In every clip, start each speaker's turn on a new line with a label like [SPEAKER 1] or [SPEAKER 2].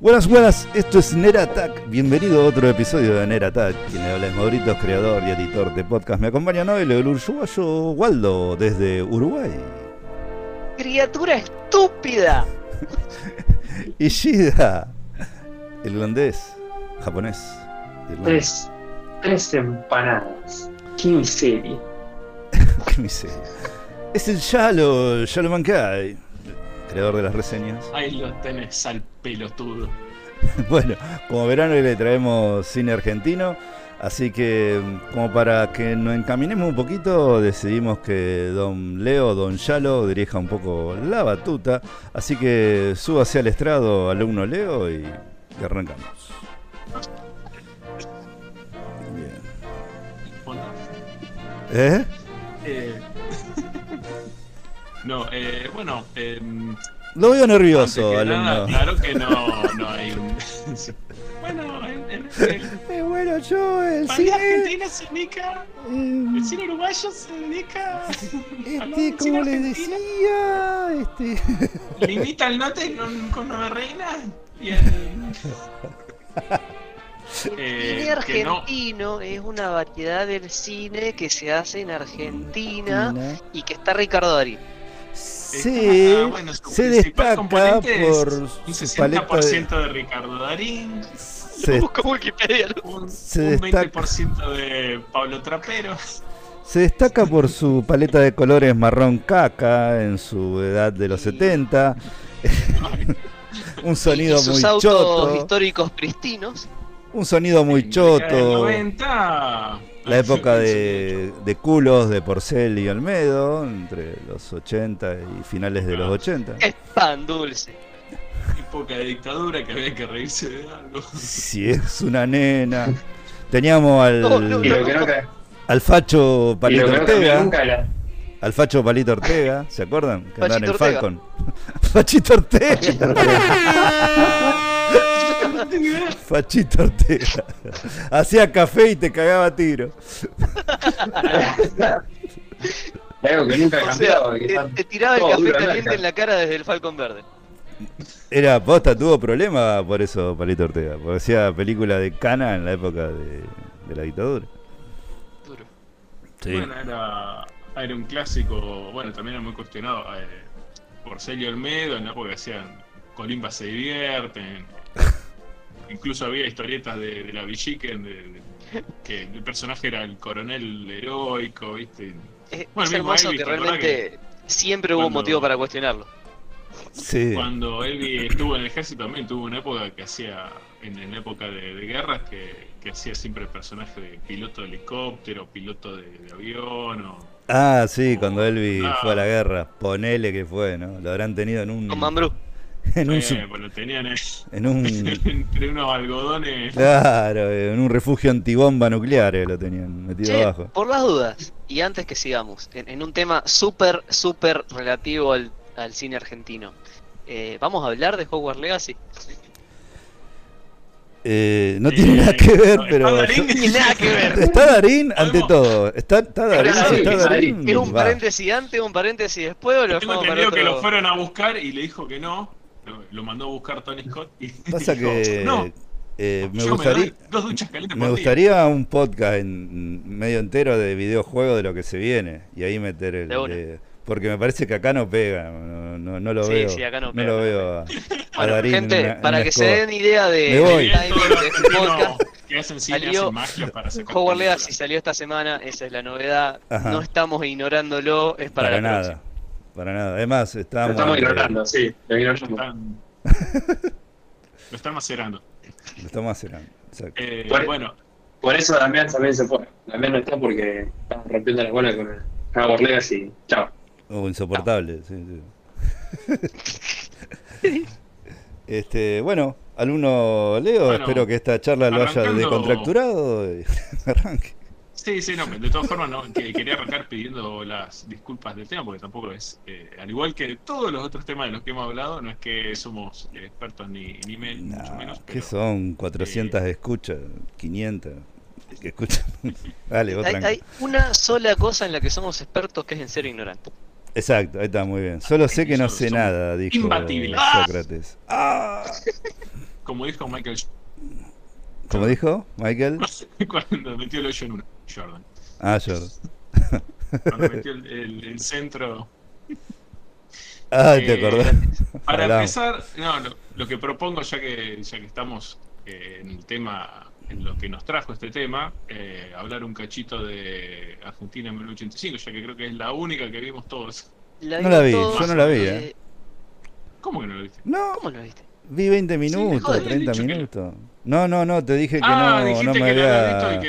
[SPEAKER 1] Buenas, buenas, esto es Nera Attack. Bienvenido a otro episodio de Nera Attack. Quien le habla es Mauritos, creador y editor de podcast. Me acompaña hoy el uruguayo Waldo desde Uruguay.
[SPEAKER 2] Criatura estúpida.
[SPEAKER 1] Ishida, irlandés, japonés. irlandés.
[SPEAKER 3] Tres, tres empanadas. Qué miseria.
[SPEAKER 1] Qué miseria. Es el Yalo, Yalo Mankai, creador de las reseñas.
[SPEAKER 4] Ahí lo tenés al pelotudo.
[SPEAKER 1] Bueno, como verán hoy le traemos cine argentino, así que como para que nos encaminemos un poquito, decidimos que don Leo, don Yalo, dirija un poco la batuta, así que súbase al estrado, alumno Leo, y, arrancamos. Bien. ¿Eh?
[SPEAKER 4] eh, no, eh, bueno, em,
[SPEAKER 1] Lo veo nervioso,
[SPEAKER 4] que nada, claro que no, no hay un. bueno, en, en el
[SPEAKER 1] Eh, bueno, yo el cine...
[SPEAKER 4] argentino se dedica.
[SPEAKER 1] eh,
[SPEAKER 4] El cine uruguayo se dedica.
[SPEAKER 1] este, como les
[SPEAKER 4] argentino.
[SPEAKER 1] decía, este...
[SPEAKER 4] Limita el note con, con Nueva Reina y el.
[SPEAKER 2] El
[SPEAKER 4] Eh,
[SPEAKER 2] cine
[SPEAKER 4] que no.
[SPEAKER 2] argentino es una variedad del cine que se hace en Argentina
[SPEAKER 1] Argentina.
[SPEAKER 2] y que está Ricardo Darín.
[SPEAKER 1] Sí,
[SPEAKER 4] Ah, bueno, su
[SPEAKER 1] se destaca por
[SPEAKER 4] un
[SPEAKER 1] su paleta
[SPEAKER 4] 60%
[SPEAKER 1] de...
[SPEAKER 4] de Ricardo Darín,
[SPEAKER 1] Se,
[SPEAKER 2] Busca Wikipedia.
[SPEAKER 4] un,
[SPEAKER 1] Se
[SPEAKER 4] un
[SPEAKER 1] destaca-
[SPEAKER 4] 20% de Pablo Trapero.
[SPEAKER 1] se destaca por su paleta de colores marrón caca en su edad de los 70. un sonido
[SPEAKER 2] y sus
[SPEAKER 1] muy
[SPEAKER 2] autos
[SPEAKER 1] choto.
[SPEAKER 2] históricos pristinos.
[SPEAKER 1] Un sonido muy choto.
[SPEAKER 4] 90,
[SPEAKER 1] La época de, de culos de Porcel y Olmedo, entre los 80 y finales de los 80.
[SPEAKER 2] Es pan dulce.
[SPEAKER 4] época de dictadura que había que reírse de algo.
[SPEAKER 1] Si es una nena. Teníamos al,
[SPEAKER 2] No, no,
[SPEAKER 3] no,
[SPEAKER 1] al facho Palito Ortega. Al Facho Palito Ortega, ¿se acuerdan? Que andaba en el
[SPEAKER 2] Fachito Ortega.
[SPEAKER 1] Falcon. Fachito Ortega. Fachito Ortega. Hacía café y te cagaba a tiro.
[SPEAKER 3] Algo que nunca
[SPEAKER 2] O
[SPEAKER 3] cambió.
[SPEAKER 2] sea,
[SPEAKER 3] que
[SPEAKER 2] te, tiraba el café caliente en la cara desde el Falcon Verde.
[SPEAKER 1] Era posta, tuvo problema por eso Palito Ortega. Porque hacía película de cana en la época de, de la dictadura.
[SPEAKER 2] Duro.
[SPEAKER 1] Sí.
[SPEAKER 4] Bueno, era, era un clásico, bueno, también era muy cuestionado eh, por Celio Olmedo, en la época que hacían Colimba se divierten. Incluso había historietas de, de la Villiquen, de, de- que el personaje era el coronel heroico, ¿viste?
[SPEAKER 2] Es,
[SPEAKER 4] Bueno,
[SPEAKER 2] es
[SPEAKER 4] mismo
[SPEAKER 2] hermoso
[SPEAKER 4] Elvis,
[SPEAKER 2] que
[SPEAKER 4] ¿te acordás
[SPEAKER 2] realmente siempre hubo
[SPEAKER 4] cuando-
[SPEAKER 2] motivo para cuestionarlo.
[SPEAKER 1] Sí.
[SPEAKER 4] Cuando Elvi estuvo en el ejército también tuvo una época que hacía, en, época de, de guerras, que, que hacía siempre el personaje de piloto de helicóptero, piloto de, de avión, o...
[SPEAKER 1] Ah, sí, cuando Elvi
[SPEAKER 4] Ah.
[SPEAKER 1] fue a la guerra. Ponele que fue, ¿no? Lo habrán tenido en un.
[SPEAKER 2] Con Mambrú.
[SPEAKER 1] En un.
[SPEAKER 4] Eh,
[SPEAKER 1] sub-
[SPEAKER 4] bueno, tenían eh,
[SPEAKER 1] En un.
[SPEAKER 4] entre unos algodones...
[SPEAKER 1] Claro, en un refugio antibomba nuclear eh, lo tenían metido
[SPEAKER 2] Che,
[SPEAKER 1] abajo.
[SPEAKER 2] por las dudas, y antes que sigamos, en, en un tema súper, súper relativo al, al cine argentino, eh, ¿vamos a hablar de Hogwarts Legacy?
[SPEAKER 1] Eh, no
[SPEAKER 4] Eh,
[SPEAKER 1] tiene nada que ver,
[SPEAKER 4] no,
[SPEAKER 1] pero.
[SPEAKER 4] está Darín.
[SPEAKER 1] yo-
[SPEAKER 2] Ni nada que ver.
[SPEAKER 1] Está Darín ante
[SPEAKER 4] Podemos-
[SPEAKER 1] todo. Está, está Darín, está
[SPEAKER 3] sí,
[SPEAKER 1] Darín.
[SPEAKER 2] ¿Es un
[SPEAKER 1] va.
[SPEAKER 2] paréntesis antes, un paréntesis después o lo
[SPEAKER 4] Tengo entendido que lo fueron a buscar y le dijo que no. Lo, lo mandó a buscar Tony Scott y
[SPEAKER 1] Pasa
[SPEAKER 4] dijo,
[SPEAKER 1] que
[SPEAKER 4] no,
[SPEAKER 1] eh, me gustaría.
[SPEAKER 4] me doy dos duchas calientes
[SPEAKER 1] Me
[SPEAKER 4] por
[SPEAKER 1] gustaría un podcast en medio entero de videojuegos de lo que se viene y ahí meter el porque me parece que acá no pega, no, no, no lo
[SPEAKER 2] Sí,
[SPEAKER 1] veo.
[SPEAKER 2] sí, acá no
[SPEAKER 1] no
[SPEAKER 2] pega,
[SPEAKER 1] lo
[SPEAKER 2] no
[SPEAKER 1] veo a, a
[SPEAKER 2] Bueno,
[SPEAKER 1] Darín en
[SPEAKER 2] gente,
[SPEAKER 1] una-
[SPEAKER 2] para
[SPEAKER 1] una
[SPEAKER 2] que se den idea de,
[SPEAKER 1] voy.
[SPEAKER 2] De este podcast,
[SPEAKER 4] que hacen
[SPEAKER 2] Salió
[SPEAKER 4] hacen magia para.
[SPEAKER 2] Legacy salió esta semana, esa es la novedad,
[SPEAKER 1] Ajá.
[SPEAKER 2] no estamos ignorándolo, es para,
[SPEAKER 1] para,
[SPEAKER 2] la
[SPEAKER 1] nada.
[SPEAKER 2] próxima.
[SPEAKER 1] Para nada. Además,
[SPEAKER 3] Lo
[SPEAKER 1] estábamos.
[SPEAKER 3] estamos ignorando, sí. Lo
[SPEAKER 4] Lo están, lo están macerando.
[SPEAKER 1] Lo estamos haciendo. Exacto.
[SPEAKER 4] Eh,
[SPEAKER 3] Por-
[SPEAKER 4] bueno,
[SPEAKER 3] Por eso Damián también se fue. Damián no está porque estamos rompiendo las bolas con el Howard Legacy. Chao.
[SPEAKER 1] Oh, insoportable, sí, sí. Este, bueno, alumno Leo,
[SPEAKER 4] Bueno,
[SPEAKER 1] espero que esta charla lo haya descontracturado y arranque.
[SPEAKER 4] Sí, sí, no, de todas formas no, que quería arrancar pidiendo las disculpas del tema porque tampoco es, eh, al igual que todos los otros temas de los que hemos hablado, no es que somos expertos ni, ni men- mucho
[SPEAKER 1] Nah,
[SPEAKER 4] menos.
[SPEAKER 1] ¿Qué son? 400 escuchas, 500 que escuchan. Dale, vos
[SPEAKER 2] Hay, hay una sola cosa en la que somos expertos que es en ser ignorante.
[SPEAKER 1] Exacto, ahí está muy bien. Solo sé que no sé nada, dijo
[SPEAKER 4] imbatibles.
[SPEAKER 1] Sócrates. ¡Ah!
[SPEAKER 4] como dijo Michael
[SPEAKER 1] ¿Cómo dijo Michael?
[SPEAKER 4] cuando metió el hoyo en uno. Jordan.
[SPEAKER 1] Ah, Jordan.
[SPEAKER 4] Cuando metió el, el- el centro.
[SPEAKER 1] Ay, te
[SPEAKER 4] Eh,
[SPEAKER 1] acordás.
[SPEAKER 4] Para
[SPEAKER 1] Hablamos.
[SPEAKER 4] empezar, no, lo, lo que propongo, ya que, ya que estamos eh, en el tema, en lo que nos trajo este tema, eh, hablar un cachito de Argentina en 1985, ya que creo que es la única que vimos todos.
[SPEAKER 1] No la vi, yo no la vi, eh.
[SPEAKER 4] ¿Cómo que no lo viste?
[SPEAKER 1] No,
[SPEAKER 2] ¿Cómo lo viste?
[SPEAKER 1] vi 20
[SPEAKER 4] me
[SPEAKER 1] minutos,
[SPEAKER 4] joder, he
[SPEAKER 1] 30
[SPEAKER 4] dicho que no.
[SPEAKER 1] minutos. No, no, no, te dije que
[SPEAKER 4] ah,
[SPEAKER 1] no, no me
[SPEAKER 4] que no lo había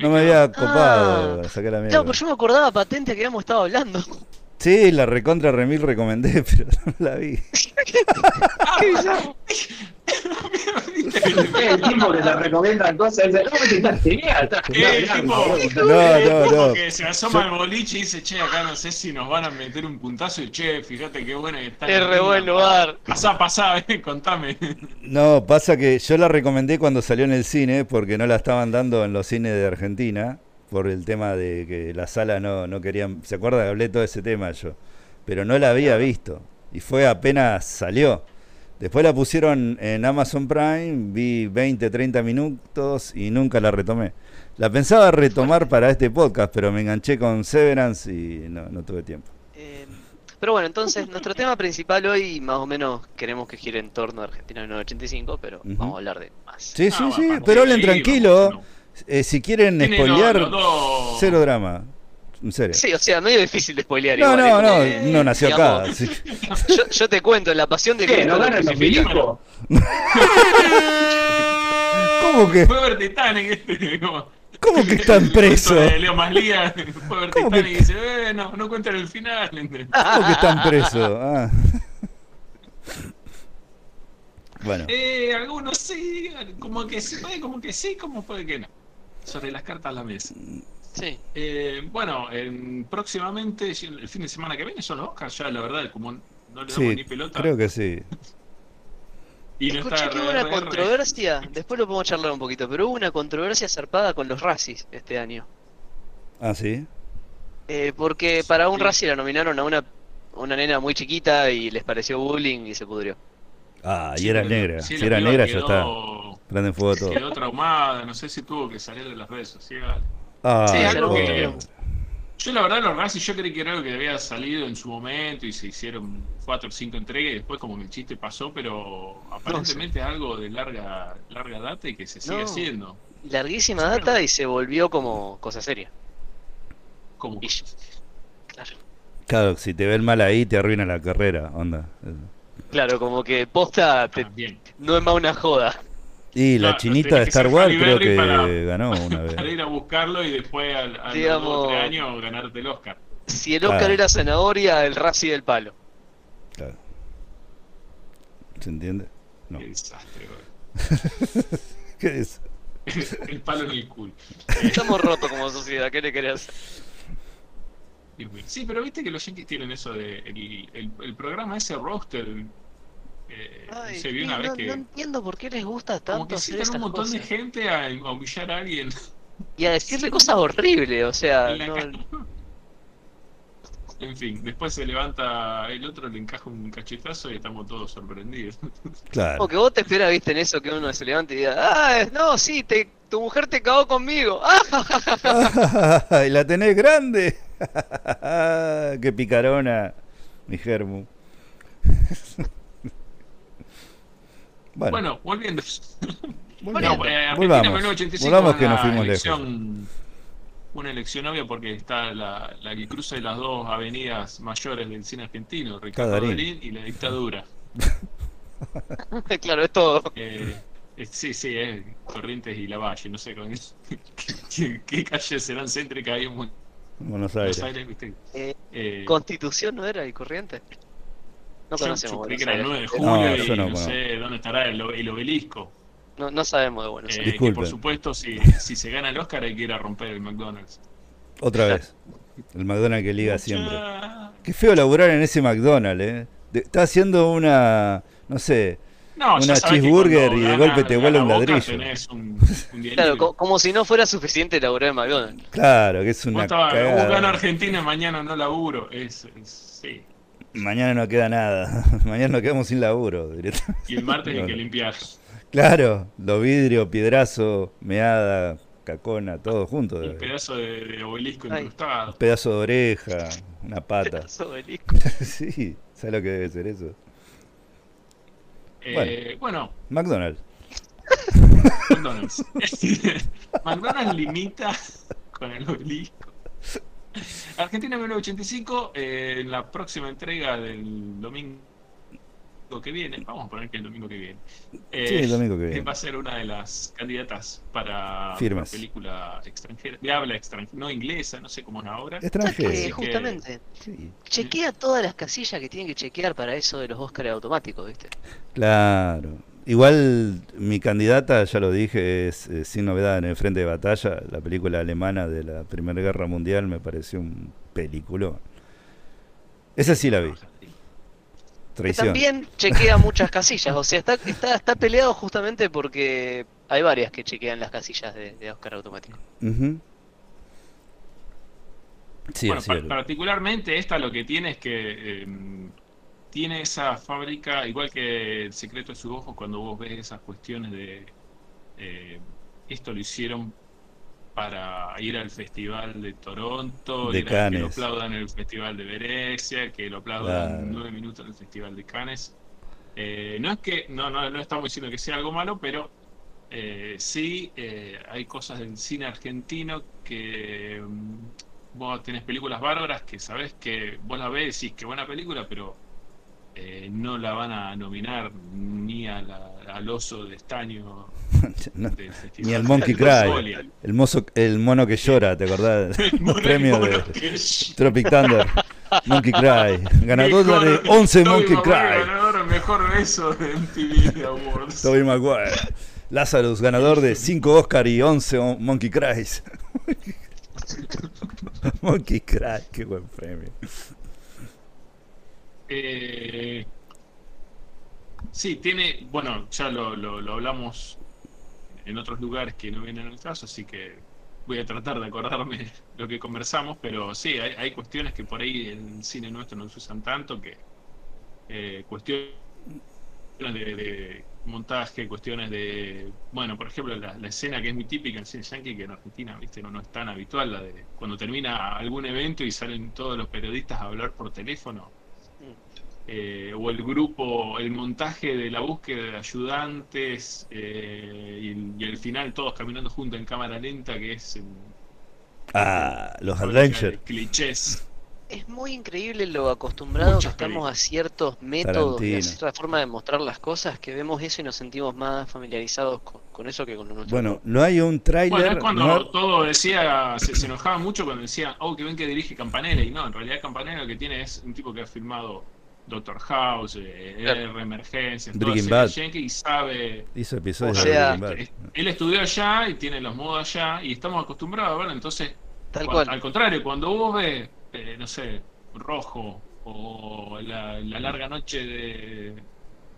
[SPEAKER 1] no me había copado,
[SPEAKER 2] Ah.
[SPEAKER 1] saqué la mierda.
[SPEAKER 2] Claro, pues yo me acordaba patente que habíamos estado hablando.
[SPEAKER 1] Sí, la recontra remil recomendé, pero no la vi.
[SPEAKER 3] El tipo que te recomienda cosas, dice, no, está genial, está
[SPEAKER 4] Eh,
[SPEAKER 3] genial.
[SPEAKER 1] No, no, no.
[SPEAKER 4] que se asoma al boliche y dice, che, acá no sé si nos van a meter un puntazo y che, fíjate qué buena que está.
[SPEAKER 2] Es re buen lugar.
[SPEAKER 4] Pasá, pasá, eh, contame.
[SPEAKER 1] No, pasa que yo la recomendé cuando salió en el cine, porque no la estaban dando en los cines de Argentina, por el tema de que la sala no, no querían... ¿Se acuerda que hablé todo ese tema yo? Pero no la había visto, y fue apenas salió. Después la pusieron en Amazon Prime, vi 20, 30 minutos y nunca la retomé. La pensaba retomar para este podcast, pero me enganché con Severance y no, no tuve tiempo.
[SPEAKER 2] Eh, pero bueno, entonces nuestro tema principal hoy más o menos queremos que gire en torno a Argentina 1985, pero
[SPEAKER 1] Ujú.
[SPEAKER 2] vamos a hablar de más.
[SPEAKER 1] Sí,
[SPEAKER 4] Ah,
[SPEAKER 1] sí,
[SPEAKER 4] va,
[SPEAKER 1] sí, pero hablen tranquilo.
[SPEAKER 4] vamos, no.
[SPEAKER 1] Eh, si quieren spoilear, cero drama. En serio.
[SPEAKER 2] Sí, o sea, medio difícil de spoilear.
[SPEAKER 1] No,
[SPEAKER 2] igual,
[SPEAKER 1] no, no,
[SPEAKER 2] que,
[SPEAKER 1] no nació acá. sí.
[SPEAKER 2] Yo, yo te cuento, la pasión de
[SPEAKER 3] ¿Qué?
[SPEAKER 2] Cristo
[SPEAKER 3] ¿No ganan los milicos?
[SPEAKER 1] ¿Cómo que,
[SPEAKER 4] Fue ver Titanic, como-
[SPEAKER 1] cómo que están presos?
[SPEAKER 4] Leo Maslía fue ver
[SPEAKER 1] ¿Cómo
[SPEAKER 4] Titanic
[SPEAKER 1] que-
[SPEAKER 4] y dice, eh, no, no cuentan el final.
[SPEAKER 1] ¿Cómo que están presos? Ah. Bueno,
[SPEAKER 4] Eh, algunos sí, como que sí, como que sí, como puede que no. Sobre las cartas a la mesa.
[SPEAKER 2] Sí.
[SPEAKER 4] Eh, bueno, en- próximamente, el fin de semana que viene son los Oscars, ya la verdad, como no le damos
[SPEAKER 1] sí,
[SPEAKER 4] ni pelota.
[SPEAKER 1] creo que sí.
[SPEAKER 4] y no
[SPEAKER 2] Escuché que hubo una controversia, después lo podemos charlar un poquito, pero hubo una controversia zarpada con los Razzies este año.
[SPEAKER 1] Ah, sí.
[SPEAKER 2] Eh, porque para un
[SPEAKER 4] Sí.
[SPEAKER 2] Razzie la nominaron a una, una nena muy chiquita y les pareció bullying y se pudrió.
[SPEAKER 1] Ah, y era negra.
[SPEAKER 4] sí,
[SPEAKER 1] Si era negra, ya está. Prenden fuego todo.
[SPEAKER 4] Quedó traumada, no sé si tuvo que salir de las redes sociales.
[SPEAKER 1] Ah,
[SPEAKER 2] Sí,
[SPEAKER 4] algo
[SPEAKER 1] pobre.
[SPEAKER 4] que- Yo la verdad los Razzies yo creí que era algo que había salido en su momento y se hicieron cuatro o cinco entregas y después como que el chiste pasó, pero aparentemente es algo de larga larga data y que se sigue
[SPEAKER 2] No.
[SPEAKER 4] haciendo.
[SPEAKER 2] Larguísima data y se volvió como cosa seria.
[SPEAKER 4] Como
[SPEAKER 2] Y- claro.
[SPEAKER 1] Claro, si te ven mal ahí, te arruina la carrera. Onda.
[SPEAKER 2] Claro, como que posta te- no es más una joda.
[SPEAKER 1] Y la chinita de Star Wars creo que
[SPEAKER 4] para-
[SPEAKER 1] ganó una
[SPEAKER 4] Para
[SPEAKER 1] vez.
[SPEAKER 4] ir a buscarlo y después al, al
[SPEAKER 2] Digamos-
[SPEAKER 4] dos o tres años ganarte el Oscar.
[SPEAKER 2] Si el Oscar era zanahoria, el Razzie del palo.
[SPEAKER 1] Claro. ¿Se entiende? No.
[SPEAKER 4] Qué desastre, güey.
[SPEAKER 1] ¿Qué es?
[SPEAKER 4] el palo en el culo.
[SPEAKER 2] Estamos rotos como sociedad, ¿qué le querés hacer?
[SPEAKER 4] Sí, pero viste que los yankees tienen eso de el, el, el programa ese roster. Eh,
[SPEAKER 2] Ay,
[SPEAKER 4] se vio
[SPEAKER 2] sí,
[SPEAKER 4] una vez
[SPEAKER 2] no,
[SPEAKER 4] que
[SPEAKER 2] no entiendo por qué les gusta
[SPEAKER 4] como
[SPEAKER 2] tanto
[SPEAKER 4] que
[SPEAKER 2] hacer
[SPEAKER 4] un montón
[SPEAKER 2] cosas.
[SPEAKER 4] de gente a, a humillar a alguien.
[SPEAKER 2] Y a decirle cosas horribles, o sea,
[SPEAKER 4] en
[SPEAKER 2] no-.
[SPEAKER 4] En fin, después se levanta el otro, le encaja un cachetazo y estamos todos sorprendidos.
[SPEAKER 1] Claro.
[SPEAKER 2] como que vos te esperas, viste, en eso que uno se levante y diga, ah, no, sí, te, tu mujer te cagó conmigo. Ah,
[SPEAKER 1] y la tenés grande. Qué picarona, mi germu. Bueno,
[SPEAKER 4] Bueno, volviendo.
[SPEAKER 1] volvamos.
[SPEAKER 4] No, eh, Argentina
[SPEAKER 1] volvamos.
[SPEAKER 4] 1985
[SPEAKER 1] Volvamos
[SPEAKER 4] es
[SPEAKER 1] que nos
[SPEAKER 4] una
[SPEAKER 1] fuimos lejos.
[SPEAKER 4] elección, Una elección obvia porque está la, la que cruza las dos avenidas mayores del cine argentino, Ricardo
[SPEAKER 1] Darín.
[SPEAKER 4] Darín y la dictadura.
[SPEAKER 2] claro, es todo.
[SPEAKER 4] Eh, eh, sí, sí, es Corrientes y Lavalle, no sé con qué, qué- qué calles serán céntricas ahí en Buenos
[SPEAKER 1] Buenos Aires.
[SPEAKER 4] Aires, ¿viste?
[SPEAKER 2] Eh,
[SPEAKER 4] Eh,
[SPEAKER 2] Constitución no era y corriente. No
[SPEAKER 4] yo,
[SPEAKER 2] conocemos
[SPEAKER 4] yo creí
[SPEAKER 2] Buenos
[SPEAKER 4] que era el
[SPEAKER 2] Aires.
[SPEAKER 4] 9 de julio
[SPEAKER 1] No,
[SPEAKER 4] y
[SPEAKER 1] yo no
[SPEAKER 4] no, sé dónde estará el, el obelisco.
[SPEAKER 2] No, no sabemos de Buenos
[SPEAKER 4] Eh,
[SPEAKER 2] Aires.
[SPEAKER 4] que por supuesto, si, si se gana el Oscar hay que ir a romper el McDonald's.
[SPEAKER 1] Otra vez. El McDonald's que liga siempre. Qué feo laburar en ese McDonald's, ¿eh? De- está haciendo una, no sé,
[SPEAKER 4] No,
[SPEAKER 1] Una cheeseburger y de
[SPEAKER 4] gana-
[SPEAKER 1] golpe te vuela un ladrillo.
[SPEAKER 4] un, un
[SPEAKER 2] Claro, co- como si no fuera suficiente laburar en McDonald's.
[SPEAKER 1] claro, que es una
[SPEAKER 4] vos gana Argentina, mañana no laburo. Es, es- sí.
[SPEAKER 1] Mañana no queda nada. Mañana nos quedamos sin laburo. directamente.
[SPEAKER 4] Y el martes hay que limpiar.
[SPEAKER 1] Claro, los vidrios, piedrazo, meada, cacona, todo junto.
[SPEAKER 4] Un pedazo de, de obelisco
[SPEAKER 2] Ay.
[SPEAKER 1] Un
[SPEAKER 4] incrustado.
[SPEAKER 1] pedazo de oreja, una pata.
[SPEAKER 2] Pedazo de obelisco.
[SPEAKER 1] sí, ¿sabes lo que debe ser eso?
[SPEAKER 4] Eh, bueno,
[SPEAKER 1] McDonald's.
[SPEAKER 4] McDonald's. McDonald's limita con el obelisco. Argentina 1985, eh, en la próxima entrega del domingo que viene, vamos a poner que el domingo que viene, eh,
[SPEAKER 1] Sí, el domingo que viene.
[SPEAKER 4] va a ser una de las candidatas para
[SPEAKER 1] Firmes.
[SPEAKER 4] una película extranjera, de habla extranjera, no inglesa, no sé cómo es ahora. Así que-
[SPEAKER 2] Justamente,
[SPEAKER 1] Sí,
[SPEAKER 2] chequea todas las casillas que tienen que chequear para eso de los Oscars automáticos, ¿viste?
[SPEAKER 1] claro. Igual mi candidata, ya lo dije, es eh, Sin Novedad en el Frente de Batalla, la película alemana de la Primera Guerra Mundial, me pareció un película. Esa sí la vi. Traición.
[SPEAKER 2] también chequea muchas casillas, o sea, está, está, está peleado justamente porque hay varias que chequean las casillas de, de Oscar automático.
[SPEAKER 1] Ujú. Sí,
[SPEAKER 4] bueno, pa- particularmente esta lo que tiene es que eh, tiene esa fábrica, igual que El secreto de sus ojos, cuando vos ves esas cuestiones de eh, esto lo hicieron para ir al festival de Toronto,
[SPEAKER 1] De
[SPEAKER 4] que lo aplaudan en el festival de Venecia, que lo aplaudan
[SPEAKER 1] Claro.
[SPEAKER 4] nueve minutos en el festival de Cannes. Eh, no es que, no, no, no estamos diciendo que sea algo malo, pero eh, sí eh, hay cosas del cine argentino que mm, vos tenés películas bárbaras que sabés que vos la ves y decís que buena película, pero eh, no la van a nominar ni a la- al oso de estaño
[SPEAKER 1] No,
[SPEAKER 4] del festival.
[SPEAKER 1] Ni al Monkey Cry. El, mozo, el mono que llora, ¿te acordás? Los premios de Tropic Thunder. Monkey Cry. Ganador
[SPEAKER 4] Mejor-
[SPEAKER 1] de 11
[SPEAKER 4] Tobey
[SPEAKER 1] Monkey
[SPEAKER 4] Maguire,
[SPEAKER 1] Cry.
[SPEAKER 4] ganador mejor beso de MTV Awards.
[SPEAKER 1] Tobey Maguire. Lazarus, ganador de 5 Oscar y 11 o- Monkey Cries. Monkey Cry, qué buen premio.
[SPEAKER 4] Eh, sí, tiene, bueno, ya lo, lo- lo hablamos en otros lugares que no vienen al caso, así que voy a tratar de acordarme lo que conversamos, pero sí, hay, hay cuestiones que por ahí en el cine nuestro no se usan tanto, que eh, cuestiones de, de montaje, cuestiones de, bueno, por ejemplo, la, escena que es muy típica en cine yankee, que en Argentina, viste, no es tan habitual, la de cuando termina algún evento y salen todos los periodistas a hablar por teléfono eh, o el grupo, el montaje de la búsqueda de ayudantes eh, y, el, y el final todos caminando juntos en cámara lenta, que es en-
[SPEAKER 1] Ah, los Adventures.
[SPEAKER 4] clichés.
[SPEAKER 2] Es muy increíble lo acostumbrados que estamos
[SPEAKER 4] películas.
[SPEAKER 2] a ciertos métodos de
[SPEAKER 1] Tarantino.
[SPEAKER 2] cierta forma de mostrar las cosas que vemos eso y nos sentimos más familiarizados con, con eso que con lo nuestro.
[SPEAKER 1] Bueno, no hay un tráiler.
[SPEAKER 4] Bueno, es cuando
[SPEAKER 1] no-
[SPEAKER 4] todo decía, se, se enojaba mucho cuando decían, oh, que ven que dirige Campanella, y no, en realidad Campanella lo que tiene es un tipo que ha filmado Doctor House, eh. R Emergencias, y sabe
[SPEAKER 1] Hizo episodios
[SPEAKER 2] O
[SPEAKER 1] de
[SPEAKER 2] sea,
[SPEAKER 1] Breaking Bad.
[SPEAKER 4] Él estudió allá y tiene los modos allá y estamos acostumbrados a verlo, entonces,
[SPEAKER 2] Tal
[SPEAKER 4] cua-
[SPEAKER 2] cual.
[SPEAKER 4] al contrario, cuando vos ves, eh, no sé, Rojo o la, la larga noche de,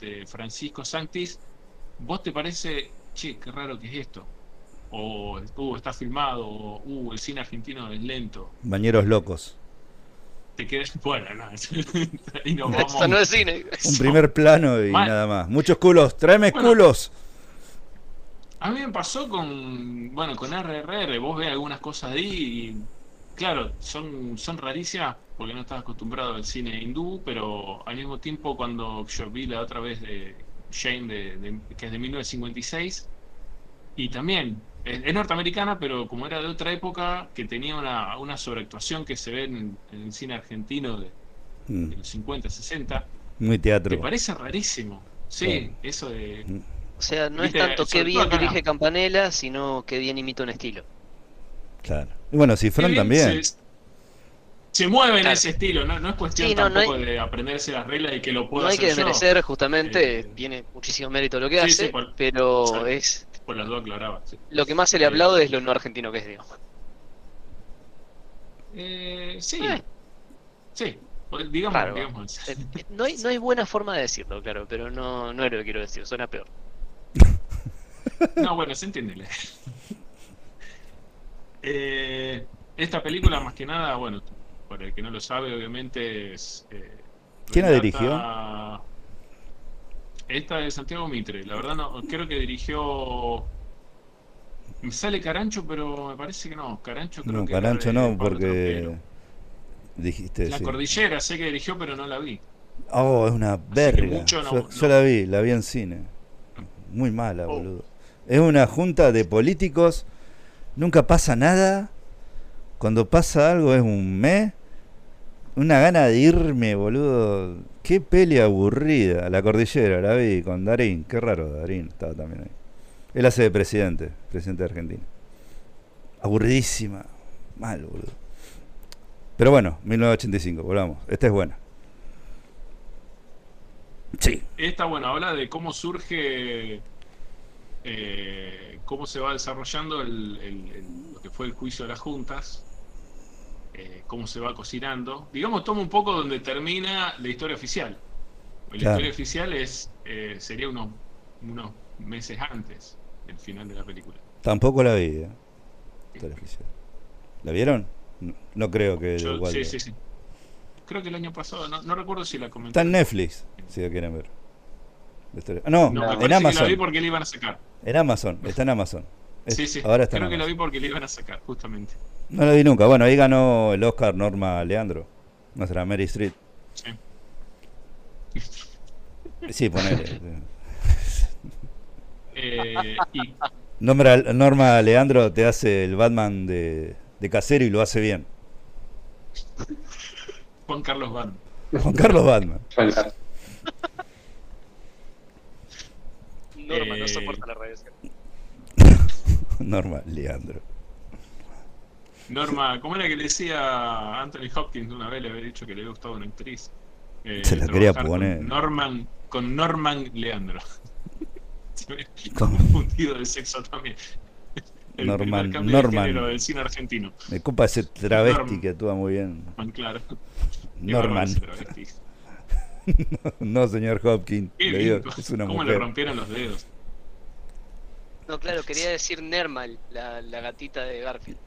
[SPEAKER 4] de Francisco Sanctis, vos te parece, che, qué raro que es esto. O, uh, está filmado, o, uh, el cine argentino es lento.
[SPEAKER 1] Bañeros locos.
[SPEAKER 4] Te quedas, bueno, no, y nos
[SPEAKER 2] Esto
[SPEAKER 4] vamos.
[SPEAKER 2] no es cine.
[SPEAKER 1] Un primer plano y
[SPEAKER 4] Mal.
[SPEAKER 1] nada más. Muchos culos. Tráeme
[SPEAKER 4] Bueno.
[SPEAKER 1] culos.
[SPEAKER 4] A mí me pasó con, bueno, con RRR, vos ves algunas cosas ahí y, claro, son, son rarísimas porque no estás acostumbrado al cine hindú, pero al mismo tiempo cuando yo vi la otra vez de Shane, de, de- que es de 1956, y también es, es norteamericana, pero como era de otra época, que tenía una, una sobreactuación que se ve en, en el cine argentino de,
[SPEAKER 1] Mm,
[SPEAKER 4] de los 50, 60,
[SPEAKER 1] Muy
[SPEAKER 4] te
[SPEAKER 1] teatro.
[SPEAKER 4] parece rarísimo. Sí, eso de...
[SPEAKER 2] O sea, no es tanto qué bien
[SPEAKER 4] acá.
[SPEAKER 2] dirige Campanella, sino qué bien imita un estilo.
[SPEAKER 1] Claro. Y bueno, Cifrón también.
[SPEAKER 4] Se, se mueve en ese estilo, no, no es cuestión
[SPEAKER 2] Sí, no, no
[SPEAKER 4] tampoco
[SPEAKER 2] hay-
[SPEAKER 4] de aprenderse las reglas y que lo pueda
[SPEAKER 2] No hay que
[SPEAKER 4] hacer yo.
[SPEAKER 2] desmerecer, justamente,
[SPEAKER 4] Eh,
[SPEAKER 2] tiene muchísimo mérito lo que
[SPEAKER 4] sí,
[SPEAKER 2] hace,
[SPEAKER 4] sí, por-
[SPEAKER 2] pero es
[SPEAKER 4] Por las dos aclaraba. sí.
[SPEAKER 2] lo que más se le ha hablado es lo no argentino que es, digamos.
[SPEAKER 4] Eh, sí,
[SPEAKER 2] Eh.
[SPEAKER 4] sí, pues, digamos,
[SPEAKER 2] Raro.
[SPEAKER 4] digamos.
[SPEAKER 2] Eh, No hay, no hay buena forma de decirlo, claro, pero no, no es lo que quiero decir, suena peor.
[SPEAKER 4] No, bueno, se entiende. Eh, esta película, más que nada, bueno, para el que no lo sabe, obviamente es. eh,
[SPEAKER 1] ¿Quién la dirigió?
[SPEAKER 4] Esta de Santiago Mitre. La verdad no, creo que dirigió. Me sale Carancho, pero me parece que no. Carancho creo
[SPEAKER 1] No,
[SPEAKER 4] que
[SPEAKER 1] Carancho no, porque dijiste
[SPEAKER 4] La
[SPEAKER 1] sí.
[SPEAKER 4] Cordillera sé que dirigió, pero no la vi.
[SPEAKER 1] Oh, es una verga.
[SPEAKER 4] mucho no-
[SPEAKER 1] yo,
[SPEAKER 4] no.
[SPEAKER 1] yo la vi, la vi en cine. Muy mala,
[SPEAKER 4] Oh.
[SPEAKER 1] boludo. Es una junta de políticos. Nunca pasa nada. Cuando pasa algo es un mes. Una gana de irme, boludo. Qué peli aburrida. La cordillera, la vi con Darín. Qué raro, Darín estaba también ahí. Él hace de presidente, presidente de Argentina. Aburridísima. Mal, boludo. Pero bueno, 1985, volvamos. Esta es buena. Sí.
[SPEAKER 4] Esta, bueno, habla de cómo surge, eh, cómo se va desarrollando lo que fue el juicio de las juntas, eh, cómo se va cocinando. Digamos, toma un poco donde termina la historia oficial. La
[SPEAKER 1] Claro.
[SPEAKER 4] historia oficial es eh, sería unos, unos meses antes del final de la película.
[SPEAKER 1] Tampoco la vi. ¿eh? Historia oficial. ¿La vieron? No, no creo que
[SPEAKER 4] Yo-
[SPEAKER 1] igual
[SPEAKER 4] sí,
[SPEAKER 1] de-
[SPEAKER 4] sí, sí. Creo que el año pasado, no, no recuerdo si la comenté.
[SPEAKER 1] Está en Netflix, si la quieren ver. La ah, no, en
[SPEAKER 4] parece que la
[SPEAKER 1] Amazon.
[SPEAKER 4] vi porque la iban a sacar.
[SPEAKER 1] En Amazon, está en Amazon. Es-
[SPEAKER 4] Sí, sí.
[SPEAKER 1] Ahora está
[SPEAKER 4] Creo que la vi
[SPEAKER 1] Amazon.
[SPEAKER 4] porque la iban a sacar, justamente.
[SPEAKER 1] No la vi nunca. Bueno, ahí ganó el Oscar Norma Leandro. Nuestra Mary Street.
[SPEAKER 4] Sí.
[SPEAKER 1] Sí, ponele.
[SPEAKER 4] Eh, y
[SPEAKER 1] Norma, Norma Leandro te hace el Batman de, de casero y lo hace bien.
[SPEAKER 4] Juan Carlos Van.
[SPEAKER 1] Juan Carlos Batman.
[SPEAKER 2] Norma no
[SPEAKER 4] Eh,
[SPEAKER 2] soporta la radiación.
[SPEAKER 1] Norma Leandro.
[SPEAKER 4] Norma, ¿cómo era que le decía Anthony Hopkins una vez? Le había dicho que le había gustado una actriz. Eh,
[SPEAKER 1] Se la quería poner.
[SPEAKER 4] Con Norman, con Norman Leandro. Se confundido de sexo también. El
[SPEAKER 1] Norman-
[SPEAKER 4] primer cambio
[SPEAKER 1] Norman.
[SPEAKER 4] de género del cine argentino.
[SPEAKER 1] Me copa ese travesti
[SPEAKER 4] Norm.
[SPEAKER 1] que actúa muy bien.
[SPEAKER 4] Norman, claro.
[SPEAKER 1] Norman.
[SPEAKER 4] travesti.
[SPEAKER 1] No, señor Hopkins. Le digo, es una
[SPEAKER 4] ¿Cómo le rompieron los dedos?
[SPEAKER 2] No, claro, quería decir Nermal, la, la gatita de Garfield.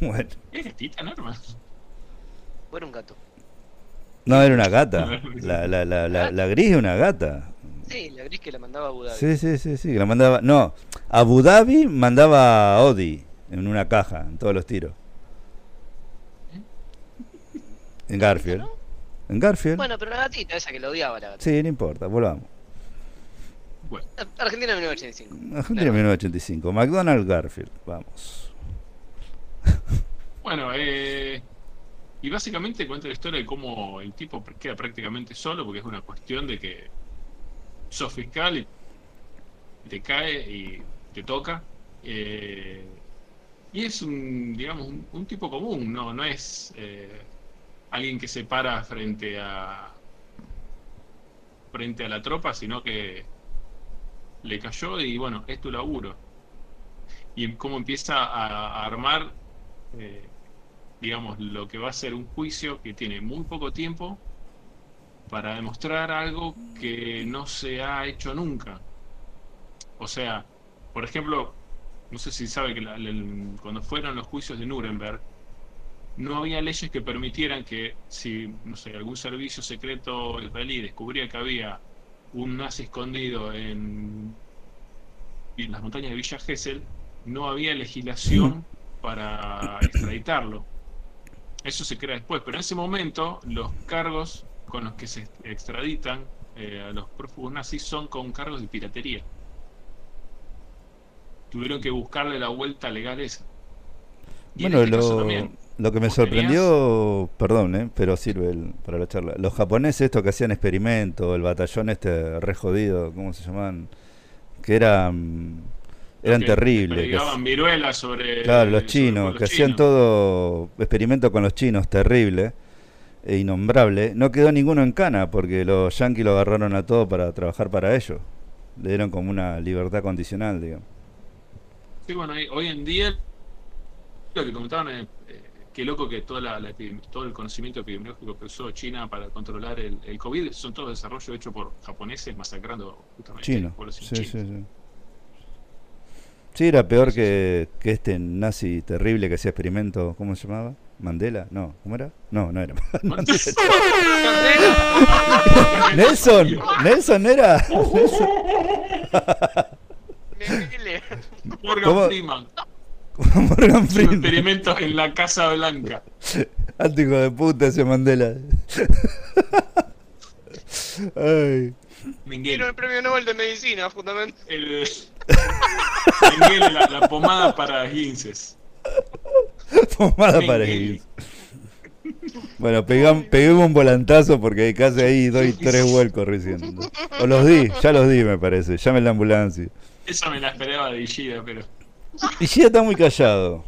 [SPEAKER 1] Bueno.
[SPEAKER 4] ¿Es gatita, Norma?
[SPEAKER 2] O era un gato.
[SPEAKER 1] No, era una gata. La, la, la, la, la gris es una gata.
[SPEAKER 2] Sí, la gris que la mandaba a Abu Dhabi.
[SPEAKER 1] Sí, sí, sí, sí. que La mandaba. No, Abu Dhabi mandaba a Odi en una caja, en todos los tiros. En Garfield.
[SPEAKER 2] ¿No?
[SPEAKER 1] En Garfield.
[SPEAKER 2] Bueno, pero la gatita, esa que lo odiaba la gatita.
[SPEAKER 1] Sí, no importa, volvamos.
[SPEAKER 4] Bueno,
[SPEAKER 2] Argentina 1985.
[SPEAKER 1] Argentina
[SPEAKER 2] Claro.
[SPEAKER 1] 1985. McDonald's Garfield. Vamos.
[SPEAKER 4] Bueno eh, y básicamente cuenta la historia de cómo el tipo queda prácticamente solo porque es una cuestión de que sos fiscal y te cae y te toca. eh, y es un, digamos, un, tipo común, no, no es eh, alguien que se para frente a frente a la tropa, sino que le cayó y bueno, es tu laburo. Y cómo empieza a, a armar, eh, digamos, lo que va a ser un juicio que tiene muy poco tiempo para demostrar algo que no se ha hecho nunca. O sea, por ejemplo, no sé si sabe que cuando fueron los juicios de Nuremberg, no había leyes que permitieran que si, no sé, algún servicio secreto israelí descubría que había un nazi escondido en, en las montañas de Villa Gesell, no había legislación para extraditarlo. Eso se crea después, pero en ese momento los cargos con los que se extraditan eh, a los prófugos nazis son con cargos de piratería. Tuvieron que buscarle la vuelta legal esa. Y en
[SPEAKER 1] Bueno,
[SPEAKER 4] este
[SPEAKER 1] lo,
[SPEAKER 4] también,
[SPEAKER 1] lo que me sorprendió, perdón, eh, pero sirve el- para la charla. Los japoneses, estos que hacían experimentos, el batallón este re jodido, ¿cómo se llamaban? Que eran, eran
[SPEAKER 4] que
[SPEAKER 1] terribles. que
[SPEAKER 4] predicaban viruelas sobre
[SPEAKER 1] Claro, los chinos,
[SPEAKER 4] los
[SPEAKER 1] que hacían
[SPEAKER 4] chinos.
[SPEAKER 1] todo experimento con los chinos, terrible e innombrable. No quedó ninguno en cana porque los yanquis lo agarraron a todo para trabajar para ellos. Le dieron como una libertad condicional, digamos.
[SPEAKER 4] Sí, bueno, hoy en día lo que comentaban es eh, qué loco que toda la, todo el conocimiento epidemiológico que usó China para controlar el, el COVID son todo desarrollo hecho por japoneses masacrando justamente
[SPEAKER 1] Chino.
[SPEAKER 4] población
[SPEAKER 1] Sí,
[SPEAKER 4] china.
[SPEAKER 1] sí, sí. Sí, era peor que, que este nazi terrible que hacía experimentos, ¿cómo se llamaba? Mandela, no, ¿cómo era? No, no era.
[SPEAKER 2] Mandela,
[SPEAKER 1] Nelson, Nelson era.
[SPEAKER 2] Mengele.
[SPEAKER 4] Morgan
[SPEAKER 1] ¿Cómo?
[SPEAKER 4] Freeman.
[SPEAKER 1] Morgan Freeman.
[SPEAKER 4] experimento en la Casa Blanca.
[SPEAKER 1] Alto hijo de puta ese Mandela. Ay,
[SPEAKER 2] Quiero
[SPEAKER 4] Mengele.
[SPEAKER 2] el premio Nobel de Medicina, fundamental.
[SPEAKER 4] El, Mengele, la, la pomada para guinces.
[SPEAKER 1] pomada para
[SPEAKER 4] Mengele.
[SPEAKER 1] ir. Bueno, pegam- peguemos un volantazo porque casi ahí doy tres vuelcos recién. ¿no? O los di, ya los di me parece. Llame la ambulancia.
[SPEAKER 4] Eso me la esperaba de Ishida, pero.
[SPEAKER 1] Gia está muy callado.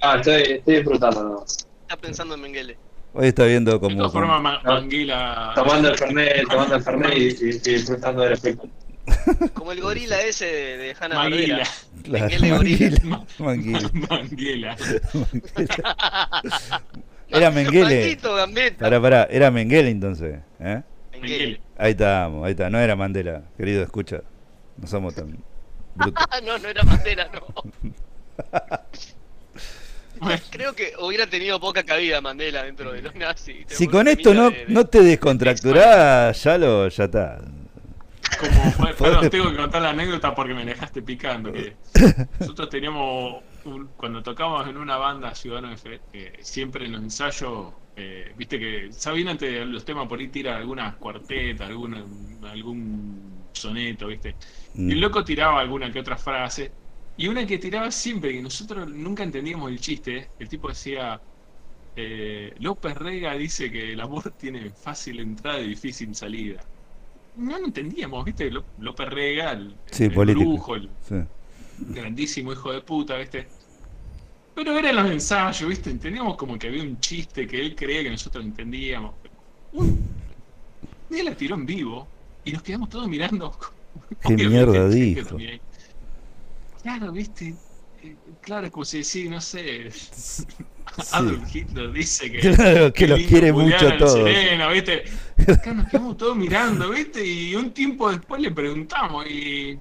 [SPEAKER 3] Ah, estoy, estoy disfrutando, ¿no?
[SPEAKER 2] Está pensando en Mengele.
[SPEAKER 1] Hoy está viendo
[SPEAKER 4] De
[SPEAKER 1] como.
[SPEAKER 4] todas formas, Ma- Manguila.
[SPEAKER 3] Tomando el Fernet, tomando el Fernet y, y- y disfrutando del espectáculo.
[SPEAKER 2] Como el gorila ese de, de Hanna.
[SPEAKER 4] Manguila.
[SPEAKER 1] Claro,
[SPEAKER 2] Mengele gorila.
[SPEAKER 1] Manguila,
[SPEAKER 4] Manguila.
[SPEAKER 1] Era
[SPEAKER 2] Gambetta.
[SPEAKER 1] Pará, pará, era Mengele entonces. ¿eh?
[SPEAKER 2] Mengele.
[SPEAKER 1] Ahí estamos, ahí está. No era Mandela, querido, escucha. No somos tan brutos.
[SPEAKER 2] Ah, no, no era Mandela, no. Creo que hubiera tenido poca cabida Mandela dentro de los nazis.
[SPEAKER 1] Si con esto no,
[SPEAKER 2] de-
[SPEAKER 1] no te descontracturás, ya lo, ya está.
[SPEAKER 4] Como, perdón, tengo que contar la anécdota porque me dejaste picando. Que nosotros teníamos, un- cuando tocábamos en una banda Ciudadano F, eh, siempre en los ensayos, eh, viste que Sabina antes de los temas por ahí tira algunas cuartetas, alguna, algún soneto, viste. Y el
[SPEAKER 1] Mm.
[SPEAKER 4] loco tiraba alguna que otra frase. Y una que tiraba siempre, que nosotros nunca entendíamos el chiste, el tipo decía, eh, López Rega dice que el amor tiene fácil entrada y difícil salida. No lo entendíamos, ¿viste? Ló- López Rega, el,
[SPEAKER 1] Sí,
[SPEAKER 4] el
[SPEAKER 1] político.
[SPEAKER 4] brujo, el
[SPEAKER 1] Sí.
[SPEAKER 4] grandísimo hijo de puta, ¿viste? Pero eran los ensayos, ¿viste? Entendíamos como que había un chiste que él creía que nosotros entendíamos. Un día la tiró en vivo y nos quedamos todos mirando.
[SPEAKER 1] ¿Qué mierda dijo?
[SPEAKER 4] Claro, ¿viste? Eh, Claro, es como si decir, no sé, Adolf Hitler dice que,
[SPEAKER 1] Claro, que los quiere mucho a todos.
[SPEAKER 4] sereno, ¿viste? Acá nos quedamos todos mirando, ¿viste? Y un tiempo después le preguntamos y,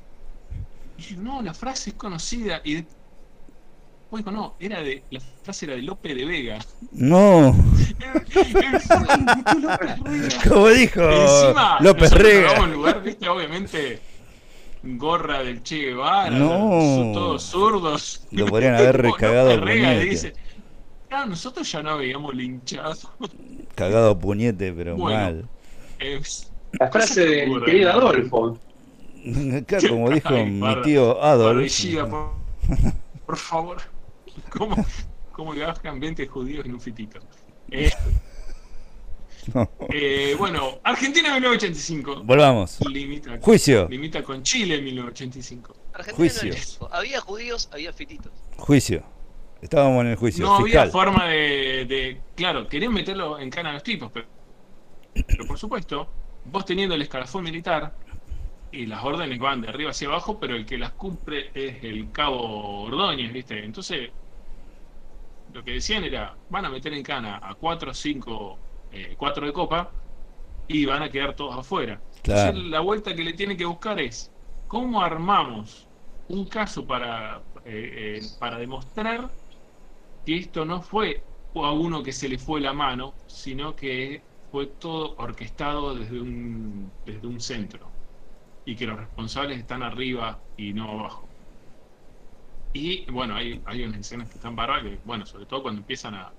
[SPEAKER 4] y no, la frase es conocida y después dijo, no, era de la frase era de Lope de Vega.
[SPEAKER 1] No, como dijo
[SPEAKER 4] Encima,
[SPEAKER 1] López Rega.
[SPEAKER 4] en lugar, viste, obviamente, gorra del Che Guevara,
[SPEAKER 1] No.
[SPEAKER 4] son todos zurdos.
[SPEAKER 1] Lo podrían haber recagado
[SPEAKER 4] le
[SPEAKER 1] puñete.
[SPEAKER 4] dice, claro, nosotros ya no habíamos linchado.
[SPEAKER 1] Cagado a puñete, pero
[SPEAKER 4] Bueno.
[SPEAKER 1] mal.
[SPEAKER 4] Eh,
[SPEAKER 3] La frase del querido Adolfo.
[SPEAKER 1] Acá, como dijo
[SPEAKER 4] Ay,
[SPEAKER 1] mi
[SPEAKER 4] para-
[SPEAKER 1] tío Adolf.
[SPEAKER 4] Parrillida, por, por favor. ¿Cómo, cómo le bajan 20 judíos en un fitito? Eh,
[SPEAKER 1] No.
[SPEAKER 4] eh, bueno, Argentina 1985.
[SPEAKER 1] Volvamos.
[SPEAKER 4] Limita,
[SPEAKER 1] Juicio,
[SPEAKER 4] limita con Chile en 1985.
[SPEAKER 2] Argentina
[SPEAKER 1] Juicio.
[SPEAKER 2] no. Había judíos, había fititos.
[SPEAKER 1] juicio. Estábamos en el juicio.
[SPEAKER 4] No había
[SPEAKER 1] Fiscal.
[SPEAKER 4] forma de, de- Claro, querían meterlo en cana a los tipos, pero, pero por supuesto, vos teniendo el escalafón militar y las órdenes van de arriba hacia abajo, pero el que las cumple es el cabo Ordóñez, ¿viste? Entonces, lo que decían era: van a meter en cana a 4 o 5, 4 de copa y van a quedar todos afuera.
[SPEAKER 1] Claro.
[SPEAKER 4] Entonces, la vuelta que le tienen que buscar es: ¿cómo armamos un caso para, eh, eh, para demostrar que esto no fue a uno que se le fue la mano, sino que fue todo orquestado desde un, desde un centro y que los responsables están arriba y no abajo. Y bueno, hay, hay unas escenas que están bárbaras, bueno, sobre todo cuando empiezan a,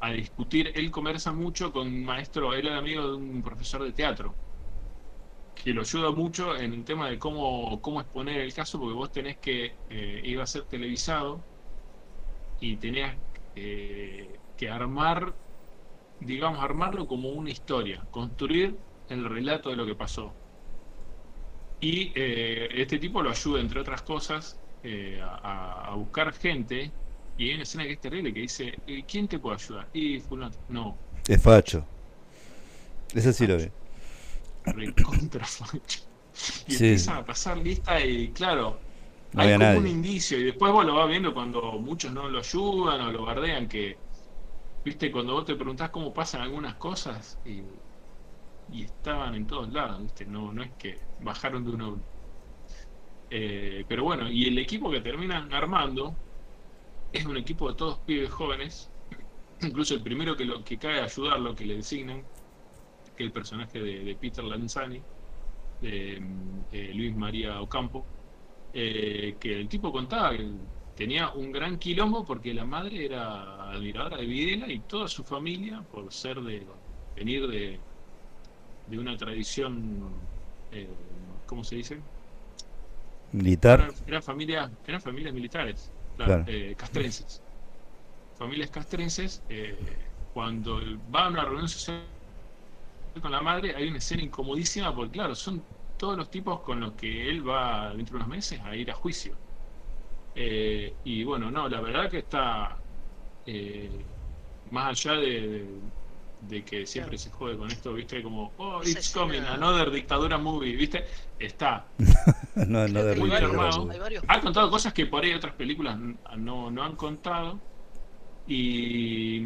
[SPEAKER 4] a discutir, él conversa mucho con un maestro, él era amigo de un profesor de teatro, que lo ayuda mucho en el tema de cómo, cómo exponer el caso, porque vos tenés que, eh, iba a ser televisado, y tenías eh, que armar, digamos, armarlo como una historia, construir el relato de lo que pasó. Y eh, este tipo lo ayuda, entre otras cosas, a, a buscar gente. Y hay una escena que es terrible que dice, "Eh, ¿quién te puede ayudar? Y fulano, no,
[SPEAKER 1] Es facho. Ese sí lo vi.
[SPEAKER 4] recontra facho. Y
[SPEAKER 1] Sí.
[SPEAKER 4] empiezan a pasar lista y claro,
[SPEAKER 1] No
[SPEAKER 4] hay como un
[SPEAKER 1] nadie.
[SPEAKER 4] indicio y después vos lo vas viendo cuando muchos no lo ayudan o lo bardean que viste cuando vos te preguntás cómo pasan algunas cosas y, y estaban en todos lados viste no no es que bajaron de uno Eh, pero bueno y el equipo que terminan armando es un equipo de todos pibes jóvenes. Incluso el primero que lo que cae a ayudarlo, que le designan, que es el personaje de, de Peter Lanzani, de eh, Luis María Ocampo, eh, que el tipo contaba que tenía un gran quilombo porque la madre era admiradora de Videla y toda su familia, por ser de venir de, de una tradición, eh, ¿cómo se dice?
[SPEAKER 1] Militar.
[SPEAKER 4] Eran, eran familias, eran familias militares, claro, eh, castrenses. Familias castrenses, eh, cuando va a una reunión social con la madre, hay una escena incomodísima porque, claro, son todos los tipos con los que él va dentro de unos meses a ir a juicio. Eh, y bueno, no, la verdad que está eh, más allá de, de- de que siempre se jode con esto, viste, como, oh, it's coming, another dictadura movie, viste, está.
[SPEAKER 1] no, no de
[SPEAKER 4] muy bien armado.
[SPEAKER 2] hay varios
[SPEAKER 4] Ha contado cosas que por ahí otras películas no, no han contado. Y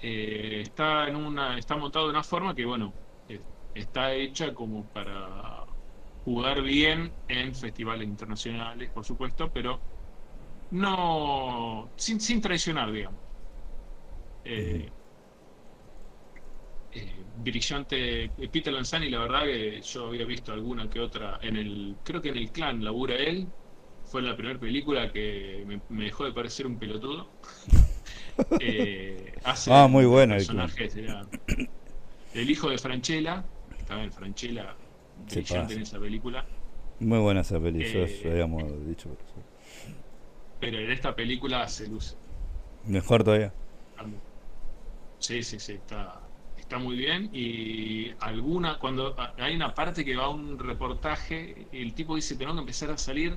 [SPEAKER 4] eh, está en una, está montado de una forma que bueno, está hecha como para jugar bien en festivales internacionales, por supuesto, pero no sin, sin traicionar, digamos. Eh, eh, brillante eh, Peter Lanzani, la verdad que yo había visto alguna que otra en el, creo que en el clan labura él, fue la primera película que me, me dejó de parecer un pelotudo. Eh, hace
[SPEAKER 1] Ah, muy bueno el
[SPEAKER 4] personaje, era el hijo de Franchella, estaba en Franchella, brillante en esa película,
[SPEAKER 1] Muy buena esa
[SPEAKER 4] Eh,
[SPEAKER 1] ya habíamos dicho. pero
[SPEAKER 4] pero en esta película se luce.
[SPEAKER 1] Mejor todavía.
[SPEAKER 4] Sí, sí, sí, está, está muy bien. Y alguna, cuando hay una parte que va a un reportaje, el tipo dice, tenemos que empezar a salir,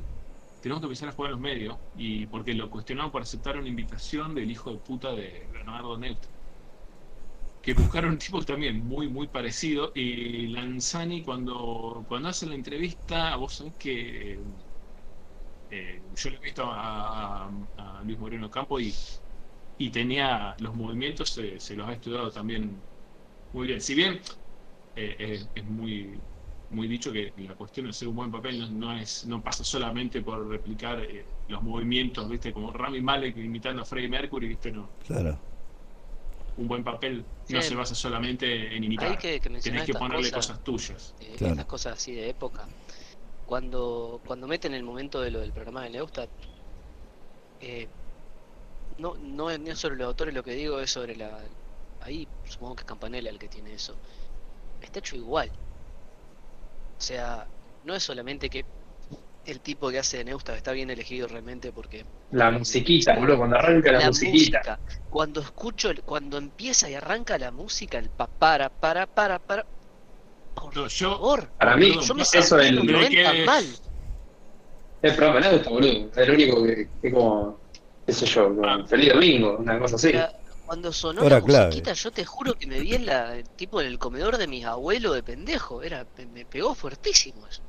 [SPEAKER 4] tenemos que empezar a jugar en los medios, y porque lo cuestionaron por aceptar una invitación del hijo de puta de Leonardo Neutra. Que buscaron un tipo también muy, muy parecido. Y Lanzani, cuando, cuando hace la entrevista, vos sabés que eh, yo lo he visto a Luis Moreno Campo y y tenía los movimientos, se, se los ha estudiado también muy bien. Si bien eh, es, es muy muy dicho que la cuestión de hacer un buen papel no, no es no pasa solamente por replicar eh, los movimientos, viste, como Rami Malek imitando a Freddie Mercury, viste, no.
[SPEAKER 1] Claro.
[SPEAKER 4] Un buen papel no
[SPEAKER 2] Sí.
[SPEAKER 4] se basa solamente en imitar.
[SPEAKER 2] Hay que, que mencionar
[SPEAKER 4] Tenés que
[SPEAKER 2] estas
[SPEAKER 4] ponerle
[SPEAKER 2] cosas,
[SPEAKER 4] cosas tuyas.
[SPEAKER 2] eh,
[SPEAKER 1] Claro.
[SPEAKER 2] estas cosas así de época. Cuando, cuando meten el momento de lo del programa de Neustadt, eh, no, no, es- no es sobre los autores lo que digo, es sobre la. Ahí supongo que es Campanella el que tiene eso. Está hecho igual. O sea, no es solamente que el tipo que hace de Neustadt está bien elegido realmente porque
[SPEAKER 3] La musiquita, boludo, cuando arranca la,
[SPEAKER 2] la
[SPEAKER 3] musiquita.
[SPEAKER 2] música. Cuando escucho, el- cuando empieza y arranca la música, el pa para, para, para, para. Por
[SPEAKER 4] No, yo-
[SPEAKER 2] favor,
[SPEAKER 3] Para mí,
[SPEAKER 2] yo me
[SPEAKER 3] eso del-
[SPEAKER 2] en los
[SPEAKER 4] Pero hay
[SPEAKER 2] 90
[SPEAKER 4] que-
[SPEAKER 2] mal.
[SPEAKER 3] El programa de Neusta, boludo. Es el único que, que como, qué sé yo, como
[SPEAKER 4] Ah.
[SPEAKER 3] Feliz Domingo, una cosa así.
[SPEAKER 2] La- Cuando sonó
[SPEAKER 1] Hora
[SPEAKER 2] la
[SPEAKER 1] clave.
[SPEAKER 2] musiquita, yo te juro que me vi en la, tipo en el comedor de mis abuelos de pendejo. Era, me, pegó fuertísimo eso.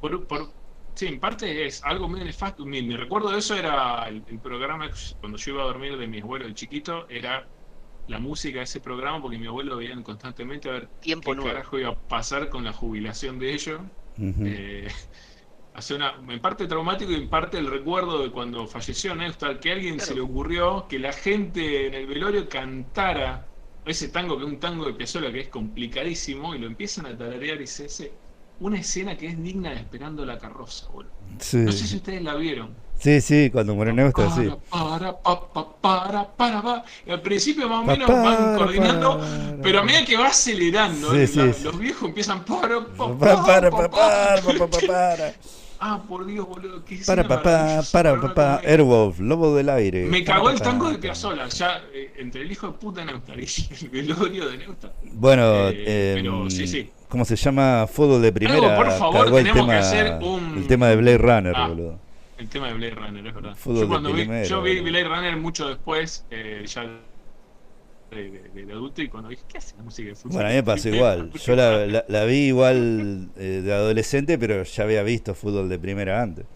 [SPEAKER 4] Por, por- sí, en parte es algo muy nefasto. Mi, mi recuerdo de eso era el, el programa cuando yo iba a dormir de mi abuelo de chiquito, era la música de ese programa porque mi abuelo veía constantemente a ver
[SPEAKER 2] Tiempo
[SPEAKER 4] qué
[SPEAKER 2] nuevo.
[SPEAKER 4] carajo iba a pasar con la jubilación de ellos. Eh, hace una, en parte traumático y en parte el recuerdo de cuando falleció Neustadt, que a alguien se le ocurrió que la gente en el velorio cantara ese tango que es un tango de Piazzolla que es complicadísimo y lo empiezan a tararear y se hace una escena que es digna de Esperando la carroza, boludo.
[SPEAKER 1] Sí.
[SPEAKER 4] No sé si ustedes la vieron.
[SPEAKER 1] sí, sí, cuando murió Neustadt, sí.
[SPEAKER 4] Para, para, pa, para, para, pa. Y al principio más o
[SPEAKER 1] Pa,
[SPEAKER 4] menos van
[SPEAKER 1] para,
[SPEAKER 4] coordinando,
[SPEAKER 1] para,
[SPEAKER 4] pero a
[SPEAKER 1] para.
[SPEAKER 4] medida que va acelerando,
[SPEAKER 1] Sí,
[SPEAKER 4] la-
[SPEAKER 1] sí, sí.
[SPEAKER 4] los viejos empiezan para, pa,
[SPEAKER 1] Pa, para,
[SPEAKER 4] pa,
[SPEAKER 1] pa,
[SPEAKER 4] pa.
[SPEAKER 1] para, pa, pa, para.
[SPEAKER 4] Ah, por Dios, boludo, qué
[SPEAKER 1] Para, papá, para, papá, Airwolf, lobo del aire.
[SPEAKER 4] Me cagó el tango de
[SPEAKER 1] papá.
[SPEAKER 4] Piazzolla, ya eh, entre el hijo de puta de Neustadt y el velorio de Neustadt.
[SPEAKER 1] Bueno,
[SPEAKER 4] Eh, pero
[SPEAKER 1] em,
[SPEAKER 4] sí, sí.
[SPEAKER 1] ¿cómo se llama? Fútbol de primera.
[SPEAKER 4] por favor, tenemos que hacer un-
[SPEAKER 1] el tema de Blade Runner,
[SPEAKER 4] Ah.
[SPEAKER 1] boludo.
[SPEAKER 4] El tema de Blade Runner, es verdad.
[SPEAKER 1] Fútbol
[SPEAKER 4] yo
[SPEAKER 1] de
[SPEAKER 4] cuando vi,
[SPEAKER 1] primera,
[SPEAKER 4] yo vi. Blade Runner mucho después, eh, ya de, de- de adulto, y cuando dije, ¿qué hace la música de fútbol?
[SPEAKER 1] Bueno, a mí me pasó igual. Yo la, la- la vi igual eh, de adolescente, pero ya había visto fútbol de primera antes.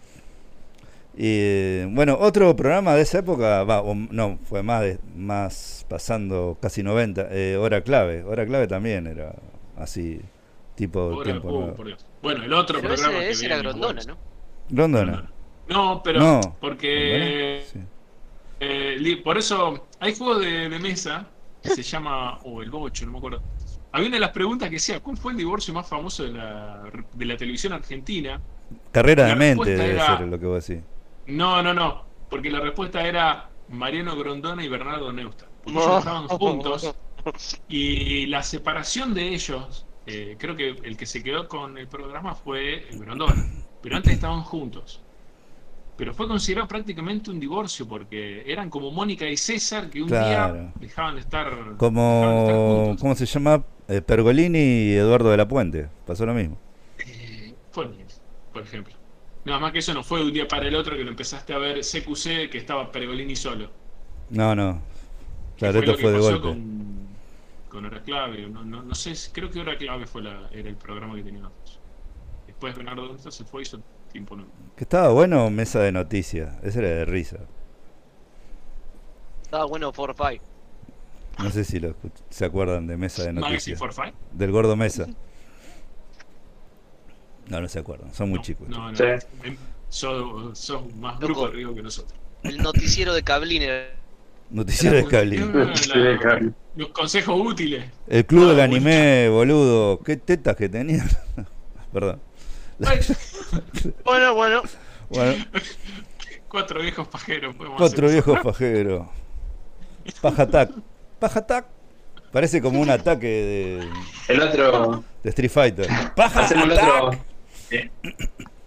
[SPEAKER 1] Y eh, bueno, otro programa de esa época, va, o no, fue más, de- más pasando casi 90, eh, Hora Clave. Hora Clave también era así, tipo
[SPEAKER 4] Ahora,
[SPEAKER 1] tiempo
[SPEAKER 4] oh,
[SPEAKER 1] nuevo.
[SPEAKER 4] por Dios. Bueno, el otro
[SPEAKER 2] Pero
[SPEAKER 4] programa
[SPEAKER 2] ese,
[SPEAKER 4] que
[SPEAKER 2] ese era Grondona. ¿no?
[SPEAKER 1] Rondona.
[SPEAKER 4] No, pero
[SPEAKER 1] No.
[SPEAKER 4] porque
[SPEAKER 1] Sí.
[SPEAKER 4] eh, por eso hay juegos de, de mesa se llama o el bocho, no me acuerdo. Había una de las preguntas que decía, ¿cuál fue el divorcio más famoso de la, de la televisión argentina?
[SPEAKER 1] Carrera
[SPEAKER 4] La
[SPEAKER 1] de mente debe
[SPEAKER 4] era-
[SPEAKER 1] ser lo que vos decís.
[SPEAKER 4] No, no, no, porque la respuesta era Mariano Grondona y Bernardo Neusta. Porque ellos estaban juntos y la separación de ellos, eh, creo que el que se quedó con el programa fue el Grondona, pero antes estaban juntos. Pero fue considerado prácticamente un divorcio porque eran como Mónica y César que un
[SPEAKER 1] Claro.
[SPEAKER 4] día dejaban de estar, dejaban de estar
[SPEAKER 1] Como,
[SPEAKER 4] juntos.
[SPEAKER 1] ¿cómo se llama? Eh, Pergolini y Eduardo de la Puente. Pasó lo mismo.
[SPEAKER 4] Eh, fue, por ejemplo. Nada más que eso no fue de un día para el otro que lo empezaste a ver CQC que estaba Pergolini solo.
[SPEAKER 1] No, no. Claro, esto
[SPEAKER 4] lo que
[SPEAKER 1] fue de golpe.
[SPEAKER 4] Con, con Hora Clave. No, no, no sé, creo que Hora Clave fue la, era el programa que teníamos. Después Bernardo se fue y hizo tiempo nuevo.
[SPEAKER 1] Que estaba bueno Mesa de Noticias. Ese era de risa.
[SPEAKER 2] Estaba bueno 4-5.
[SPEAKER 1] No sé si lo se acuerdan de Mesa de Noticias.
[SPEAKER 4] for Five.
[SPEAKER 1] Del gordo Mesa. No, no se acuerdan. Son muy
[SPEAKER 4] no,
[SPEAKER 1] chicos.
[SPEAKER 4] No, no.
[SPEAKER 3] Sí.
[SPEAKER 4] Em, Sos, sos más grupo de que nosotros.
[SPEAKER 2] El noticiero de Cabliner.
[SPEAKER 1] Noticiero de.
[SPEAKER 4] La-
[SPEAKER 3] claro.
[SPEAKER 4] Los consejos útiles.
[SPEAKER 1] El club
[SPEAKER 4] Ah,
[SPEAKER 1] del anime, boludo. Qué tetas que tenían. Perdón.
[SPEAKER 2] Bueno, bueno.
[SPEAKER 1] Bueno,
[SPEAKER 4] cuatro viejos pajeros. podemos
[SPEAKER 1] cuatro
[SPEAKER 4] hacer.
[SPEAKER 1] viejos pajeros. Paja Attack. Paja Attack. Parece como un ataque de,
[SPEAKER 3] El otro.
[SPEAKER 1] de Street Fighter. Paja
[SPEAKER 3] Hacemos el
[SPEAKER 1] Attack.
[SPEAKER 3] otro. eh,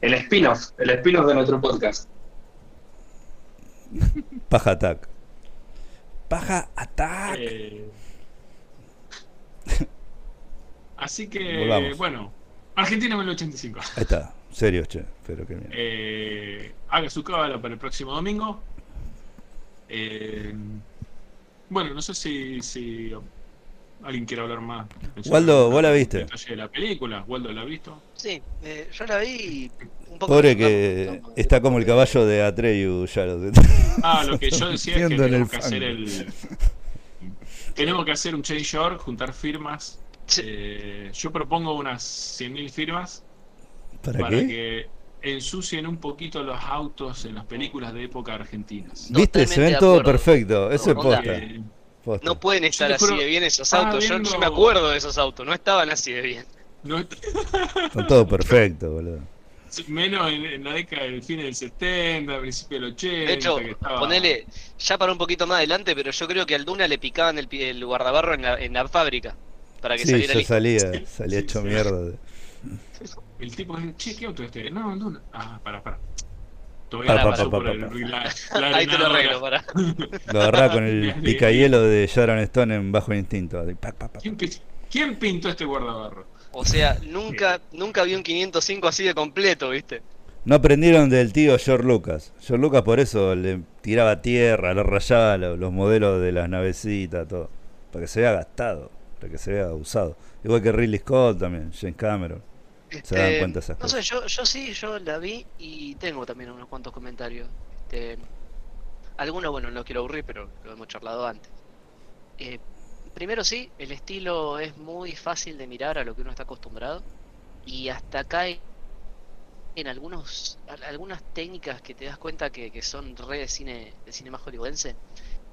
[SPEAKER 3] El spin-off. El spin-off de nuestro podcast.
[SPEAKER 1] Paja Attack. Paja Attack.
[SPEAKER 4] Eh, Así que,
[SPEAKER 1] Volvamos.
[SPEAKER 4] bueno, Argentina 1985.
[SPEAKER 1] Ahí está. Serio, che. Pero que mierda.
[SPEAKER 4] Eh, haga su cábala para el próximo domingo. Eh, bueno, no sé si, si alguien quiere hablar más.
[SPEAKER 1] Waldo, ¿vos la viste?
[SPEAKER 4] De la película. Waldo la ha visto.
[SPEAKER 2] Sí, eh, yo la vi y un poco.
[SPEAKER 1] Pobre que está como el caballo de Atreyu, ya lo
[SPEAKER 4] Ah, lo que yo decía es que tenemos que hacer el. Tenemos que hacer un change org, juntar firmas.
[SPEAKER 2] Sí.
[SPEAKER 4] Eh, yo propongo unas 100.000 firmas
[SPEAKER 1] ¿Para,
[SPEAKER 4] para
[SPEAKER 1] qué?
[SPEAKER 4] que ensucien un poquito los autos en las películas de época argentinas.
[SPEAKER 1] Viste, se ven todo perfecto. Eso es posta.
[SPEAKER 4] Eh,
[SPEAKER 1] posta.
[SPEAKER 2] No pueden estar así de bien esos autos. Yo, me acuerdo de esos autos, no estaban así de bien.
[SPEAKER 4] no-
[SPEAKER 1] Están todo perfecto, boludo.
[SPEAKER 4] menos en, en la década del fin del 70, principio del 80.
[SPEAKER 2] De hecho,
[SPEAKER 4] que estaba...
[SPEAKER 2] ponele, ya para un poquito más adelante, pero yo creo que al Duna le picaban el, el guardabarro en la, en la fábrica. Para que
[SPEAKER 1] Sí,
[SPEAKER 2] saliera listo.
[SPEAKER 1] salía, salía
[SPEAKER 4] sí,
[SPEAKER 1] hecho
[SPEAKER 4] sí.
[SPEAKER 1] mierda.
[SPEAKER 4] El tipo dice, che, ¿qué auto es este? No, Duna. Ah, para, para. Todavía
[SPEAKER 1] Pa,
[SPEAKER 4] no
[SPEAKER 1] pa,
[SPEAKER 4] pasó
[SPEAKER 1] pa,
[SPEAKER 4] por
[SPEAKER 1] pa,
[SPEAKER 4] el-
[SPEAKER 1] pa.
[SPEAKER 4] la- la
[SPEAKER 2] Ahí te lo arreglo, para.
[SPEAKER 1] Lo agarraba con el picahielo de Sharon Stone en Bajo Instinto. así, pa, pa, pa.
[SPEAKER 4] ¿Quién, pi- quién pintó este guardabarro?
[SPEAKER 2] O sea, nunca, nunca vi un 505 así de completo, ¿viste?
[SPEAKER 1] No aprendieron del tío George Lucas. George Lucas por eso le tiraba tierra, le rayaba lo- los modelos de las navecitas, todo. Para que se vea gastado, que se vea usado. Igual que Ridley Scott también, James Cameron. Se dan
[SPEAKER 2] Eh,
[SPEAKER 1] cuenta esas
[SPEAKER 2] No
[SPEAKER 1] cosas.
[SPEAKER 2] sé, yo, yo sí, yo la vi y tengo también unos cuantos comentarios. Este, algunos, bueno, no quiero aburrir, pero lo hemos charlado antes. Eh, primero sí, el estilo es muy fácil de mirar a lo que uno está acostumbrado. Y hasta acá hay en algunos al- algunas técnicas que te das cuenta que, que son re de cine, de cine más hollywoodense.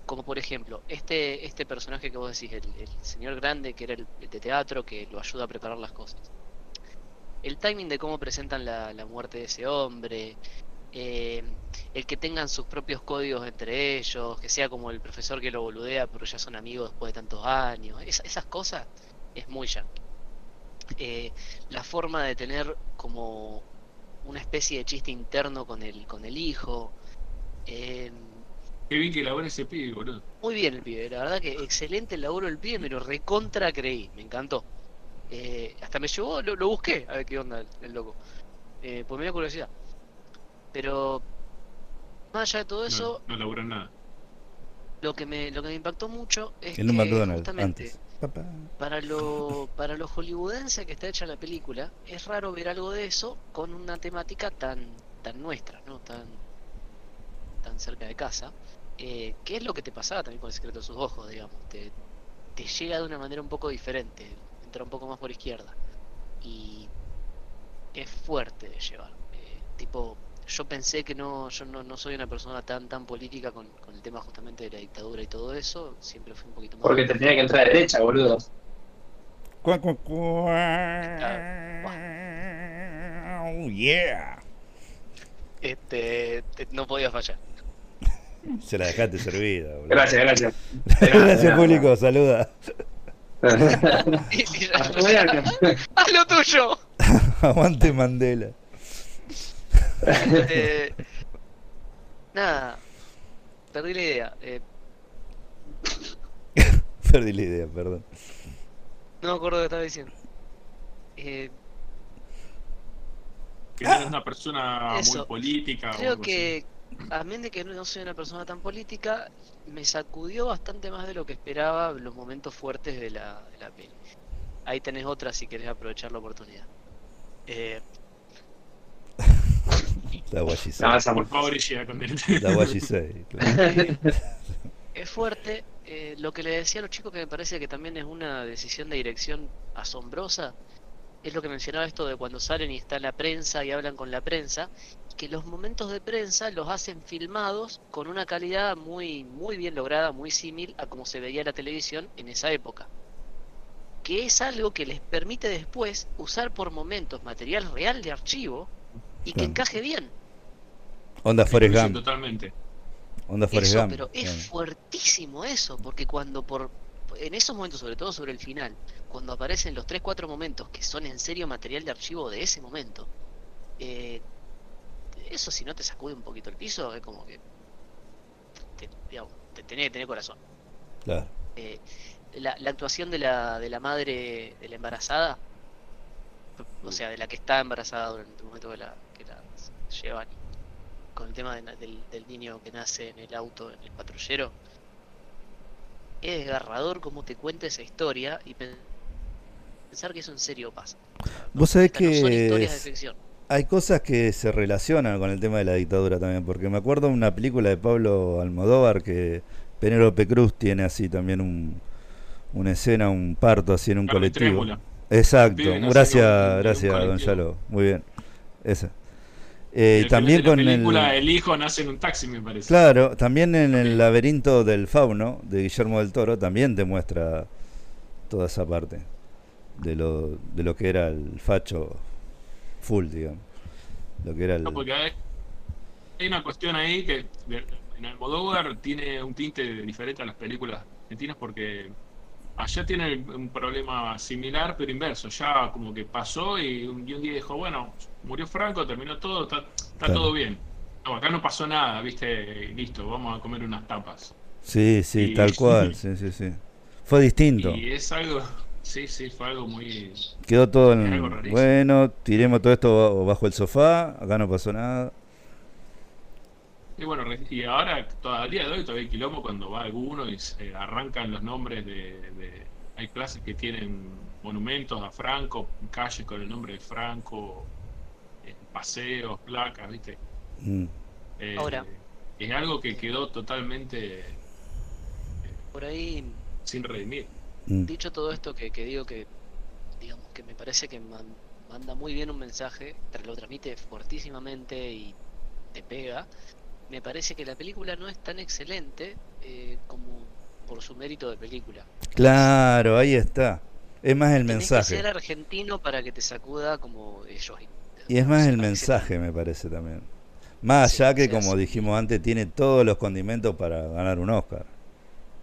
[SPEAKER 2] Como por ejemplo, este, este personaje que vos decís, el, señor grande, que era el, de teatro, que lo ayuda a preparar las cosas el timing de cómo presentan la, la muerte de ese hombre, eh, el que tengan sus propios códigos entre ellos, que sea como el profesor que lo boludea, pero ya son amigos después de tantos años, esa- esas cosas es muy yankee. Eh, la forma de tener como una especie de chiste interno con el, con el hijo. eh,
[SPEAKER 4] Qué bien que ese pibe, boludo.
[SPEAKER 2] muy bien el pibe, la verdad que excelente el laburo del pibe, me lo recontra creí, me encantó. Eh, hasta me llevó, lo, lo busqué, a ver qué onda el, el loco. Eh, pues me dio curiosidad. Pero, más allá de todo eso,
[SPEAKER 4] No, no laburan nada.
[SPEAKER 2] lo que me lo que me impactó mucho es
[SPEAKER 1] un
[SPEAKER 2] que
[SPEAKER 1] McDonald's,
[SPEAKER 2] justamente
[SPEAKER 1] antes. Papá.
[SPEAKER 2] para lo para lo hollywoodense que está hecha la película, es raro ver algo de eso con una temática tan tan nuestra, ¿no? Tan tan cerca de casa. Eh, ¿Qué es lo que te pasaba también con el secreto de sus ojos, digamos? Te, te llega de una manera un poco diferente, entra un poco más por izquierda. Y es fuerte de llevar. Eh, tipo, yo pensé que no, yo no, no soy una persona tan tan política con, con el tema justamente de la dictadura y todo eso, siempre fui un poquito más...
[SPEAKER 3] Porque te tenía que entrar a derecha, boludo.
[SPEAKER 1] Cuá, cuá, cuá. Oh, yeah.
[SPEAKER 2] Este, te- no podía fallar.
[SPEAKER 1] Se la dejaste servida, boludo.
[SPEAKER 3] Gracias, gracias.
[SPEAKER 1] Gracias, público. Saluda.
[SPEAKER 2] ¡Haz lo tuyo!
[SPEAKER 1] Aguante Mandela.
[SPEAKER 2] Este, nada, perdí la idea. Eh,
[SPEAKER 1] Perdí la idea, perdón.
[SPEAKER 2] no me acuerdo lo que estaba diciendo. Eh,
[SPEAKER 4] Que no eres una persona
[SPEAKER 2] Eso.
[SPEAKER 4] muy política. o
[SPEAKER 2] Creo
[SPEAKER 4] algo
[SPEAKER 2] que, menos de que no soy una persona tan política, me sacudió bastante más de lo que esperaba los momentos fuertes de la, de la peli. Ahí tenés otra si querés aprovechar la oportunidad. Eh,
[SPEAKER 1] La what she
[SPEAKER 3] No,
[SPEAKER 1] say.
[SPEAKER 3] esa
[SPEAKER 4] Por favor,
[SPEAKER 2] es fuerte. eh, lo que le decía a los chicos que me parece que también es una decisión de dirección asombrosa, es lo que mencionaba esto de cuando salen y está la prensa y hablan con la prensa, que los momentos de prensa los hacen filmados con una calidad muy, muy bien lograda, muy similar a como se veía la televisión en esa época. Que es algo que les permite después usar por momentos material real de archivo y que encaje bien.
[SPEAKER 1] Onda Forrest
[SPEAKER 4] Sí,
[SPEAKER 1] Gump.
[SPEAKER 4] Totalmente.
[SPEAKER 1] Onda Forrest
[SPEAKER 2] Eso,
[SPEAKER 1] Gump.
[SPEAKER 2] pero es fuertísimo eso, porque cuando por en esos momentos, sobre todo sobre el final, cuando aparecen los 3 4 momentos que son en serio material de archivo de ese momento, eh, eso si no te sacude un poquito el piso, es como que te, digamos, te tenés que tener corazón.
[SPEAKER 1] Claro.
[SPEAKER 2] Eh, la, la actuación de la, de la madre de la embarazada, o sea, de la que está embarazada durante el momento que la, que la llevan, con el tema de del, del niño que nace en el auto, en el patrullero, es desgarrador como te cuenta esa historia y pen- pensar que eso en serio pasa.
[SPEAKER 1] Vos sabés
[SPEAKER 2] no son
[SPEAKER 1] que
[SPEAKER 2] historias de ficción.
[SPEAKER 1] Hay cosas que se relacionan con el tema de la dictadura también, porque me acuerdo de una película de Pablo Almodóvar que Penélope Cruz tiene así también un, una escena, un parto así en un colectivo. Exacto, gracias,
[SPEAKER 4] con- un
[SPEAKER 1] gracias, don. Yalo, muy bien. Esa. Eh, también
[SPEAKER 4] de la
[SPEAKER 1] con
[SPEAKER 4] película,
[SPEAKER 1] el...
[SPEAKER 4] el hijo nace en un taxi, me parece.
[SPEAKER 1] Claro, también en el laberinto del fauno de Guillermo del Toro también te muestra toda esa parte de lo, de lo que era el facho full, digamos. Lo que era el...
[SPEAKER 4] No, porque hay, hay una cuestión ahí que en Almodóvar tiene un tinte diferente a las películas argentinas porque allá tiene un problema similar pero inverso. Ya como que pasó y un, y un día dijo, bueno, murió Franco, terminó todo, está, está
[SPEAKER 1] Claro.
[SPEAKER 4] todo bien. No, acá no pasó nada, viste, listo, vamos a comer unas tapas.
[SPEAKER 1] Sí, sí,
[SPEAKER 4] Y-
[SPEAKER 1] tal cual, sí, sí, sí. Fue distinto.
[SPEAKER 4] Y es algo, sí, sí, fue algo muy...
[SPEAKER 1] Quedó todo en...
[SPEAKER 4] algo.
[SPEAKER 1] Bueno, tiremos todo esto ba- bajo el sofá, acá no pasó nada.
[SPEAKER 4] Y bueno, y ahora, todavía de hoy, todavía hay quilombo cuando va alguno y se arrancan los nombres de, de- Hay plazas que tienen monumentos a Franco, calles con el nombre de Franco, eh, paseos, placas, ¿viste?
[SPEAKER 1] Mm,
[SPEAKER 4] Eh,
[SPEAKER 2] Ahora.
[SPEAKER 4] Es algo que quedó totalmente eh,
[SPEAKER 2] Por ahí
[SPEAKER 4] sin redimir.
[SPEAKER 1] Mm.
[SPEAKER 2] Dicho todo esto que, que digo que, digamos, que me parece que man- manda muy bien un mensaje, lo transmite fuertísimamente y te pega, me parece que la película no es tan excelente eh, como por su mérito de película.
[SPEAKER 1] Claro, ahí está. Es más el
[SPEAKER 2] Tenés que
[SPEAKER 1] mensaje.
[SPEAKER 2] ser argentino para que te sacuda como ellos.
[SPEAKER 1] Y es más el
[SPEAKER 2] que
[SPEAKER 1] mensaje, me parece también. Más
[SPEAKER 2] Sí,
[SPEAKER 1] allá que, como dijimos antes, tiene todos los condimentos para ganar un Oscar.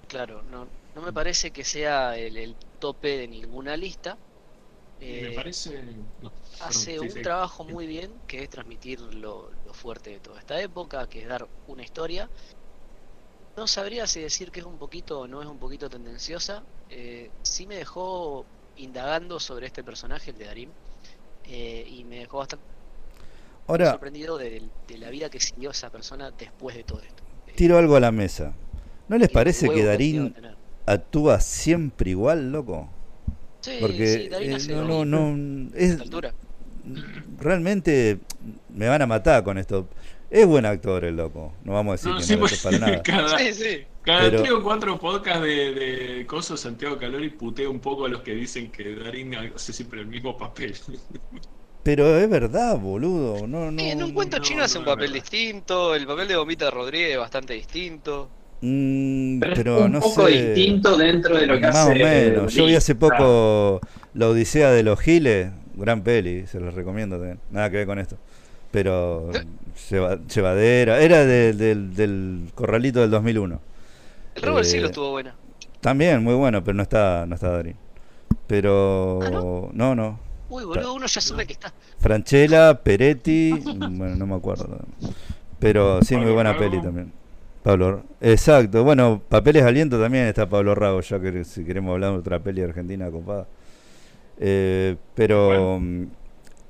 [SPEAKER 2] Claro, no, no me parece que sea el, el tope de ninguna lista.
[SPEAKER 4] Y
[SPEAKER 2] Eh,
[SPEAKER 4] me parece. no,
[SPEAKER 2] hace
[SPEAKER 4] perdón, sí,
[SPEAKER 2] un
[SPEAKER 4] sí.
[SPEAKER 2] trabajo muy bien que es transmitir lo, lo fuerte de toda esta época, que es dar una historia. No sabría si decir que es un poquito o no es un poquito tendenciosa. Eh, sí me dejó indagando sobre este personaje, el de Darín, eh, y me dejó bastante
[SPEAKER 1] Ahora,
[SPEAKER 2] sorprendido de, de la vida que siguió esa persona después de todo esto.
[SPEAKER 1] Tiro algo a la mesa. ¿No les
[SPEAKER 2] y
[SPEAKER 1] parece que Darín. Actúa siempre igual, loco?
[SPEAKER 2] Sí,
[SPEAKER 1] Porque
[SPEAKER 2] sí, Darín
[SPEAKER 1] eh,
[SPEAKER 2] hace
[SPEAKER 1] no,
[SPEAKER 2] lo
[SPEAKER 1] no, no, es, realmente me van a matar con esto. Es buen actor el loco, no vamos a decir
[SPEAKER 4] No,
[SPEAKER 1] que
[SPEAKER 4] sí,
[SPEAKER 1] no
[SPEAKER 4] pues,
[SPEAKER 1] es para nada.
[SPEAKER 4] cada,
[SPEAKER 2] Sí, sí.
[SPEAKER 4] cada
[SPEAKER 1] Pero-
[SPEAKER 4] tres o cuatro podcasts de, de Coso Santiago Calori putea un poco a los que dicen que Darín hace siempre el mismo papel.
[SPEAKER 1] Pero es verdad, boludo. No, no.
[SPEAKER 2] En un cuento
[SPEAKER 4] no,
[SPEAKER 2] chino hace un papel distinto, el papel de Bombita Rodríguez es bastante distinto.
[SPEAKER 1] Mm,
[SPEAKER 3] Pero, un
[SPEAKER 1] no
[SPEAKER 3] poco
[SPEAKER 1] sé.
[SPEAKER 3] distinto dentro de lo que
[SPEAKER 1] Más
[SPEAKER 3] hace.
[SPEAKER 1] o menos. Yo vi hace poco La Odisea de los Giles, gran peli, se los recomiendo también. Nada que ver con esto. Pero lleva- llevadera, era de- del, del Corralito del 2001.
[SPEAKER 2] El robo del
[SPEAKER 1] Eh,
[SPEAKER 2] siglo estuvo buena.
[SPEAKER 1] También muy bueno, pero no está no está Darín. Pero
[SPEAKER 2] ¿Ah,
[SPEAKER 1] no, no.
[SPEAKER 2] Uy, boludo, uno ya sabe que está.
[SPEAKER 1] Franchella, Peretti, bueno, no me acuerdo. Pero sí, muy buena peli también. Pablo, exacto. Bueno, Papeles Aliento también está Pablo Rago, ya que si queremos hablar de otra peli argentina copada. Eh, pero, mm,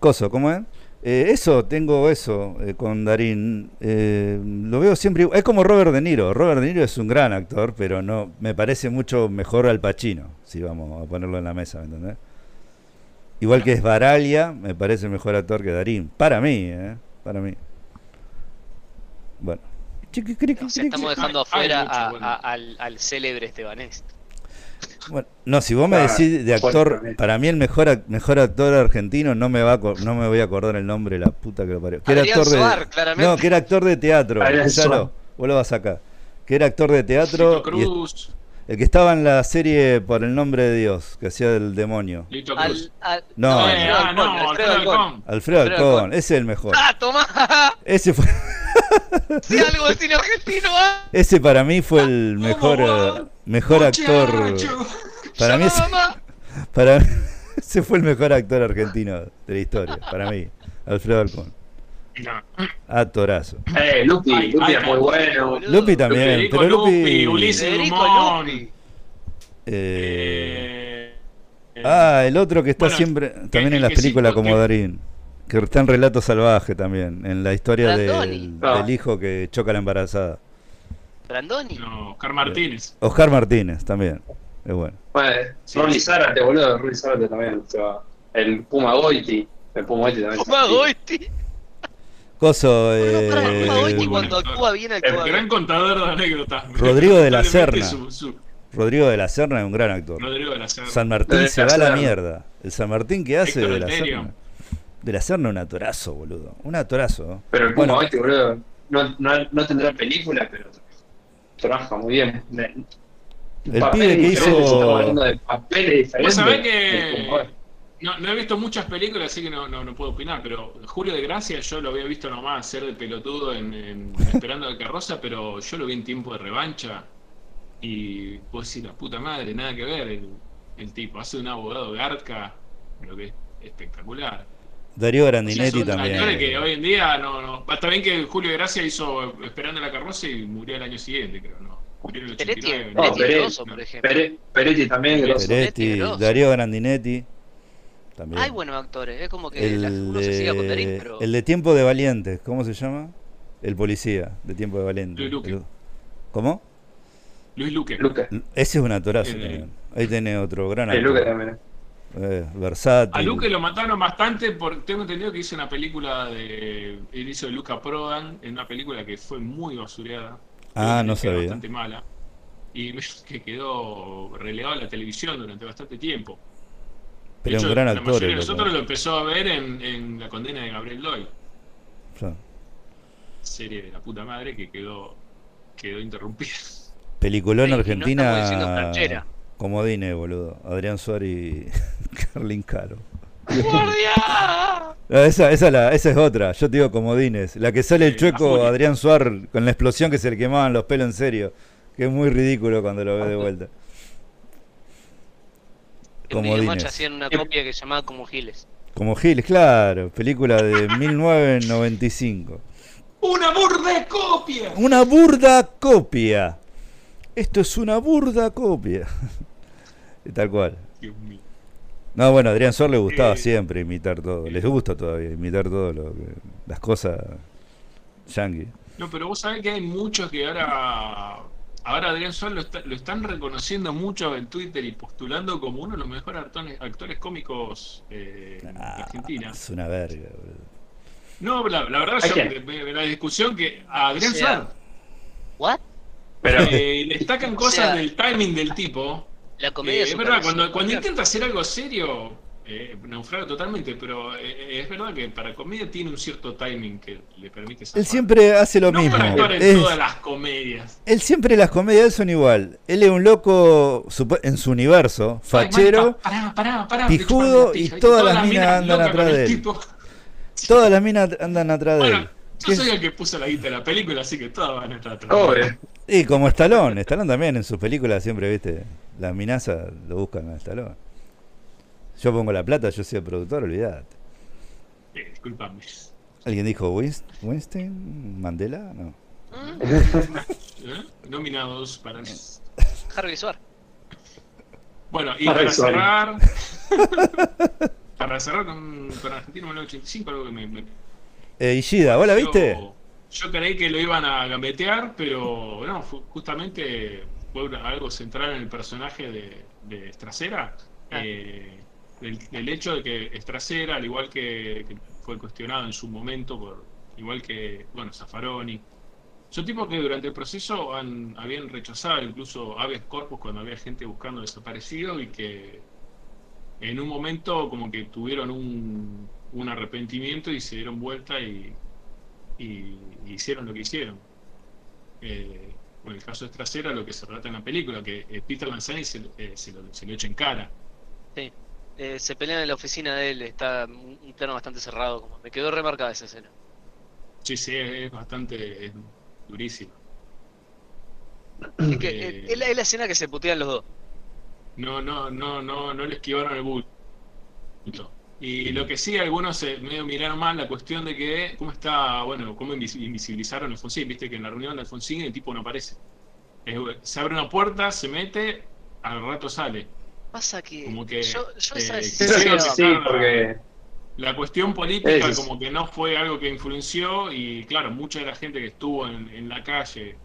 [SPEAKER 1] Coso, ¿cómo es? Eh, eso, tengo eso eh, con Darín. Eh, lo veo siempre. igual- Es como Robert De Niro. Robert De Niro es un gran actor, pero no me parece mucho mejor al Pacino, si vamos a ponerlo en la mesa, ¿me entendés? Igual que es Baraglia, me parece mejor actor que Darín. Para mí, ¿eh? Para mí. Bueno.
[SPEAKER 2] Estamos dejando
[SPEAKER 4] hay
[SPEAKER 2] afuera
[SPEAKER 4] mucho
[SPEAKER 2] a-
[SPEAKER 4] bueno.
[SPEAKER 2] a- al, al célebre Estebanés.
[SPEAKER 1] Bueno, no, si vos me
[SPEAKER 3] Ah,
[SPEAKER 1] decís de actor, para mí el mejor ac- mejor actor argentino no me va a, no me voy a acordar el nombre, la puta que lo parió. Que era actor de
[SPEAKER 2] Suar, claramente.
[SPEAKER 1] No, que era actor de teatro.
[SPEAKER 3] Suar.
[SPEAKER 1] vos lo vas acá. Que era actor de teatro y. el que estaba en la serie Por el nombre de Dios, que hacía del demonio.
[SPEAKER 4] Lito Cruz.
[SPEAKER 2] Al, al,
[SPEAKER 1] No,
[SPEAKER 4] Eh,
[SPEAKER 2] Alfredo
[SPEAKER 4] ah,
[SPEAKER 2] Alcón,
[SPEAKER 4] no,
[SPEAKER 2] Alfredo
[SPEAKER 4] Alfredo
[SPEAKER 2] Alcón.
[SPEAKER 4] Alcón.
[SPEAKER 1] Alfredo Alcón, ese es el mejor.
[SPEAKER 2] ¡Ah, tomá!
[SPEAKER 1] Ese fue
[SPEAKER 2] ¡Sí, algo de cine argentino! ¡Ah!
[SPEAKER 1] ese para mí fue el mejor mejor actor para mí ese, para mí- ese fue el mejor actor argentino de la historia, para mí, Alfredo Alcón. Actorazo.
[SPEAKER 3] Eh, Lupi,
[SPEAKER 4] Ay,
[SPEAKER 3] Lupi
[SPEAKER 4] ay,
[SPEAKER 3] es muy bueno.
[SPEAKER 2] boludo.
[SPEAKER 1] Lupi también,
[SPEAKER 4] Federico
[SPEAKER 1] pero Lupi
[SPEAKER 4] Lupi, Ulises.
[SPEAKER 2] Lupi.
[SPEAKER 1] eh,
[SPEAKER 4] Eh,
[SPEAKER 1] Ah, el otro que está
[SPEAKER 4] Bueno,
[SPEAKER 1] siempre también en las
[SPEAKER 4] que sí,
[SPEAKER 1] películas como Darín, que está en Relato Salvaje también, en la historia del,
[SPEAKER 3] Ah.
[SPEAKER 1] del hijo que choca a la embarazada.
[SPEAKER 2] Brandoni.
[SPEAKER 4] no, Oscar Martínez.
[SPEAKER 1] Oscar Martínez también, es bueno.
[SPEAKER 3] Bueno, Ronnie Zárate, boludo. Ronnie Zárate también. o sea, el Puma Goiti. El Puma Goiti también.
[SPEAKER 2] Puma Goiti.
[SPEAKER 1] Coso,
[SPEAKER 2] Bueno,
[SPEAKER 1] eh,
[SPEAKER 2] Puma cuando actúa bien
[SPEAKER 4] El gran contador de anécdotas.
[SPEAKER 1] Rodrigo de la Serna.
[SPEAKER 4] su- su-
[SPEAKER 1] Rodrigo de la Serna es un gran actor.
[SPEAKER 4] Rodrigo de la Serna.
[SPEAKER 1] San Martín
[SPEAKER 3] De
[SPEAKER 1] se va a la mierda. El San Martín que hace
[SPEAKER 4] Héctor
[SPEAKER 1] de la. Serna. De la Serna un atorazo, boludo. Un atorazo.
[SPEAKER 3] Pero el Puma
[SPEAKER 1] Bueno.
[SPEAKER 3] Goiti, boludo, no, no, no tendrá película, pero trabaja muy bien.
[SPEAKER 1] El pibe que hizo-
[SPEAKER 3] Estamos hablando de papeles
[SPEAKER 4] Vos
[SPEAKER 3] diferentes.
[SPEAKER 4] sabés
[SPEAKER 3] El
[SPEAKER 4] que
[SPEAKER 3] Puma.
[SPEAKER 4] No, no he visto muchas películas, así que no, no, no puedo opinar, pero Julio de Gracia yo lo había visto nomás hacer de pelotudo en, en Esperando la Carroza, pero yo lo vi en tiempo de revancha y vos decís, la puta madre, nada que ver el, el tipo, hace un abogado garca, lo que es espectacular.
[SPEAKER 1] Darío
[SPEAKER 4] O sea,
[SPEAKER 1] Grandinetti
[SPEAKER 4] actores que
[SPEAKER 1] también.
[SPEAKER 4] hoy en día no, no. Está bien que Julio de Gracia hizo Esperando la Carroza y murió el año siguiente, creo, ¿no? Murió en el
[SPEAKER 2] Peretti,
[SPEAKER 4] 89.
[SPEAKER 3] No,
[SPEAKER 2] Peretti
[SPEAKER 3] Peretti, Peretti también.
[SPEAKER 1] Peretti,
[SPEAKER 2] Peretti.
[SPEAKER 1] Darío Grandinetti. También.
[SPEAKER 2] Hay buenos actores, es como que la-
[SPEAKER 1] el,
[SPEAKER 2] uno se siga con Darín,
[SPEAKER 1] de,
[SPEAKER 2] pero.
[SPEAKER 1] el de Tiempo de Valientes, ¿cómo se llama? El policía de Tiempo de Valientes.
[SPEAKER 4] Luis Luque.
[SPEAKER 1] El- ¿Cómo?
[SPEAKER 4] Luis Luque.
[SPEAKER 3] Luca.
[SPEAKER 1] Ese es un atorazo
[SPEAKER 4] El-
[SPEAKER 1] también. Ahí tenés otro gran actor.
[SPEAKER 3] Luca también.
[SPEAKER 1] Eh, versátil.
[SPEAKER 4] A Luque lo mataron bastante porque tengo entendido que hizo una película de. Él hizo de Luca Prodan, en una película que fue muy basureada.
[SPEAKER 1] Ah, no sabía.
[SPEAKER 4] Bastante mala. Y que quedó relegado a la televisión durante bastante tiempo. De
[SPEAKER 1] un
[SPEAKER 4] hecho,
[SPEAKER 1] gran
[SPEAKER 4] la
[SPEAKER 1] actor.
[SPEAKER 4] mayoría de nosotros lo empezó a ver en, en La condena de Gabriel Doyle,
[SPEAKER 1] Ya.
[SPEAKER 4] serie de la puta madre que quedó, quedó interrumpida.
[SPEAKER 1] Peliculón
[SPEAKER 2] no diciendo
[SPEAKER 1] Argentina.
[SPEAKER 2] franchera.
[SPEAKER 1] Comodines, boludo. Adrián Suárez y Carlin Caro.
[SPEAKER 2] ¡Guardia!
[SPEAKER 1] No, esa, esa, la- esa es otra, yo te digo comodines. La que sale el chueco. Adrián Suar con la explosión que se le quemaban los pelos en serio. Que es muy ridículo cuando lo ves de vuelta.
[SPEAKER 2] En Videomatch
[SPEAKER 1] Comodines.
[SPEAKER 2] hacían una copia que se llamaba Como Giles.
[SPEAKER 1] Como Giles, claro. Película de 1995.
[SPEAKER 4] ¡Una burda copia!
[SPEAKER 1] Una burda copia. Esto es una burda copia. Y Tal cual. No, bueno, a Adrián Suar le gustaba
[SPEAKER 4] Eh,
[SPEAKER 1] siempre imitar todo. Les gusta todavía imitar todo lo que, las cosas yankee.
[SPEAKER 4] No, pero vos sabés que hay muchos que ahora. Ahora Adrián Suárez lo, está- lo están reconociendo mucho en Twitter y postulando como uno de los mejores actores, actores cómicos eh, de
[SPEAKER 1] Ah,
[SPEAKER 4] Argentina.
[SPEAKER 1] es una verga, boludo.
[SPEAKER 4] No, la, la verdad,
[SPEAKER 3] ¿A
[SPEAKER 4] yo, me- me- la discusión que a Adrián
[SPEAKER 2] O sea,
[SPEAKER 4] Suárez
[SPEAKER 2] ¿What?
[SPEAKER 3] Pero
[SPEAKER 4] eh, le destacan
[SPEAKER 2] O
[SPEAKER 4] cosas
[SPEAKER 2] sea,
[SPEAKER 4] del timing del tipo.
[SPEAKER 2] La
[SPEAKER 4] Eh,
[SPEAKER 2] comedia
[SPEAKER 4] es
[SPEAKER 2] super-
[SPEAKER 4] verdad, cuando intenta hacer algo serio, eh, naufraga totalmente, pero eh, es verdad que para comedia tiene un cierto timing que le permite zafar.
[SPEAKER 1] Él siempre hace lo
[SPEAKER 4] no
[SPEAKER 1] mismo.
[SPEAKER 4] para en
[SPEAKER 1] Es-
[SPEAKER 4] todas las comedias.
[SPEAKER 1] él siempre las comedias son igual. Él es un loco en su universo, fachero.
[SPEAKER 4] Ay, pará, pará,
[SPEAKER 1] pijudo y todas las minas andan atrás de él. Todas las minas andan atrás de él.
[SPEAKER 4] yo
[SPEAKER 1] ¿Qué-
[SPEAKER 4] soy el que puso la guita de la película, así que todas van a estar atrás.
[SPEAKER 3] Obvio.
[SPEAKER 1] Y como Stallone, Stallone también en sus películas siempre, viste, las minazas lo buscan a Stallone. Yo pongo la plata, yo soy el productor, olvidate.
[SPEAKER 4] Eh, disculpame.
[SPEAKER 1] ¿Alguien dijo Winst- Winston? ¿Mandela? No.
[SPEAKER 4] ¿Eh? Nominados para.
[SPEAKER 2] Harvey Suar.
[SPEAKER 4] Bueno, y
[SPEAKER 3] Para
[SPEAKER 4] cerrar. para cerrar con, con Argentina 1985, algo que me. me
[SPEAKER 1] Eh, Ishida, ¿vos la viste?
[SPEAKER 4] Yo, yo creí que lo iban a gambetear, pero no, justamente fue algo central en el personaje de, de Estracera.
[SPEAKER 2] Ah.
[SPEAKER 4] eh, el, hecho de que Estracera, al igual que, que fue cuestionado en su momento, por igual que, bueno, Zaffaroni, son tipos que durante el proceso han, habían rechazado incluso habeas corpus cuando había gente buscando desaparecido y que en un momento como que tuvieron un, arrepentimiento y se dieron vuelta y, hicieron lo que hicieron. Eh, con el caso de Trasera, lo que se trata en la película, que eh, Peter Lanzani se, eh, se lo, se lo echa en cara.
[SPEAKER 2] Sí. Eh, se pelean en la oficina de él, está un plano bastante cerrado, como me quedó remarcada esa escena.
[SPEAKER 4] Sí, sí, es, bastante es durísimo.
[SPEAKER 2] Es que
[SPEAKER 4] Eh.
[SPEAKER 2] eh, es, la, es la escena que se putean los dos.
[SPEAKER 4] No, no, no, no, no le esquivaron el bulto. Y lo que sí, algunos se medio miraron mal la cuestión de que, ¿cómo está, bueno, cómo invis- invisibilizaron a Alfonsín? Viste que en la reunión de Alfonsín el tipo no aparece. Es- se abre una puerta, se mete, al rato sale.
[SPEAKER 2] Pasa que,
[SPEAKER 4] Como que,
[SPEAKER 2] yo, yo
[SPEAKER 4] eh,
[SPEAKER 2] esa
[SPEAKER 3] Eso
[SPEAKER 2] decisión
[SPEAKER 3] sí, porque
[SPEAKER 4] La cuestión política
[SPEAKER 3] es.
[SPEAKER 4] como que no fue algo que influenció y claro, mucha de la gente que estuvo en, en la calle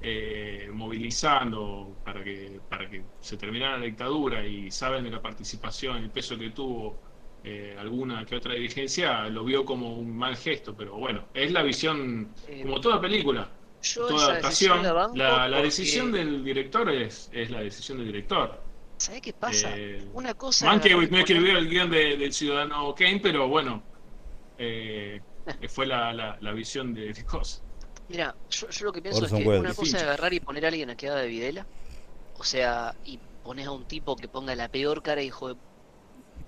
[SPEAKER 4] eh, movilizando para que, para que se terminara la dictadura y saben de la participación, el peso que tuvo eh, alguna que otra dirigencia, lo vio como un mal gesto, pero bueno, es la visión,
[SPEAKER 2] Eh,
[SPEAKER 4] como toda película,
[SPEAKER 2] yo
[SPEAKER 4] toda adaptación,
[SPEAKER 2] decisión la
[SPEAKER 4] la, decisión del director es, es la decisión del director.
[SPEAKER 2] ¿Sabés qué pasa?
[SPEAKER 4] Eh,
[SPEAKER 2] Una cosa.
[SPEAKER 4] Mankiewicz no
[SPEAKER 2] es
[SPEAKER 4] escribió el guion de- del ciudadano Kane, pero bueno, eh, fue la, la, la visión de, de cosas.
[SPEAKER 2] Mira, yo, yo lo que pienso
[SPEAKER 1] Orson
[SPEAKER 2] es que
[SPEAKER 1] Welles.
[SPEAKER 2] una cosa es agarrar y poner a alguien a queda de Videla, o sea, y pones a un tipo que ponga la peor cara de hijo de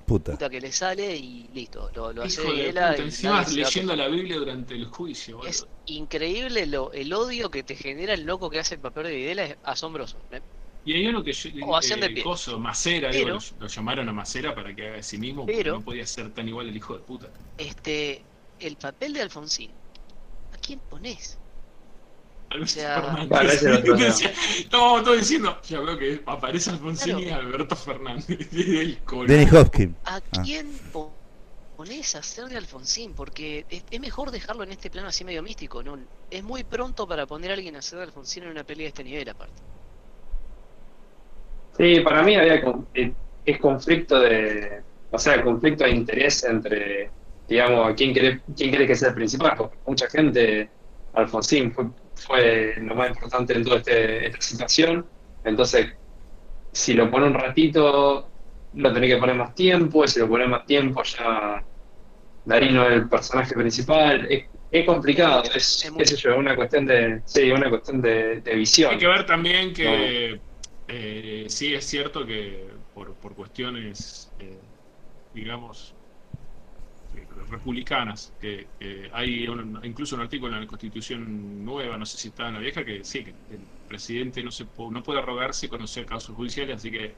[SPEAKER 1] Puta.
[SPEAKER 2] puta que le sale y listo, lo, lo hace
[SPEAKER 4] Hijo de
[SPEAKER 2] Videla
[SPEAKER 4] puta,
[SPEAKER 2] y
[SPEAKER 4] encima leyendo la Biblia durante el juicio. boludo.
[SPEAKER 2] Es increíble lo, el odio que te genera el loco que hace el papel de Videla, es asombroso. ¿eh?
[SPEAKER 4] Y hay uno que yo,
[SPEAKER 2] de
[SPEAKER 4] eh,
[SPEAKER 2] pie.
[SPEAKER 4] coso, Macera, digo,
[SPEAKER 2] Pero-
[SPEAKER 4] lo, lo llamaron a Macera para que haga de sí mismo, porque
[SPEAKER 2] Pero-
[SPEAKER 4] no podía ser tan igual el hijo de puta.
[SPEAKER 2] Este, el papel de Alfonsín, ¿a quién pones?
[SPEAKER 4] Alberto
[SPEAKER 2] sea-
[SPEAKER 4] Fernández. Estábamos todos diciendo, ya veo que aparece Alfonsín
[SPEAKER 2] Claro.
[SPEAKER 4] y Alberto Fernández. del.
[SPEAKER 1] Denny Hopkins.
[SPEAKER 2] ¿A
[SPEAKER 1] Ah.
[SPEAKER 2] quién po- pones a hacer de Alfonsín? Porque es, es mejor dejarlo en este plano así medio místico, ¿no? Es muy pronto para poner a alguien a hacer de Alfonsín en una peli de este nivel, aparte.
[SPEAKER 3] Sí, para mí había eh, es conflicto de, o sea, conflicto de interés entre, digamos, quién quiere, quién quiere que sea el principal, porque mucha gente, Alfonsín fue, fue lo más importante en toda este- esta situación, entonces, si lo pone un ratito, lo tenés que poner más tiempo, y si lo pones más tiempo ya Darín no es el personaje principal, es, es complicado, es,
[SPEAKER 2] Es
[SPEAKER 3] yo, una cuestión de, sí, una cuestión de, de visión.
[SPEAKER 4] Hay que ver también que eh, sí es cierto que por, por cuestiones, eh, digamos, eh, republicanas, que, que hay un- incluso un artículo en la Constitución nueva, no sé si está en la vieja, que sí, que el presidente no, se po- no puede arrogarse conocer casos judiciales, así que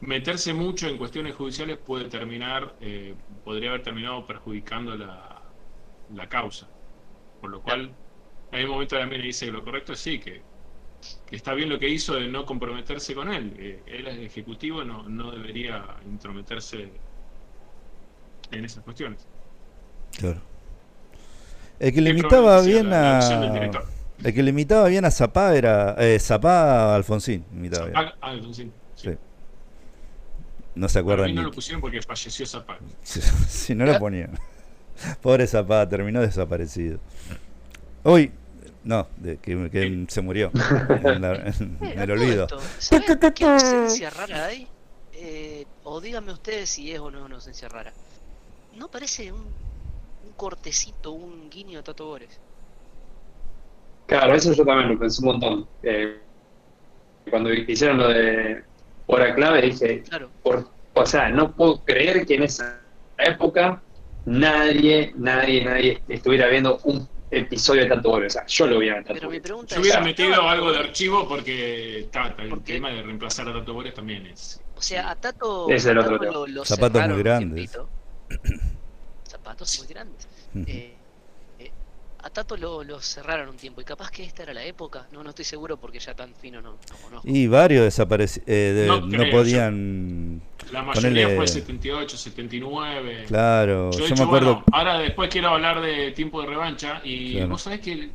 [SPEAKER 4] meterse mucho en cuestiones judiciales puede terminar, eh, podría haber terminado perjudicando la, la causa. Por lo cual, hay un momento también dice que lo correcto es sí, que está bien lo que hizo de no comprometerse con él. Eh, él es ejecutivo, no, no debería intrometerse en esas cuestiones.
[SPEAKER 1] Claro. El que le
[SPEAKER 4] Qué
[SPEAKER 1] imitaba
[SPEAKER 4] probable que sea
[SPEAKER 1] bien
[SPEAKER 4] la-
[SPEAKER 1] a. El que le imitaba bien a Zapá era. Eh, Zapá Alfonsín. Imitaba bien.
[SPEAKER 4] Zapag- entonces, sí.
[SPEAKER 1] Sí. No se
[SPEAKER 4] A
[SPEAKER 1] acuerdan
[SPEAKER 4] mí no lo pusieron porque falleció.
[SPEAKER 1] Si, si no lo ponían. Pobre Zapá, terminó desaparecido. Hoy. No, de, que, que se murió. En, la- en el olvido.
[SPEAKER 2] esto, ¿sabés qué ausencia rara hay? eh, o díganme ustedes si es o no es una ausencia rara. ¿No parece un, un cortecito, un guiño a Tato Bores?
[SPEAKER 3] Claro, eso yo también lo pensé un montón. Eh, cuando hicieron lo de hora clave dije,
[SPEAKER 2] Claro.
[SPEAKER 3] por, o sea, no puedo creer que en esa época nadie, nadie, nadie estuviera viendo un episodio de Tanto Bores. O sea, yo lo vi en Tanto
[SPEAKER 2] Pero mi pregunta
[SPEAKER 4] Yo hubiera
[SPEAKER 2] ¿estaba
[SPEAKER 4] metido algo de archivo porque está, está, el tema de reemplazar a Tato Bores también es.
[SPEAKER 2] O sea, a Tato,
[SPEAKER 3] es el
[SPEAKER 2] a
[SPEAKER 3] otro
[SPEAKER 2] Tato lo, lo
[SPEAKER 1] Zapatos muy grandes.
[SPEAKER 2] Zapatos muy grandes. Eh, a Tato lo, lo cerraron un tiempo y capaz que esta era la época. No, no estoy seguro porque ya tan fino no, no conozco.
[SPEAKER 1] Y varios desaparecieron,
[SPEAKER 4] No
[SPEAKER 1] no,
[SPEAKER 4] creo,
[SPEAKER 1] podían...
[SPEAKER 4] La mayoría
[SPEAKER 1] Ponele-
[SPEAKER 4] fue 78, 79.
[SPEAKER 1] Claro,
[SPEAKER 4] Yo,
[SPEAKER 1] yo,
[SPEAKER 4] de
[SPEAKER 1] me
[SPEAKER 4] hecho,
[SPEAKER 1] acuerdo...
[SPEAKER 4] bueno, ahora después quiero hablar de Tiempo de Revancha y
[SPEAKER 1] Claro.
[SPEAKER 4] vos sabés que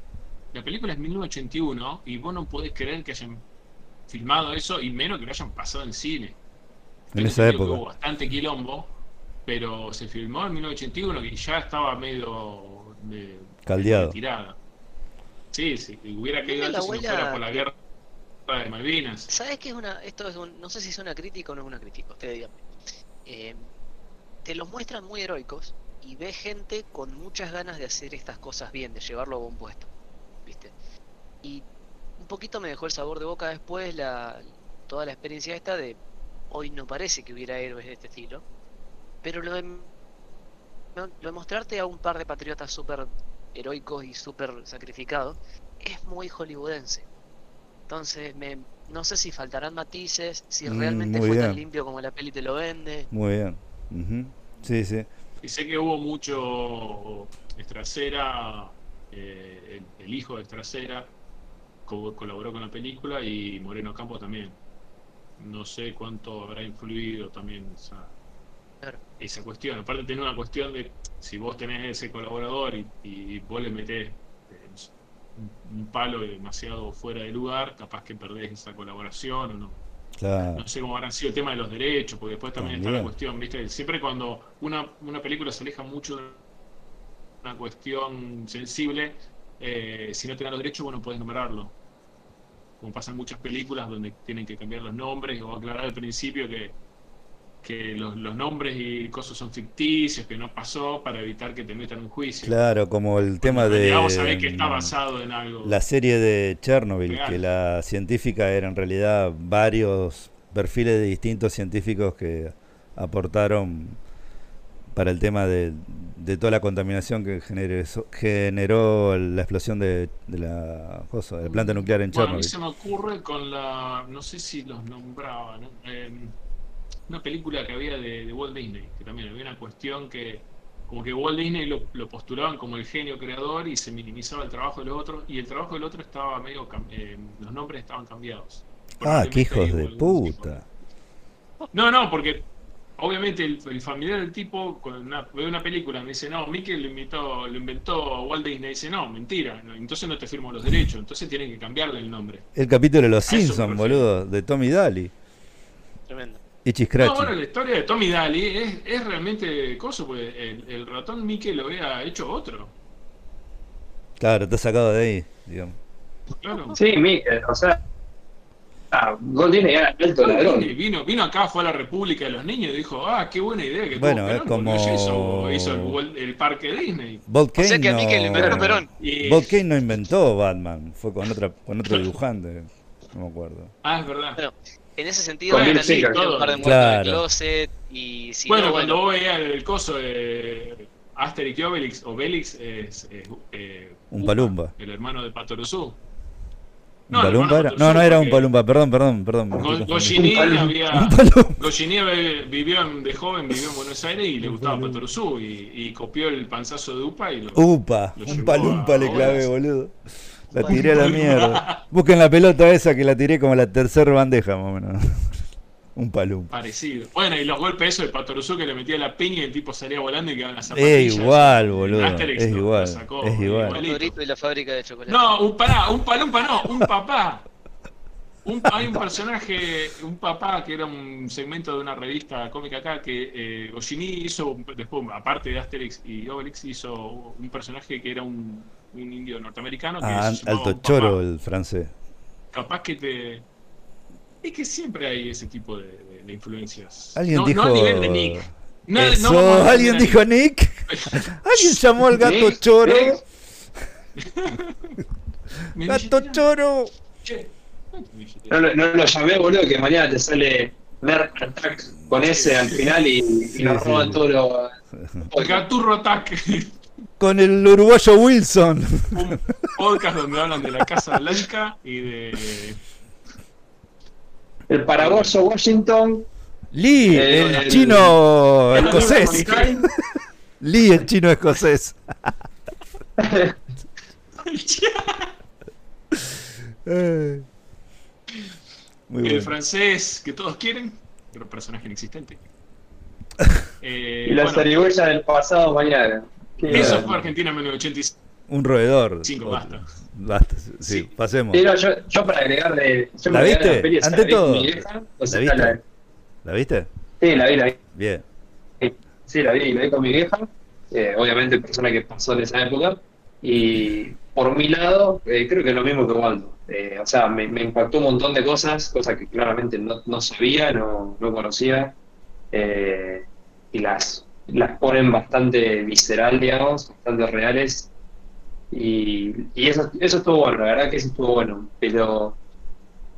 [SPEAKER 4] la película es 1981 y vos no podés creer que hayan filmado eso y menos que lo hayan pasado en cine.
[SPEAKER 1] en
[SPEAKER 4] Tengo
[SPEAKER 1] esa época.
[SPEAKER 4] Hubo bastante quilombo, pero se filmó en 1981 que ya estaba medio de,
[SPEAKER 1] Caldeado.
[SPEAKER 4] de tirada. Sí, sí, hubiera caído antes si no
[SPEAKER 2] abuela
[SPEAKER 4] fuera por la
[SPEAKER 2] que-
[SPEAKER 4] guerra de Malvinas.
[SPEAKER 2] ¿Sabes qué es una.? Esto es un. No sé si es una crítica o no es una crítica, ustedes díganme. Eh, te los muestran muy heroicos y ves gente con muchas ganas de hacer estas cosas bien, de llevarlo a buen puesto. ¿Viste? Y un poquito me dejó el sabor de boca después la, toda la experiencia esta de. Hoy no parece que hubiera héroes de este estilo, pero lo de, lo de mostrarte a un par de patriotas súper heroicos y súper sacrificados es muy hollywoodense. Entonces, me, no sé si faltarán matices, si
[SPEAKER 1] Mm,
[SPEAKER 2] realmente
[SPEAKER 1] muy
[SPEAKER 2] fue tan
[SPEAKER 1] bien.
[SPEAKER 2] limpio como la peli te lo vende.
[SPEAKER 1] Muy bien. Ujú. Sí, sí.
[SPEAKER 4] Y sé que hubo mucho Estracera, eh, el, el hijo de Estracera co- colaboró con la película y Moreno Campos también. No sé cuánto habrá influido también esa. Esa cuestión. Aparte tiene una cuestión de si vos tenés ese colaborador y, y vos le metés eh, un, un palo demasiado fuera de lugar, capaz que perdés esa colaboración o no.
[SPEAKER 1] Claro.
[SPEAKER 4] No sé cómo habrán sido el tema de los derechos, porque después también está la cuestión, ¿viste? Siempre cuando una, una película se aleja mucho de una cuestión sensible, eh, si no te dan los derechos, bueno, puedes nombrarlo. Como pasa en muchas películas donde tienen que cambiar los nombres o aclarar al principio que, que los, los nombres y cosas son ficticios, que no pasó, para evitar que te metan un juicio.
[SPEAKER 1] Claro, como el tema de
[SPEAKER 4] realidad vos sabés que está
[SPEAKER 1] mm,
[SPEAKER 4] basado en algo.
[SPEAKER 1] la serie de Chernobyl, que la científica era en realidad varios perfiles de distintos científicos que aportaron para el tema de, de toda la contaminación que generó, generó la explosión de, de la cosa, de la planta nuclear en
[SPEAKER 4] Bueno, a mí
[SPEAKER 1] Chernobyl.
[SPEAKER 4] se me ocurre con la. No sé si los nombraba, ¿no? Eh, una película que había de, de Walt Disney, que también había una cuestión que. Como que Walt Disney lo, lo postulaban como el genio creador y se minimizaba el trabajo de los otros, y el trabajo del otro estaba medio. eh, los nombres estaban cambiados.
[SPEAKER 1] Ah, qué hijos de
[SPEAKER 4] tipo
[SPEAKER 1] puta.
[SPEAKER 4] No, no, porque obviamente el, el familiar del tipo, cuando una- ve una película, me dice, no, Mickey lo inventó, lo inventó Walt Disney, dice, no, mentira, no, entonces no te firmo los derechos, entonces tienen que cambiarle el nombre.
[SPEAKER 1] El capítulo de Los Simpsons, boludo, de Tommy Daly.
[SPEAKER 2] Tremendo.
[SPEAKER 4] No, bueno, la historia de Tommy Daly es, es realmente coso, porque el, el ratón Mickey lo había hecho otro.
[SPEAKER 1] Claro, está sacado de ahí, digamos.
[SPEAKER 4] Claro.
[SPEAKER 3] Sí, mi, eh, o sea, ah, Goldini era alto ladrón.
[SPEAKER 4] Vino, vino acá, fue a la República de los Niños y dijo, ah, qué buena idea que
[SPEAKER 1] Bueno,
[SPEAKER 4] tuvo
[SPEAKER 1] es
[SPEAKER 4] Perón,
[SPEAKER 1] como-
[SPEAKER 4] hizo, hizo el, parque Disney.
[SPEAKER 1] Bob
[SPEAKER 2] O sea
[SPEAKER 1] Kane
[SPEAKER 2] que a que le inventó
[SPEAKER 1] no...
[SPEAKER 2] Perón.
[SPEAKER 4] Y-
[SPEAKER 1] Bob Kane no inventó Batman, fue con otra con otro dibujante, no me acuerdo.
[SPEAKER 4] Ah, es verdad.
[SPEAKER 2] Bueno, en ese sentido,
[SPEAKER 3] Con
[SPEAKER 2] entendí de muertos
[SPEAKER 1] Claro.
[SPEAKER 2] en el closet y si
[SPEAKER 4] bueno,
[SPEAKER 2] no,
[SPEAKER 4] cuando
[SPEAKER 2] bueno,
[SPEAKER 4] vos veías el coso de Asterix y Obelix, Obelix es, es, eh,
[SPEAKER 1] Un
[SPEAKER 4] Upa,
[SPEAKER 1] palumba.
[SPEAKER 4] el hermano de Patoruzú.
[SPEAKER 1] ¿Un palumba era? No, no era un palumba, perdón, perdón, perdón.
[SPEAKER 4] Go-
[SPEAKER 3] palumba.
[SPEAKER 4] había, vivió en- de joven, vivió en Buenos Aires y le gustaba Patoruzú y, y copió el panzazo de Upa y lo,
[SPEAKER 1] Upa,
[SPEAKER 4] Lo
[SPEAKER 1] un palumpa le clavé, boludo. La tiré a la mierda. Busquen la pelota esa que la tiré como la tercera bandeja, más o menos. Un palumpa.
[SPEAKER 4] parecido. Bueno, y los golpes esos de Patoruzú que le metía la piña y el tipo salía volando y quedaban las
[SPEAKER 1] Es
[SPEAKER 4] zapatillas.
[SPEAKER 1] igual,
[SPEAKER 4] En
[SPEAKER 1] boludo.
[SPEAKER 4] Asterix
[SPEAKER 1] Es igual.
[SPEAKER 4] sacó,
[SPEAKER 1] Es igual.
[SPEAKER 2] y la fábrica de chocolate.
[SPEAKER 4] No, un pará, un palumpa no, un papá. Un- hay un personaje, un papá que era un segmento de una revista cómica acá que eh, Goscinny hizo, después, aparte de Asterix y Obelix, hizo un personaje que era un, un indio norteamericano que
[SPEAKER 1] Ah,
[SPEAKER 4] se
[SPEAKER 1] alto
[SPEAKER 4] papá.
[SPEAKER 1] choro el francés.
[SPEAKER 4] Capaz que te. Es que siempre hay ese tipo de, de- de influencias.
[SPEAKER 1] Alguien
[SPEAKER 4] no,
[SPEAKER 1] dijo.
[SPEAKER 4] no a nivel de Nick. No,
[SPEAKER 1] Eso, ¿Alguien dijo Nick? ¿Alguien llamó al gato choro? ¡Gato choro!
[SPEAKER 4] che,
[SPEAKER 3] No, lo- no lo llamé, boludo, que mañana te sale Nerd Attack con ese al final y, y
[SPEAKER 1] Sí,
[SPEAKER 3] nos
[SPEAKER 1] sí.
[SPEAKER 3] roban todo lo.
[SPEAKER 4] Gaturro Attack,
[SPEAKER 1] Con el uruguayo Wilson.
[SPEAKER 4] un podcast donde hablan de la Casa Blanca y de.
[SPEAKER 3] El paraguayo Washington.
[SPEAKER 1] Lee,
[SPEAKER 3] Eh,
[SPEAKER 1] el
[SPEAKER 3] el-
[SPEAKER 1] chino
[SPEAKER 3] el
[SPEAKER 1] escocés. Lee, el chino escocés. Muy
[SPEAKER 4] el
[SPEAKER 1] bueno.
[SPEAKER 4] francés que todos quieren, pero personaje inexistente. Eh,
[SPEAKER 3] Y la
[SPEAKER 4] bueno,
[SPEAKER 3] zarigüeya del pasado mañana. Qué
[SPEAKER 4] eso
[SPEAKER 3] grande.
[SPEAKER 4] fue Argentina en 1985.
[SPEAKER 1] Un roedor.
[SPEAKER 4] Cinco, basta.
[SPEAKER 1] Basta, sí,
[SPEAKER 4] Sí.
[SPEAKER 1] pasemos.
[SPEAKER 3] Pero yo, yo para agregarle. Yo
[SPEAKER 1] ¿La viste?
[SPEAKER 3] la
[SPEAKER 1] Ante
[SPEAKER 3] la
[SPEAKER 1] todo.
[SPEAKER 3] mi vieja, o sea,
[SPEAKER 1] ¿La viste?
[SPEAKER 3] la-
[SPEAKER 1] ¿La viste?
[SPEAKER 3] sí, la vi, la vi.
[SPEAKER 1] Bien.
[SPEAKER 3] Sí, la vi, la vi con mi vieja. eh, obviamente, persona que pasó en esa época. Y por mi lado, eh, creo que es lo mismo que Waldo. Eh, o sea, me, impactó un montón de cosas, cosas que claramente no, no sabía, no, no conocía. eh, y las, las ponen bastante visceral, digamos, bastante reales. Y, y eso, eso estuvo bueno, la verdad que eso estuvo bueno. Pero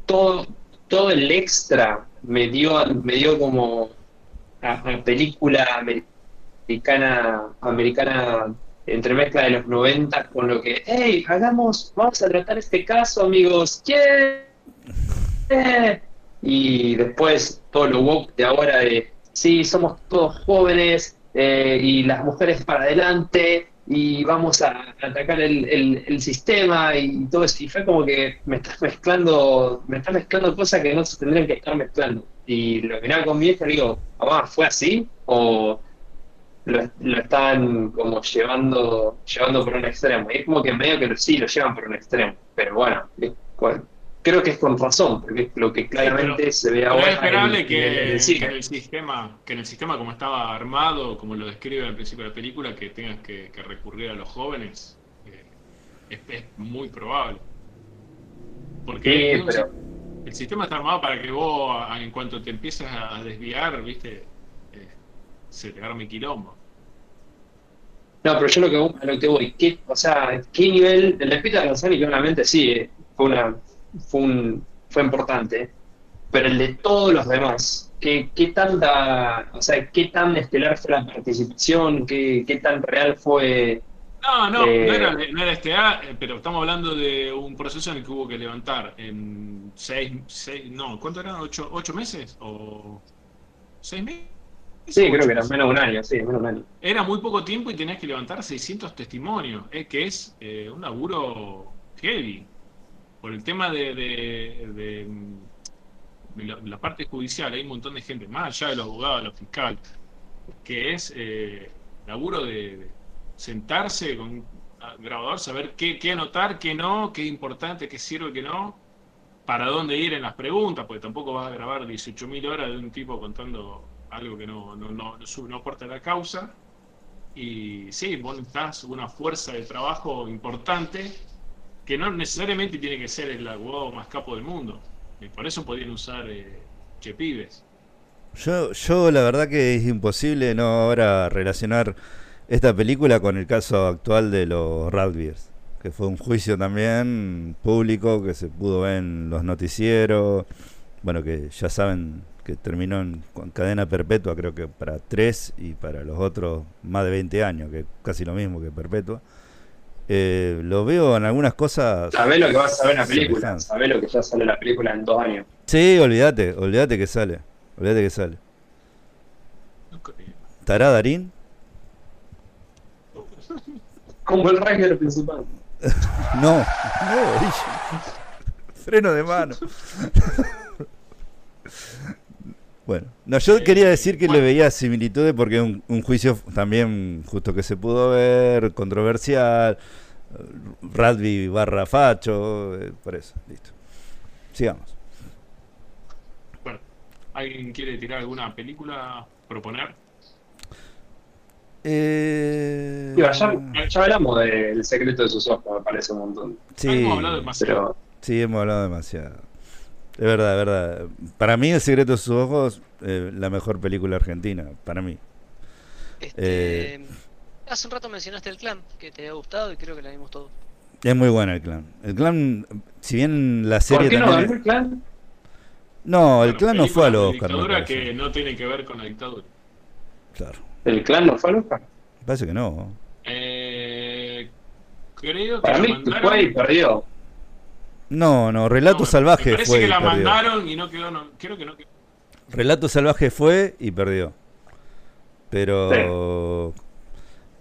[SPEAKER 3] todo, todo el extra me dio, me dio como a, a película americana, americana entremezcla de los 90 con lo que, hey, hagamos, vamos a tratar este caso, amigos, yeah. Y después todo lo woke de ahora de, sí, somos todos jóvenes eh, y las mujeres para adelante y vamos a atacar el, el- el sistema y todo eso. Y fue como que me estás mezclando, me estás mezclando cosas que no se tendrían que estar mezclando. Y lo miraba con mi hija y digo, mamá, ¿fue así? ¿O lo, lo están como llevando, llevando por un extremo? Y es como que medio que sí, lo llevan por un extremo. Pero bueno, es creo que es con razón, porque es lo que claramente
[SPEAKER 4] pero-
[SPEAKER 3] se ve ahora
[SPEAKER 4] es esperable
[SPEAKER 3] en- en
[SPEAKER 4] que,
[SPEAKER 3] el cine.
[SPEAKER 4] que en el sistema, que en el sistema como estaba armado, como lo describe al principio de la película, que tengas que, que recurrir a los jóvenes, eh, es, es muy probable. Porque
[SPEAKER 3] Sí, pero-
[SPEAKER 4] el sistema está armado para que vos, en cuanto te empiezas a desviar, viste, eh, se te arme quilombo.
[SPEAKER 3] No, pero yo lo que, a lo que voy, ¿qué, o sea, ¿qué nivel? El de Peter Lanzani, claramente sí, eh, fue, una, fue, un, fue importante, pero el de todos los demás, ¿qué, qué tanta, o sea, qué tan estelar fue la participación? ¿Qué, qué tan real fue?
[SPEAKER 4] No, no,
[SPEAKER 3] Eh,
[SPEAKER 4] no, era, no era este A, eh, pero estamos hablando de un proceso en el que hubo que levantar en seis, seis no, ¿cuánto eran? ¿Ocho, ocho meses? ¿O seis meses?
[SPEAKER 3] Sí, creo que era menos de un año, sí, menos un año.
[SPEAKER 4] Era muy poco tiempo y tenías que levantar 600 testimonios, eh, que es eh, un laburo heavy. Por el tema de, de- de, la, la parte judicial, hay un montón de gente, más allá de los abogados, los fiscales, que es eh, laburo de, de sentarse con un grabador, saber qué, qué anotar, qué no, qué importante, qué sirve, qué no, para dónde ir en las preguntas, porque tampoco vas a grabar 18.000 horas de un tipo contando algo que no, no, no, no aporta la causa. Y sí, vos necesitas una fuerza de trabajo importante que no necesariamente tiene que ser el abogado más capo del mundo. Y por eso podían usar eh, chepibes.
[SPEAKER 1] Yo, yo la verdad que es imposible no ahora relacionar esta película con el caso actual de los Radbeers, que fue un juicio también público que se pudo ver en los noticieros, bueno que ya saben que terminó en cadena perpetua creo que para tres y para los otros más de 20 años, que es casi lo mismo que perpetua. Eh, lo veo en algunas cosas...
[SPEAKER 3] Sabés lo que vas a ver en la película, sabés lo que ya sale la película en dos años.
[SPEAKER 1] Sí, olvídate, olvídate que sale, olvídate que sale. ¿Estará Darín?
[SPEAKER 3] Como el Ranger principal.
[SPEAKER 1] No, no, Orilla. Freno de mano. Bueno, no, yo quería decir que le veía similitudes porque un, un juicio también justo que se pudo ver, controversial, Radby barra facho, eh, por eso, listo. Sigamos.
[SPEAKER 4] Bueno, ¿alguien quiere tirar alguna película, proponer?
[SPEAKER 1] Eh,
[SPEAKER 3] Digo, ya, ya hablamos del secreto de sus ojos, me parece un montón.
[SPEAKER 1] sí,
[SPEAKER 4] Hemos hablado demasiado.
[SPEAKER 3] Pero
[SPEAKER 1] sí, hemos hablado demasiado. Es verdad, es verdad. Para mí, El secreto de sus ojos, eh, la mejor película argentina, para mí.
[SPEAKER 2] Este,
[SPEAKER 1] Eh.
[SPEAKER 2] Hace un rato mencionaste el clan, que te ha gustado y creo que la vimos todos.
[SPEAKER 1] Es muy buena el clan. El clan, si bien la serie
[SPEAKER 3] ¿Por qué no
[SPEAKER 1] también...
[SPEAKER 3] ganó el clan?
[SPEAKER 1] No, el
[SPEAKER 4] Bueno,
[SPEAKER 1] clan no fue a los
[SPEAKER 4] de
[SPEAKER 1] Oscar. me
[SPEAKER 4] dictadura que no tiene que ver con la dictadura.
[SPEAKER 1] Claro.
[SPEAKER 3] ¿El clan no fue al Oscar?
[SPEAKER 1] Me Parece que no.
[SPEAKER 4] Eh, creo que
[SPEAKER 3] Para mí
[SPEAKER 4] mandaron.
[SPEAKER 3] fue y perdió.
[SPEAKER 1] No, no, Relato
[SPEAKER 4] No,
[SPEAKER 1] Salvaje
[SPEAKER 4] me parece
[SPEAKER 1] fue
[SPEAKER 4] que la
[SPEAKER 1] perdió.
[SPEAKER 4] mandaron y no quedó. No, creo que no quedó.
[SPEAKER 1] Relato Salvaje fue y perdió. Pero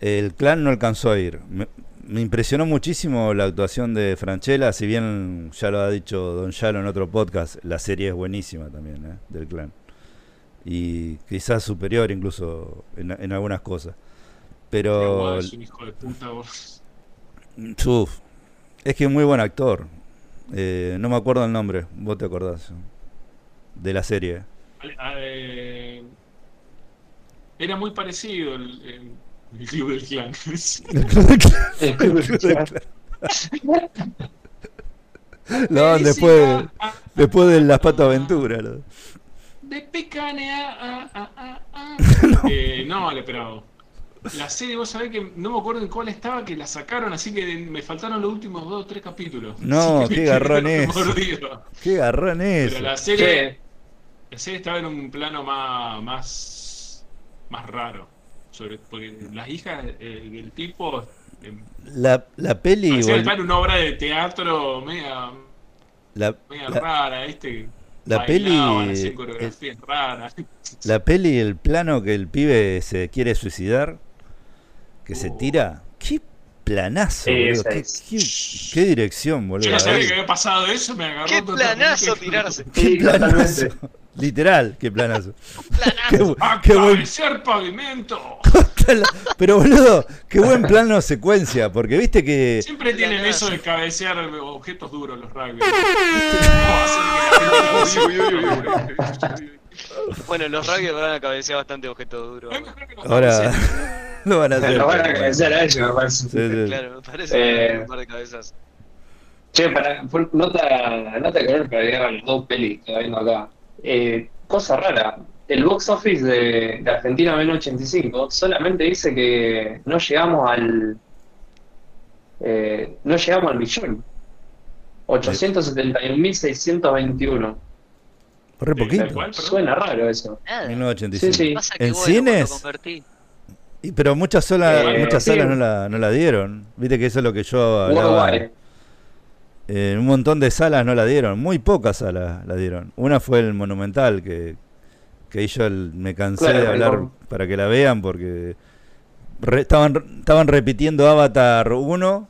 [SPEAKER 1] el clan no alcanzó a ir. Me, me impresionó muchísimo la actuación de Franchella, si bien ya lo ha dicho Don Yalo en otro podcast, la serie es buenísima también, ¿eh? del clan. Y quizás superior incluso en, en algunas cosas. Pero
[SPEAKER 4] es un hijo de puta, vos.
[SPEAKER 1] Uf, es que es muy buen actor. Eh, no me acuerdo el nombre, vos te acordás. De la serie.
[SPEAKER 4] Eh, era muy parecido el, el- el club del clan.
[SPEAKER 3] El club del clan.
[SPEAKER 1] Lo daban después, después de las patas aventuras.
[SPEAKER 4] De picanea. ah, ah, ah, ah. Eh, no, vale, pero. La serie, vos sabés que no me acuerdo en cuál estaba, que la sacaron, así que me faltaron los últimos dos o tres capítulos.
[SPEAKER 1] No, qué garrón es.
[SPEAKER 4] mordido.
[SPEAKER 1] Qué garrón es.
[SPEAKER 4] Pero la serie, la serie estaba en un plano más, más, más raro. Sobre, porque las hijas eh, del tipo eh,
[SPEAKER 1] La, la peli.
[SPEAKER 4] en una obra de teatro media,
[SPEAKER 1] La,
[SPEAKER 4] media
[SPEAKER 1] la-
[SPEAKER 4] rara, ¿viste?
[SPEAKER 1] la peli- la peli, el plano que el pibe se quiere suicidar, que se tira. Qué planazo, boludo. Qué,
[SPEAKER 3] es.
[SPEAKER 1] qué- qué dirección, boludo.
[SPEAKER 4] Yo no sabía que había pasado eso, me agarró
[SPEAKER 2] ¡Qué planazo
[SPEAKER 4] con-
[SPEAKER 2] tirarse!
[SPEAKER 1] Qué
[SPEAKER 3] Sí,
[SPEAKER 1] planazo. Literal, qué planazo. Qué, qué buen
[SPEAKER 4] ¡Acabecear pavimento!
[SPEAKER 1] Pero boludo, qué buen plano secuencia, porque viste que
[SPEAKER 4] Siempre tienen eso de cabecear objetos duros los rugby. ¿Cómo hacer que
[SPEAKER 2] Bueno, los rugby van a cabecear bastante objetos duros.
[SPEAKER 4] Que
[SPEAKER 1] ahora lo van a hacer.
[SPEAKER 3] Lo van a agradecer a ellos, me parece.
[SPEAKER 1] Sí, sí.
[SPEAKER 2] Claro, me parece
[SPEAKER 3] Eh,
[SPEAKER 2] un par de cabezas.
[SPEAKER 3] Che, para, por- nota, nota que ver para las dos pelis que está viendo acá. Eh, cosa rara, el box office de, de Argentina 1985 solamente dice que no llegamos al. eh, no llegamos al millón. 871.621.
[SPEAKER 1] Re
[SPEAKER 4] ¿Tal
[SPEAKER 1] poquito.
[SPEAKER 4] cual?
[SPEAKER 3] Suena raro eso.
[SPEAKER 2] Nada.
[SPEAKER 1] 1985.
[SPEAKER 3] Sí, sí.
[SPEAKER 2] Pasa que
[SPEAKER 1] ¿En cines? Pero muchas, sola-
[SPEAKER 3] Eh,
[SPEAKER 1] muchas
[SPEAKER 3] sí.
[SPEAKER 1] salas no la, no la dieron. Viste que eso es lo que yo hablaba. Eh, un montón de salas no la dieron. Muy pocas salas la dieron. Una fue el Monumental, que, que ahí yo el- me cansé
[SPEAKER 3] Claro,
[SPEAKER 1] de hablar para que la vean porque re- estaban, estaban repitiendo Avatar 1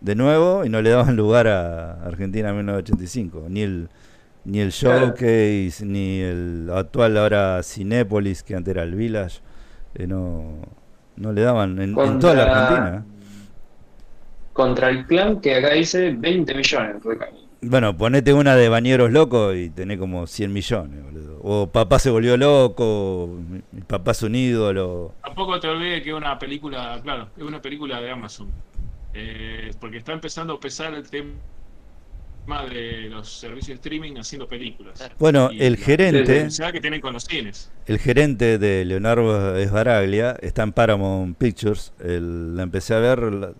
[SPEAKER 1] de nuevo y no le daban lugar a Argentina 1985. Ni el, ni el
[SPEAKER 3] Claro.
[SPEAKER 1] Showcase, ni el actual ahora Cinépolis, que antes era el Village. eh, no, no le daban en, en toda la
[SPEAKER 3] Contra-
[SPEAKER 1] Argentina.
[SPEAKER 3] Contra el clan que acá dice 20 millones.
[SPEAKER 1] Bueno, ponete una de Bañeros Locos y tenés como 100 millones, boludo. O Papá se volvió loco, mi papá es un ídolo.
[SPEAKER 4] Tampoco te olvides que es una película, claro, es una película de Amazon. Eh, porque está empezando a pesar el tema de los servicios de streaming haciendo películas.
[SPEAKER 1] Bueno,
[SPEAKER 4] Y
[SPEAKER 1] el
[SPEAKER 4] la
[SPEAKER 1] gerente,
[SPEAKER 4] que tienen con los cines.
[SPEAKER 1] el gerente de Leonardo Esbaraglia está en Paramount Pictures. El- la empecé a ver, la-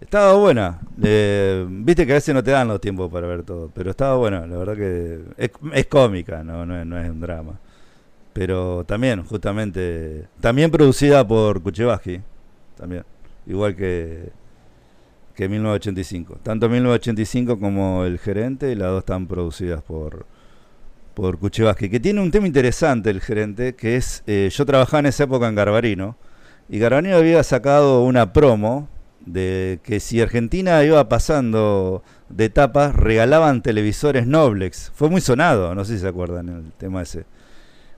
[SPEAKER 1] estaba buena. Eh, Viste que a veces no te dan los tiempos para ver todo, pero estaba buena. La verdad que es, es cómica, no, no, es, no es un drama. Pero también, justamente, también producida por Kuchevaski, también, igual que que 1985. Tanto 1985 como El Gerente, las dos están producidas por por Kuchevaski, que tiene un tema interesante el gerente, que es, eh, yo trabajaba en esa época en Garbarino, y Garbarino había sacado una promo de que si Argentina iba pasando de etapas, regalaban televisores Noblex. Fue muy sonado, no sé si se acuerdan el tema ese.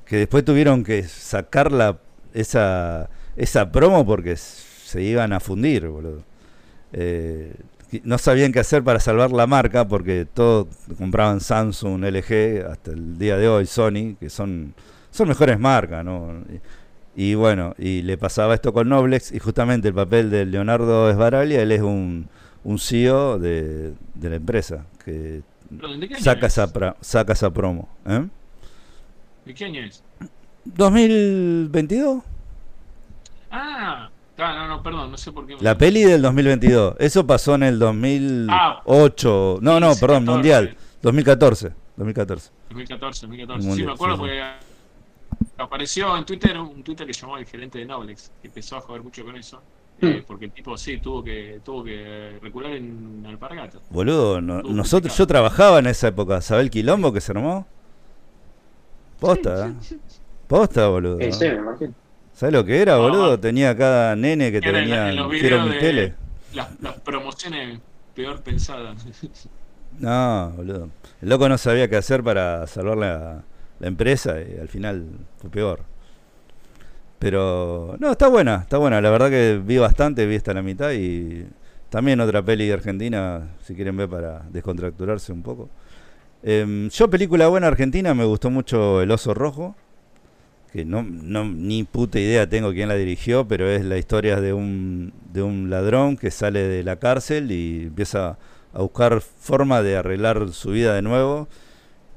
[SPEAKER 1] Que después tuvieron que sacar la, esa, esa promo porque se iban a fundir, boludo. Eh, no sabían qué hacer para salvar la marca porque todos compraban Samsung, LG, hasta el día de hoy Sony, que son, son mejores marcas, ¿no? Y, y bueno, y le pasaba esto con Noblex y justamente el papel de Leonardo Esbaraglia, él es un, un CEO de, de la empresa, que
[SPEAKER 4] Perdón, ¿de qué año
[SPEAKER 1] saca
[SPEAKER 4] es?
[SPEAKER 1] esa, pra- saca esa promo. ¿eh?
[SPEAKER 4] ¿De qué año es?
[SPEAKER 1] ¿2022?
[SPEAKER 4] Ah, ah, no, no, perdón, no sé por qué. me-
[SPEAKER 1] La peli del 2022. Eso pasó en el 2008. no, no,
[SPEAKER 4] 15,
[SPEAKER 1] perdón,
[SPEAKER 4] 14.
[SPEAKER 1] mundial. 2014. 2014.
[SPEAKER 4] 2014, 2014. Sí,
[SPEAKER 1] Mundial,
[SPEAKER 4] me acuerdo
[SPEAKER 1] sí, sí.
[SPEAKER 4] porque apareció en Twitter un Twitter que llamó el gerente de Noblex, que empezó a joder mucho con eso. eh,
[SPEAKER 3] Hmm.
[SPEAKER 4] porque el tipo sí tuvo que tuvo que recular en alpargatas.
[SPEAKER 1] Boludo, no- nosotros,
[SPEAKER 4] complicado.
[SPEAKER 1] yo trabajaba en esa época. ¿Sabés el quilombo que se armó? Posta, ¿eh? Posta, boludo.
[SPEAKER 3] Sí, sí, me imagino.
[SPEAKER 1] ¿Sabés lo que era, boludo? Tenía cada nene que te venía. tele.
[SPEAKER 4] Las, las promociones peor pensadas.
[SPEAKER 1] No, boludo. El loco no sabía qué hacer para salvar la, la empresa y al final fue peor. Pero, no, está buena, está buena. La verdad que vi bastante, vi hasta la mitad y también otra peli de Argentina, si quieren ver para descontracturarse un poco. Em, yo, película buena argentina, me gustó mucho El Oso Rojo, que no, no ni puta idea tengo quién la dirigió, pero es la historia de un, de un ladrón que sale de la cárcel y empieza a buscar forma de arreglar su vida de nuevo,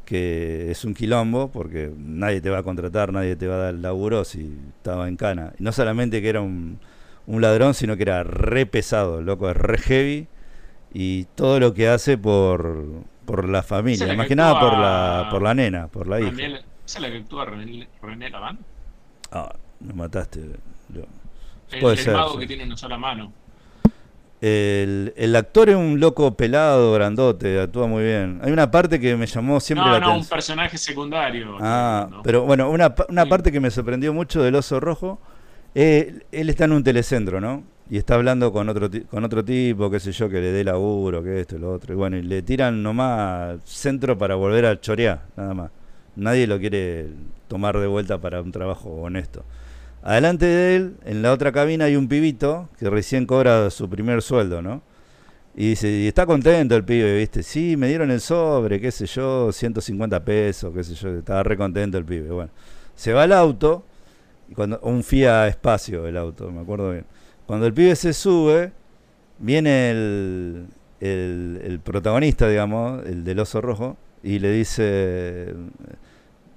[SPEAKER 1] que es un quilombo, porque nadie te va a contratar, nadie te va a dar el laburo si estaba en cana. Y no solamente que era un, un ladrón, sino que era re pesado, loco, es re heavy, y todo lo que hace por, por la familia, más
[SPEAKER 4] que
[SPEAKER 1] nada por la, por la nena, por la hija.
[SPEAKER 4] ¿Esa es la que actúa René, René Laván?
[SPEAKER 1] Ah, me mataste. lo-
[SPEAKER 4] El,
[SPEAKER 1] Puede
[SPEAKER 4] el
[SPEAKER 1] ser,
[SPEAKER 4] mago
[SPEAKER 1] sí.
[SPEAKER 4] que tiene una sola mano.
[SPEAKER 1] El, el actor es un loco pelado, grandote, actúa muy bien. Hay una parte que me llamó siempre
[SPEAKER 4] no,
[SPEAKER 1] la
[SPEAKER 4] no, un
[SPEAKER 1] atención.
[SPEAKER 4] personaje secundario.
[SPEAKER 1] Ah, pero bueno, una, una
[SPEAKER 4] Sí.
[SPEAKER 1] parte que me sorprendió mucho del oso rojo, eh, él está en un telecentro, ¿no? Y está hablando con otro, con otro tipo, qué sé yo, que le dé laburo, que esto y lo otro. Y bueno, y le tiran nomás centro para volver a chorear, nada más. Nadie lo quiere tomar de vuelta para un trabajo honesto. Adelante de él, en la otra cabina hay un pibito que recién cobra su primer sueldo, ¿no? Y dice, y está contento el pibe, ¿viste? Sí, me dieron el sobre, qué sé yo, 150 pesos, qué sé yo, estaba re contento el pibe. Bueno, se va al auto, y cuando, un Fiat Espacio el auto, me acuerdo bien. Cuando el pibe se sube, viene el, el, el protagonista, digamos, el del oso rojo, y le dice,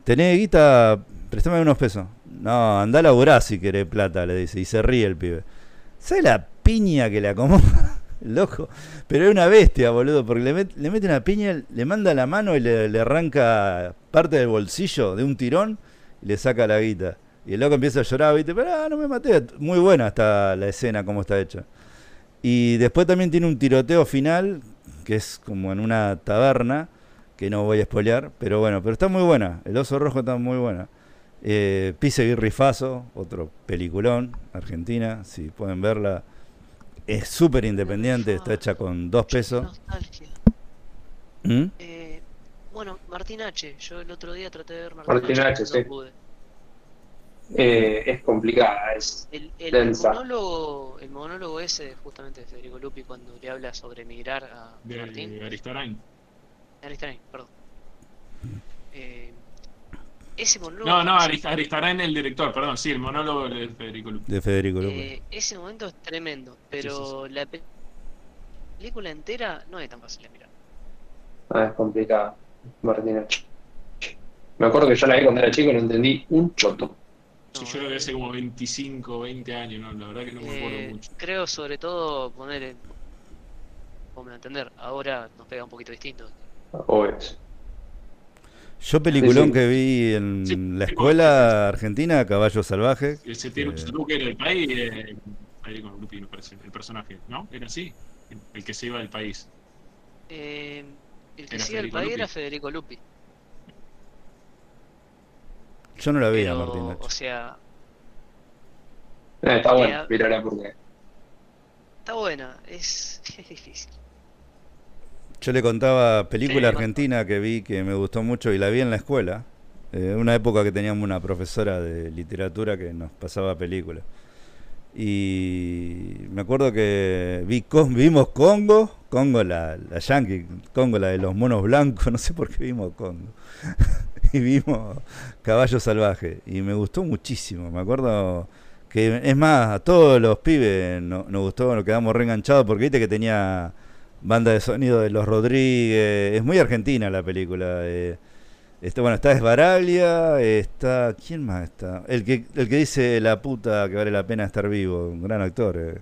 [SPEAKER 1] tenés guita, préstame unos pesos. No, anda a laburar si querés plata, le dice, y se ríe el pibe. ¿Sabes la piña que le acomoda? Loco. Pero es una bestia, boludo, porque le, met- le mete una piña, le manda la mano y le, le arranca parte del bolsillo de un tirón y le saca la guita. Y el loco empieza a llorar, ¿viste? Pero ah, no me maté. Muy buena está la escena, como está hecha. Y después también tiene un tiroteo final, que es como en una taberna, que no voy a spoilear, pero bueno, pero está muy buena. El oso rojo está muy buena. Eh, Pise y Rifazo, otro peliculón, Argentina, si pueden verla. Es súper independiente, está hecha con dos pesos.
[SPEAKER 2] nostalgia.
[SPEAKER 1] ¿Mm?
[SPEAKER 2] Eh, bueno, Martín H. Yo el otro día traté de ver
[SPEAKER 3] Martín
[SPEAKER 2] Martín,
[SPEAKER 3] H,
[SPEAKER 2] no
[SPEAKER 3] sí.
[SPEAKER 2] pude.
[SPEAKER 3] Eh, es complicada, es
[SPEAKER 2] El, el
[SPEAKER 3] Densa.
[SPEAKER 2] monólogo, el monólogo ese justamente de Federico Lupi cuando le habla sobre emigrar a Martín.
[SPEAKER 4] De Aristarain.
[SPEAKER 2] Perdón. Eh, ese monólogo.
[SPEAKER 4] No, no, Aristarain el director, perdón, sí, el monólogo de Federico Lupi.
[SPEAKER 1] De Federico López.
[SPEAKER 2] eh, ese momento es tremendo, pero la pe- película entera no es tan fácil de mirar.
[SPEAKER 3] Ah, es complicada. Martina. Me acuerdo que yo la vi cuando era chico y no entendí un choto.
[SPEAKER 4] Sí,
[SPEAKER 2] No,
[SPEAKER 4] yo lo vi
[SPEAKER 2] eh,
[SPEAKER 4] hace como 25, 20 años, no, la verdad que no me acuerdo
[SPEAKER 2] Eh,
[SPEAKER 4] mucho.
[SPEAKER 2] creo sobre todo poner en, como entender, ahora nos pega un poquito distinto.
[SPEAKER 3] Obvio.
[SPEAKER 1] Yo peliculón
[SPEAKER 3] sí, sí.
[SPEAKER 1] que vi en
[SPEAKER 4] Sí,
[SPEAKER 1] la
[SPEAKER 4] sí,
[SPEAKER 1] escuela argentina, Caballo Salvaje.
[SPEAKER 4] Ese tiro
[SPEAKER 1] eh,
[SPEAKER 4] que era el país, eh, Federico Lupi me parece, el personaje, ¿no? Era así, el, el que se iba del país.
[SPEAKER 2] Eh, el que
[SPEAKER 4] Era
[SPEAKER 2] sigue el
[SPEAKER 4] Federico
[SPEAKER 2] país
[SPEAKER 4] Lupi.
[SPEAKER 2] era Federico Lupi.
[SPEAKER 1] Yo no la vi a
[SPEAKER 2] Pero,
[SPEAKER 1] Martín Nacho.
[SPEAKER 2] o sea,
[SPEAKER 3] Eh, está bueno,
[SPEAKER 2] Eh,
[SPEAKER 3] mirará porque.
[SPEAKER 2] está buena, es, es difícil.
[SPEAKER 1] Yo le contaba película
[SPEAKER 2] Sí,
[SPEAKER 1] argentina que vi que me gustó mucho y la vi en la escuela. Eh, una época que teníamos una profesora de literatura que nos pasaba películas. Y me acuerdo que vi, Con- vimos Congo, Congo la, la Yankee, Congo la de los monos blancos, no sé por qué vimos Congo. y vimos Caballo Salvaje. Y me gustó muchísimo. Me acuerdo que, es más, a todos los pibes no- nos gustó, nos quedamos reenganchados porque viste que tenía banda de sonido de los Rodríguez. Es muy argentina la película. eh. Este, bueno, está Esbaraglia, está. ¿Quién más está? El que, el que dice la puta que vale la pena estar vivo, un gran actor. eh.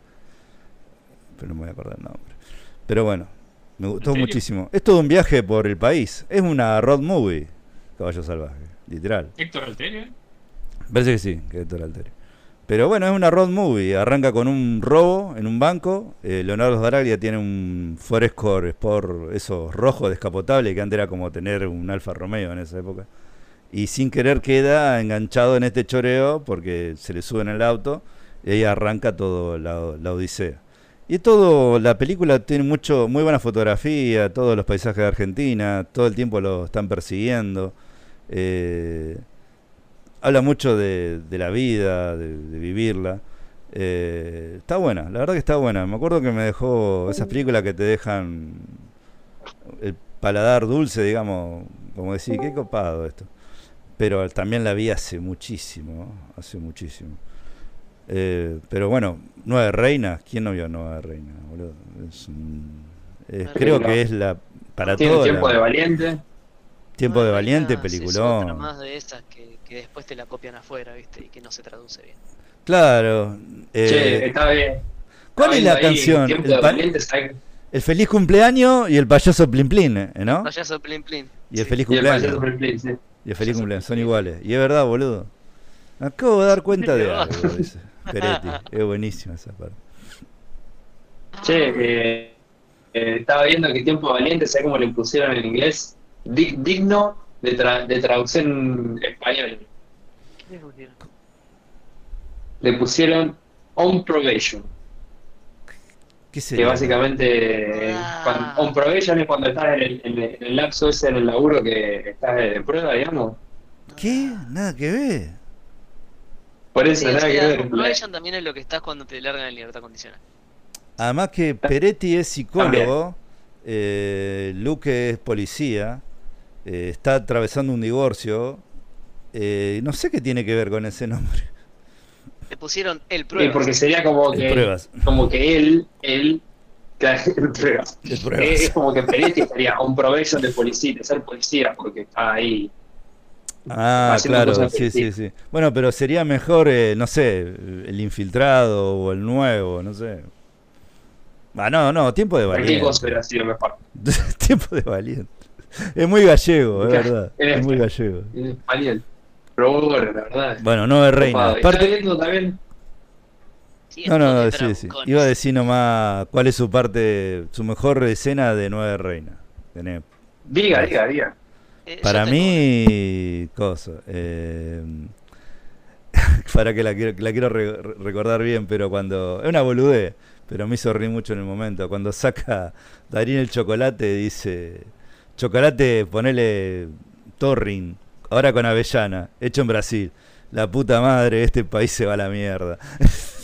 [SPEAKER 1] Pero no me voy a acordar el nombre. Pero bueno, me gustó muchísimo. Es todo un viaje por el país. Es una road movie, Caballo Salvaje, literal.
[SPEAKER 4] Héctor Alteria.
[SPEAKER 1] Parece que sí, que Héctor Alterio. Pero bueno, es una road movie. Arranca con un robo en un banco. Eh, Leonardo Sbaraglia tiene un Ford Escort Sport, esos rojos descapotables, que antes era como tener un Alfa Romeo en esa época. Y sin querer queda enganchado en este choreo porque se le sube en el auto y ahí arranca todo la, la odisea. Y todo, la película tiene mucho, muy buena fotografía, todos los paisajes de Argentina, todo el tiempo lo están persiguiendo. Eh, habla mucho de, de la vida, de, de vivirla. Eh, está buena, la verdad que está buena. Me acuerdo que me dejó esas películas que te dejan el paladar dulce, digamos, como decir, qué copado esto. Pero también la vi hace muchísimo, ¿no? hace muchísimo. Eh, pero bueno, Nueve Reinas, ¿quién no vio Nueve Reinas? boludo? Es un- es-
[SPEAKER 2] Nueve
[SPEAKER 1] creo que es la para todo
[SPEAKER 3] tiempo
[SPEAKER 1] la-
[SPEAKER 3] de valiente.
[SPEAKER 1] tiempo de valiente,
[SPEAKER 2] Reinas es
[SPEAKER 1] peliculón.
[SPEAKER 2] otra más de esas que, que después te la copian afuera, ¿viste? Y que no se traduce bien.
[SPEAKER 1] Claro. eh,
[SPEAKER 3] che, está bien.
[SPEAKER 1] ¿Cuál es la
[SPEAKER 3] ahí
[SPEAKER 1] canción? El, feliz cumpleaños y el payaso Plin Plin, eh, ¿no?
[SPEAKER 2] Payaso Plin Plin.
[SPEAKER 1] Y el
[SPEAKER 2] Sí.
[SPEAKER 1] feliz
[SPEAKER 3] Y el
[SPEAKER 1] cumpleaños.
[SPEAKER 3] payaso Plin Plin, sí.
[SPEAKER 1] Y el feliz
[SPEAKER 2] Payaso
[SPEAKER 1] cumpleaños, son iguales. Y es verdad, boludo. Me acabo de dar cuenta de algo, dice Peretti. Es buenísima esa parte.
[SPEAKER 3] Che, eh, eh, estaba viendo que tiempo valiente, ¿sabes cómo le pusieron en inglés? Di- digno de, tra- de traducción español.
[SPEAKER 2] ¿Qué le pusieron?
[SPEAKER 3] Le pusieron on probation.
[SPEAKER 1] ¿Qué
[SPEAKER 3] Que
[SPEAKER 1] sería?
[SPEAKER 3] básicamente, eh,
[SPEAKER 2] Ah.
[SPEAKER 3] cuando- on probation es cuando estás en el, en el- en el lapso ese en el laburo que estás de prueba, digamos.
[SPEAKER 1] ¿Qué? Nada que ver.
[SPEAKER 3] Por eso,
[SPEAKER 2] Sí, o
[SPEAKER 3] nada que ver.
[SPEAKER 2] probation también es lo que estás cuando te largan en libertad condicional.
[SPEAKER 1] Además que Peretti es psicólogo, eh, Luque es policía, eh, está atravesando un divorcio. eh, no sé qué tiene que ver con ese nombre.
[SPEAKER 2] Le pusieron el
[SPEAKER 3] Sí,
[SPEAKER 2] prueba.
[SPEAKER 3] porque sería como
[SPEAKER 1] El
[SPEAKER 3] que,
[SPEAKER 1] pruebas.
[SPEAKER 3] como que él, él, claro, el pruebas.
[SPEAKER 1] El pruebas.
[SPEAKER 3] Es como que Peretti estaría on probation de policía, de ser policía, porque está ahí.
[SPEAKER 1] Ah, claro, sí, sí, sí. Bueno, pero sería mejor, eh, no sé, el infiltrado o el nuevo, no sé. Ah, no, no, tiempo de
[SPEAKER 3] Cualquier
[SPEAKER 1] valiente.
[SPEAKER 3] cosa hubiera sido mejor.
[SPEAKER 1] tiempo de valiente. Es muy gallego, es verdad. Es muy gallego.
[SPEAKER 3] En español. Pero bueno, la verdad.
[SPEAKER 1] Bueno, no es reina. Aparte-
[SPEAKER 3] también.
[SPEAKER 2] Sí,
[SPEAKER 1] No, no, no, sí, sí. Iba a decir nomás cuál es su parte, su mejor escena de Nueve Reina.
[SPEAKER 3] Diga, diga, diga.
[SPEAKER 2] Eh,
[SPEAKER 1] Para mí, cosa. eh, para que la quiero, la quiero re- recordar bien, pero cuando. Es una boludez, pero me hizo reír mucho en el momento. Cuando saca Darín el chocolate, dice: Chocolate, ponele Torrin, ahora con avellana, hecho en Brasil. La puta madre, este país se va a la mierda.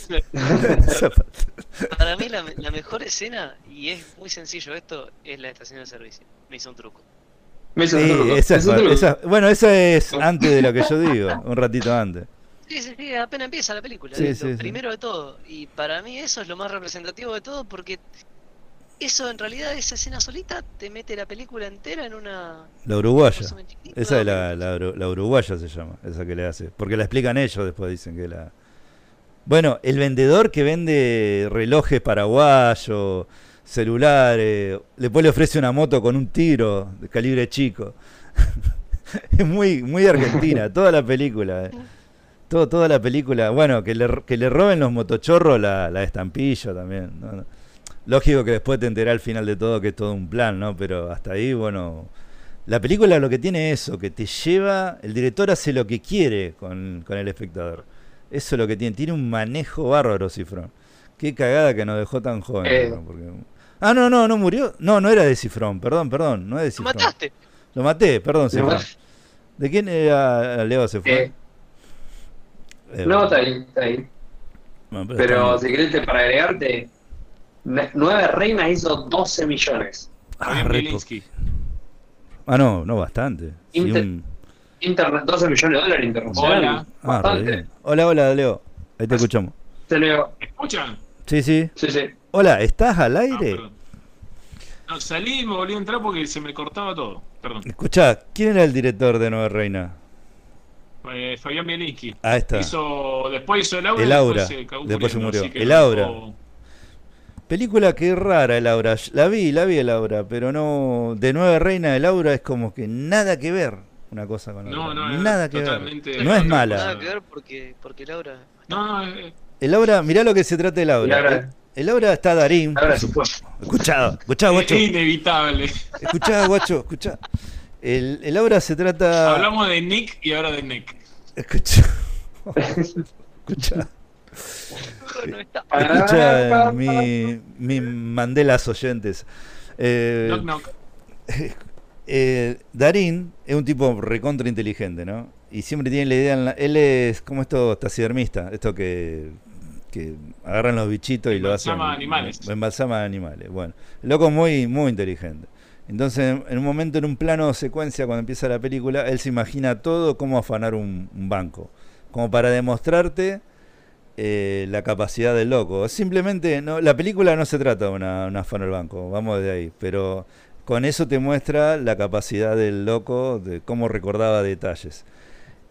[SPEAKER 2] Para mí la, me- la mejor escena, y es muy sencillo esto, es la estación de servicio. Me hizo un truco.
[SPEAKER 3] Me hizo un
[SPEAKER 1] Sí,
[SPEAKER 3] truco,
[SPEAKER 1] esa
[SPEAKER 3] me
[SPEAKER 1] es-
[SPEAKER 3] hizo un truco.
[SPEAKER 1] esa- bueno, esa es antes de lo que yo digo, un ratito antes.
[SPEAKER 2] Sí, sí, sí, apenas empieza la película.
[SPEAKER 1] Sí,
[SPEAKER 2] es
[SPEAKER 1] sí.
[SPEAKER 2] primero de todo. Y para mí eso es lo más representativo de todo porque eso en realidad, esa escena solita, te mete la película entera en una...
[SPEAKER 1] La uruguaya. Esa es la, la, uru- la uruguaya se llama, esa que le hace. Porque la explican ellos después, dicen que la... Bueno, el vendedor que vende relojes paraguayos, celulares, después le ofrece una moto con un tiro de calibre chico. es muy, muy argentina, toda la película. eh. Todo, toda la película. Bueno, que le, que le roben los motochorros la, la estampillo también. ¿no? Lógico que después te enterás al final de todo que es todo un plan, ¿no? Pero hasta ahí, bueno... La película lo que tiene es eso, que te lleva, el director hace lo que quiere con, con el espectador. Eso es lo que tiene, tiene un manejo bárbaro, Cifrón. Qué cagada que nos dejó tan joven.
[SPEAKER 3] Eh.
[SPEAKER 1] Porque- Ah, no, no, no murió. No, no era de Cifrón, perdón, perdón, no es de
[SPEAKER 2] ¡Lo
[SPEAKER 1] Cifrón.
[SPEAKER 2] mataste!
[SPEAKER 1] Lo maté, perdón,
[SPEAKER 3] Lo
[SPEAKER 1] Cifrón. ¿De quién era Leo se fue?
[SPEAKER 3] Eh,
[SPEAKER 1] Eh,
[SPEAKER 3] no, está ahí, está ahí.
[SPEAKER 1] Bueno, pero
[SPEAKER 3] Pero
[SPEAKER 1] está
[SPEAKER 3] si querés, para agregarte, Nueve Reinas hizo 12 millones.
[SPEAKER 1] Ah. Ah, no, no bastante. Sí,
[SPEAKER 3] Inter-
[SPEAKER 1] un-
[SPEAKER 3] Internet, 12 millones de dólares internacional.
[SPEAKER 4] Hola.
[SPEAKER 1] Ah,
[SPEAKER 3] Bastante.
[SPEAKER 1] Hola, hola, Leo. Ahí te escuchamos.
[SPEAKER 3] Te leo.
[SPEAKER 4] ¿Me escuchan?
[SPEAKER 1] Sí, sí.
[SPEAKER 3] Sí, sí.
[SPEAKER 1] Hola, ¿estás al
[SPEAKER 4] Ah,
[SPEAKER 1] aire?
[SPEAKER 4] No, salí y me volví a entrar porque se me cortaba todo. Perdón.
[SPEAKER 1] Escuchá, ¿quién era el director de Nueva Reina?
[SPEAKER 4] Eh, Fabián Bielinski.
[SPEAKER 1] Ahí está.
[SPEAKER 4] Hizo, después hizo el aura.
[SPEAKER 1] El Aura,
[SPEAKER 4] Después se,
[SPEAKER 1] murió. El Aura.
[SPEAKER 4] dejó-
[SPEAKER 1] Película que es rara el Aura. La vi, la vi el Aura, pero no. De Nueva Reina, el Aura es como que nada que ver una cosa con la
[SPEAKER 4] No,
[SPEAKER 1] otra.
[SPEAKER 4] no,
[SPEAKER 1] nada que ver.
[SPEAKER 4] totalmente
[SPEAKER 1] No es mala.
[SPEAKER 2] Nada que ver porque, porque Laura.
[SPEAKER 4] No, no, eh,
[SPEAKER 1] El Aura, mirá lo que se trata del
[SPEAKER 3] Y
[SPEAKER 1] Aura.
[SPEAKER 3] ahora,
[SPEAKER 1] El Aura está Darín.
[SPEAKER 3] se fue.
[SPEAKER 1] Escuchá, escuchá, guacho.
[SPEAKER 4] es inevitable.
[SPEAKER 1] Escuchá, guacho, escuchá. El, el Aura se trata.
[SPEAKER 4] Hablamos de Nick y ahora de Nick.
[SPEAKER 1] Escuchá. escuchá.
[SPEAKER 2] No está.
[SPEAKER 1] Escucha mi, mi Mandelas oyentes. Eh,
[SPEAKER 4] Knock, knock.
[SPEAKER 1] eh, Darín es un tipo recontra inteligente, ¿no? Y siempre tiene la idea. en la- él es como esto taxidermista, esto que, que agarran los bichitos y lo hacen.
[SPEAKER 4] Embalsama animales.
[SPEAKER 1] Embalsama animales. Bueno, el loco es muy, muy inteligente. Entonces, en un momento, en un plano secuencia, cuando empieza la película, él se imagina todo cómo afanar un, un banco. Como para demostrarte eh, la capacidad del loco. Simplemente, no, la película no se trata de una, una afán al banco, vamos de ahí, pero con eso te muestra la capacidad del loco de cómo recordaba detalles.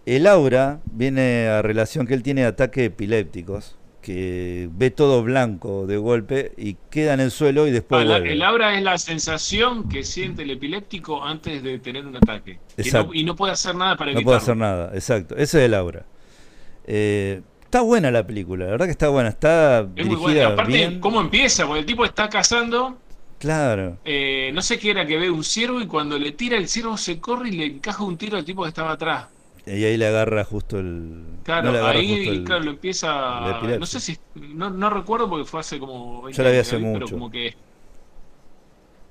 [SPEAKER 1] El aura viene a relación que él tiene ataques epilépticos, que ve todo blanco de golpe y queda en el suelo y después
[SPEAKER 4] Ah, la- el aura es la sensación que siente el epiléptico antes de tener un ataque. Y no, y no puede hacer nada para
[SPEAKER 1] No
[SPEAKER 4] evitarlo.
[SPEAKER 1] puede hacer nada, exacto. Ese es el aura. Eh, está buena la película, la verdad que está buena, está
[SPEAKER 4] Es muy bueno. Aparte,
[SPEAKER 1] bien.
[SPEAKER 4] ¿cómo empieza? Porque el tipo está cazando,
[SPEAKER 1] Claro.
[SPEAKER 4] eh, no sé qué era, que ve un ciervo y cuando le tira el ciervo se corre y le encaja un tiro al tipo que estaba atrás.
[SPEAKER 1] Y ahí le agarra justo el.
[SPEAKER 4] Claro,
[SPEAKER 1] no le agarra
[SPEAKER 4] ahí
[SPEAKER 1] justo el-
[SPEAKER 4] claro, lo empieza. No sé si. No, no recuerdo porque fue hace como. 20
[SPEAKER 1] Yo la vi
[SPEAKER 4] años
[SPEAKER 1] hace mucho.
[SPEAKER 4] Pero como que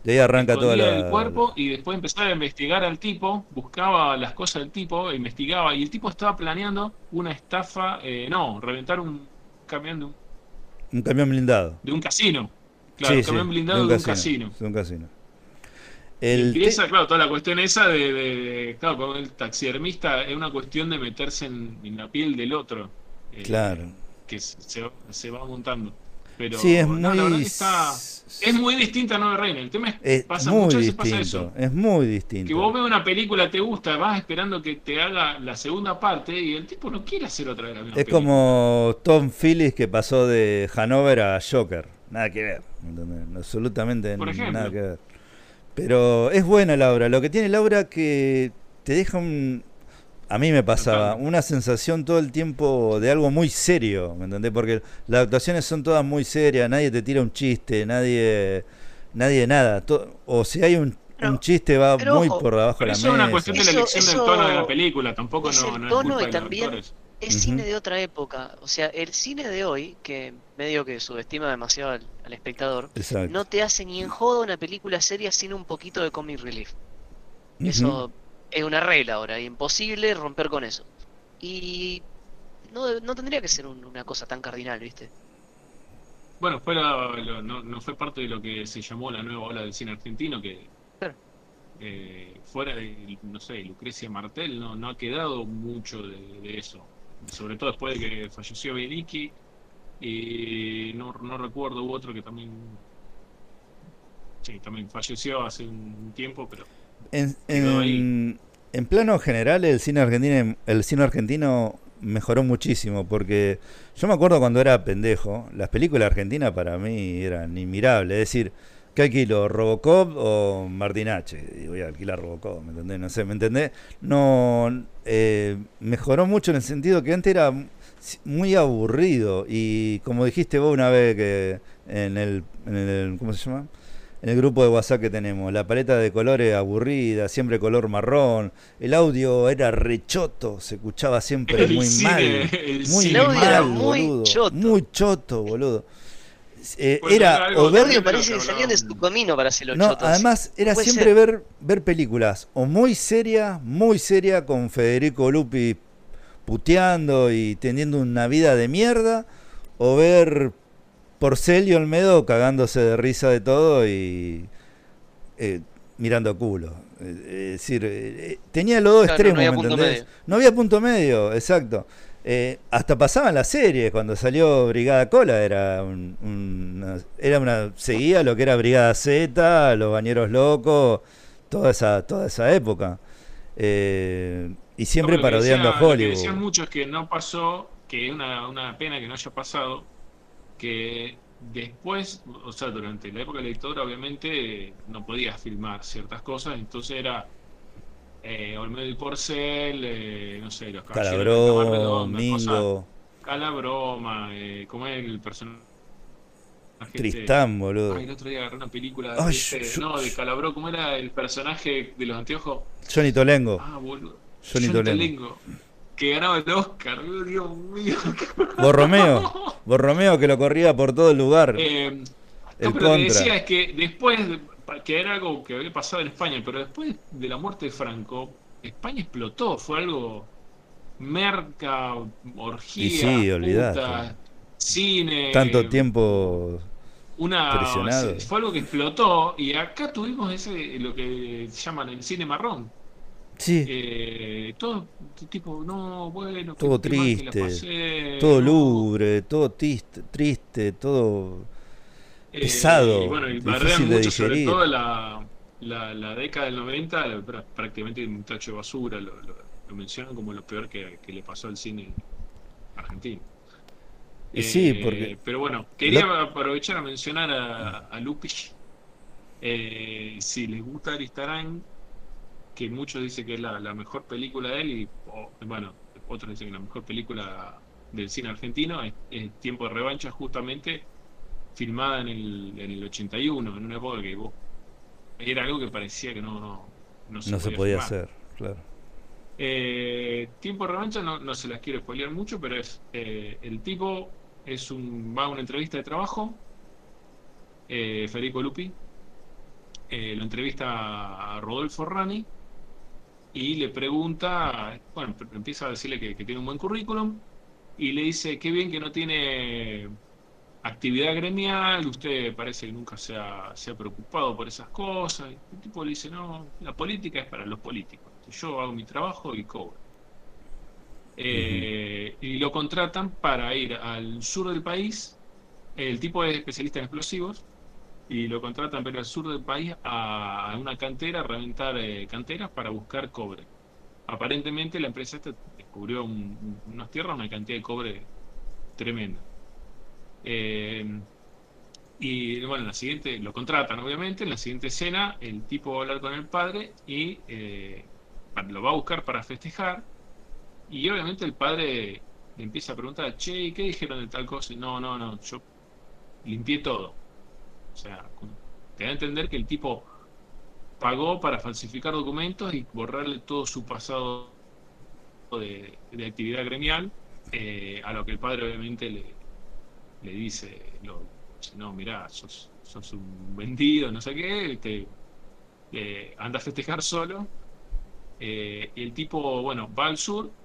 [SPEAKER 1] De ahí arranca toda la.
[SPEAKER 4] el cuerpo y después empezaba a investigar al tipo, buscaba las cosas del tipo, investigaba y el tipo estaba planeando una estafa, eh, no, reventar un camión de un,
[SPEAKER 1] Un camión blindado.
[SPEAKER 4] de un casino. Claro,
[SPEAKER 1] Sí,
[SPEAKER 4] un camión
[SPEAKER 1] sí,
[SPEAKER 4] blindado de un casino.
[SPEAKER 1] De un casino.
[SPEAKER 4] Y
[SPEAKER 1] El
[SPEAKER 4] empieza,
[SPEAKER 1] te-
[SPEAKER 4] claro, toda la cuestión esa de, de- de- claro, con el taxidermista es una cuestión de meterse en, en la piel del otro. eh,
[SPEAKER 1] Claro.
[SPEAKER 4] Que se, se va- se va montando. Pero
[SPEAKER 1] Sí, es
[SPEAKER 4] no, la verdad
[SPEAKER 1] muy.
[SPEAKER 4] que está, es muy distinta a Nueva Reina. El tema es que
[SPEAKER 1] Es
[SPEAKER 4] pasa
[SPEAKER 1] muy
[SPEAKER 4] muchas veces pasa
[SPEAKER 1] distinto.
[SPEAKER 4] eso.
[SPEAKER 1] Es muy
[SPEAKER 4] Que
[SPEAKER 1] distinto.
[SPEAKER 4] vos ves una película, te gusta, vas esperando que te haga la segunda parte y el tipo no quiere hacer otra vez la misma
[SPEAKER 1] Es
[SPEAKER 4] película.
[SPEAKER 1] como Tom Phillips que pasó de Hanover a Joker. Nada que ver. ¿entendés? Absolutamente
[SPEAKER 4] Por ejemplo.
[SPEAKER 1] nada que ver. Pero es buena la obra. Lo que tiene la obra que te deja un. A mí me pasaba una sensación todo el tiempo de algo muy serio, ¿me entendés? Porque las actuaciones son todas muy serias, nadie te tira un chiste, nadie, nadie nada. O si hay un,
[SPEAKER 2] Pero-
[SPEAKER 1] un chiste va
[SPEAKER 2] pero
[SPEAKER 1] muy
[SPEAKER 2] ojo,
[SPEAKER 1] por debajo de la
[SPEAKER 4] eso es una
[SPEAKER 1] mesa.
[SPEAKER 4] cuestión de la
[SPEAKER 2] Eso-
[SPEAKER 4] elección del tono de la película, tampoco
[SPEAKER 2] es
[SPEAKER 4] no,
[SPEAKER 2] el
[SPEAKER 4] no
[SPEAKER 2] tono
[SPEAKER 4] es culpa
[SPEAKER 2] y
[SPEAKER 4] de los
[SPEAKER 2] también-. Es cine de otra época. O sea, el cine de hoy, que medio que subestima demasiado al, al espectador,
[SPEAKER 1] Exacto.
[SPEAKER 2] no te hace ni en joda una película seria sin un poquito de comic relief. Eso es una regla ahora, imposible romper con eso. Y no, no tendría que ser un- una cosa tan cardinal, ¿viste?
[SPEAKER 4] Bueno, fue la- lo- no, no fue parte de lo que se llamó la nueva ola del cine argentino, que
[SPEAKER 2] Claro.
[SPEAKER 4] eh, fuera de, no sé, Lucrecia Martel, no, no ha quedado mucho de, de eso. Sobre todo después de que falleció Bielicki, y no, no recuerdo, hubo otro que también... Sí, también falleció hace un tiempo, pero
[SPEAKER 1] En, en, en plano general el cine argentino el cine argentino mejoró muchísimo porque yo me acuerdo cuando era pendejo las películas argentinas para mí eran inmirables es decir ¿qué alquilo? ¿Robocop o Martinache? y voy a alquilar Robocop ¿me entendés? no sé ¿me entendés? no eh, mejoró mucho en el sentido que antes era muy aburrido y como dijiste vos una vez que en el, en el ¿cómo se llama? En el grupo de WhatsApp que tenemos. La paleta de colores aburrida, siempre color marrón. El audio era rechoto, se escuchaba siempre
[SPEAKER 4] El
[SPEAKER 1] muy
[SPEAKER 4] cine-
[SPEAKER 1] mal.
[SPEAKER 4] el
[SPEAKER 1] Muy
[SPEAKER 4] cine
[SPEAKER 1] mal,
[SPEAKER 2] era muy
[SPEAKER 1] boludo.
[SPEAKER 2] choto.
[SPEAKER 1] Muy choto, boludo. Eh, era o
[SPEAKER 2] El
[SPEAKER 1] ver
[SPEAKER 2] parece que salían de su camino para hacerlo
[SPEAKER 1] no,
[SPEAKER 2] chotos.
[SPEAKER 1] además era
[SPEAKER 2] Puede
[SPEAKER 1] siempre
[SPEAKER 2] ser.
[SPEAKER 1] ver ver películas o muy seria, muy seria con Federico Lupi puteando y teniendo una vida de mierda o ver Porcel y Olmedo cagándose de risa de todo y eh, mirando culo. Eh, Es decir, eh, tenía los dos
[SPEAKER 2] Claro,
[SPEAKER 1] extremos,
[SPEAKER 2] no había
[SPEAKER 1] ¿me
[SPEAKER 2] punto
[SPEAKER 1] entendés?
[SPEAKER 2] medio.
[SPEAKER 1] No había punto medio, exacto. Eh, hasta pasaban las series, cuando salió Brigada Cola era un- una, era una seguía lo que era Brigada Z, Los Bañeros Locos, toda esa toda esa época. Eh, y siempre
[SPEAKER 4] No,
[SPEAKER 1] parodiando
[SPEAKER 4] decía-
[SPEAKER 1] a
[SPEAKER 4] Lo que
[SPEAKER 1] Hollywood.
[SPEAKER 4] decían muchos que no pasó, que es una, una pena que no haya pasado, que después, o sea, durante la época de la dictadura, obviamente no podías filmar ciertas cosas, entonces era eh, Olmedo y Porcel, eh, no sé, los
[SPEAKER 1] Calabró,
[SPEAKER 4] Redonda,
[SPEAKER 1] Mingo,
[SPEAKER 4] Calabroma, eh, ¿cómo es el personaje? este?
[SPEAKER 1] Tristán, boludo.
[SPEAKER 4] Ay, el otro día agarré una película
[SPEAKER 1] Ay,
[SPEAKER 4] de este-
[SPEAKER 1] yo-
[SPEAKER 4] no, de Calabró, ¿cómo era el personaje de los anteojos?
[SPEAKER 1] Johnny Tolengo.
[SPEAKER 4] Ah, boludo.
[SPEAKER 1] Johnny
[SPEAKER 4] John
[SPEAKER 1] Tolengo.
[SPEAKER 4] Tolengo, Que ganaba el Oscar, Dios mío.
[SPEAKER 1] Borromeo. Borromeo que lo corría por todo el lugar.
[SPEAKER 4] Eh,
[SPEAKER 1] el
[SPEAKER 4] no, pero decía es que después, de- que era algo que había pasado en España, pero después de la muerte de Franco, España explotó, fue algo merca, orgía,
[SPEAKER 1] Y sí,
[SPEAKER 4] cine,
[SPEAKER 1] Tanto tiempo.
[SPEAKER 4] una
[SPEAKER 1] presionado.
[SPEAKER 4] fue algo que explotó y acá tuvimos ese lo que llaman el cine marrón.
[SPEAKER 1] Sí,
[SPEAKER 4] Eh, todo tipo, no, bueno,
[SPEAKER 1] Todo
[SPEAKER 4] que
[SPEAKER 1] triste,
[SPEAKER 4] pasé,
[SPEAKER 1] todo
[SPEAKER 4] no.
[SPEAKER 1] lubre, todo triste, triste todo.
[SPEAKER 4] Eh,
[SPEAKER 1] pesado,
[SPEAKER 4] y bueno, y
[SPEAKER 1] difícil de
[SPEAKER 4] mucho, sobre
[SPEAKER 1] digerir.
[SPEAKER 4] todo la, la, la década del 90, la- prá- prácticamente un tacho de basura, lo, lo- lo mencionan como lo peor que, que le pasó al cine argentino.
[SPEAKER 1] Sí,
[SPEAKER 4] Eh,
[SPEAKER 1] porque-
[SPEAKER 4] Pero bueno, quería
[SPEAKER 1] Lo-
[SPEAKER 4] aprovechar a mencionar a, a Lupi. Eh, si les gusta Aristarán, que muchos dicen que es la, la mejor película de él, y bueno, otros dicen que la mejor película del cine argentino es, es Tiempo de Revancha, justamente filmada en el, en el 81, en una época que vos, era algo que parecía que no, no, no se
[SPEAKER 1] No
[SPEAKER 4] podía,
[SPEAKER 1] se podía hacer, claro.
[SPEAKER 4] Eh, tiempo de revancha no, no se las quiero spoilear mucho, pero es eh, el tipo es un va a una entrevista de trabajo, eh, Federico Lupi, eh, lo entrevista a Rodolfo Rani y le pregunta, bueno, empieza a decirle que, tiene un buen currículum y le dice, qué bien que no tiene actividad gremial, usted parece que nunca se ha, se ha preocupado por esas cosas. Y el tipo le dice, no, la política es para los políticos. Yo hago mi trabajo y cobro. Eh, Y lo contratan para ir al sur del país. El tipo es especialista en explosivos y lo contratan ir al sur del país a, una cantera, a reventar eh, canteras para buscar cobre. Aparentemente la empresa esta descubrió un- un- unas tierras, una cantidad de cobre tremenda. Eh, y bueno, en la siguiente, lo contratan obviamente, en la siguiente escena el tipo va a hablar con el padre y eh, lo va a buscar para festejar y obviamente el padre le empieza a preguntar, che, ¿y ¿qué dijeron de tal cosa? No, no, no, yo limpié todo. O sea, te da a entender que el tipo pagó para falsificar documentos y borrarle todo su pasado de, de actividad gremial, eh, a lo que el padre obviamente le, le dice, lo, no, mirá, sos, sos un vendido, no sé qué, te, eh, anda a festejar solo. Eh, y el tipo, bueno, va al sur,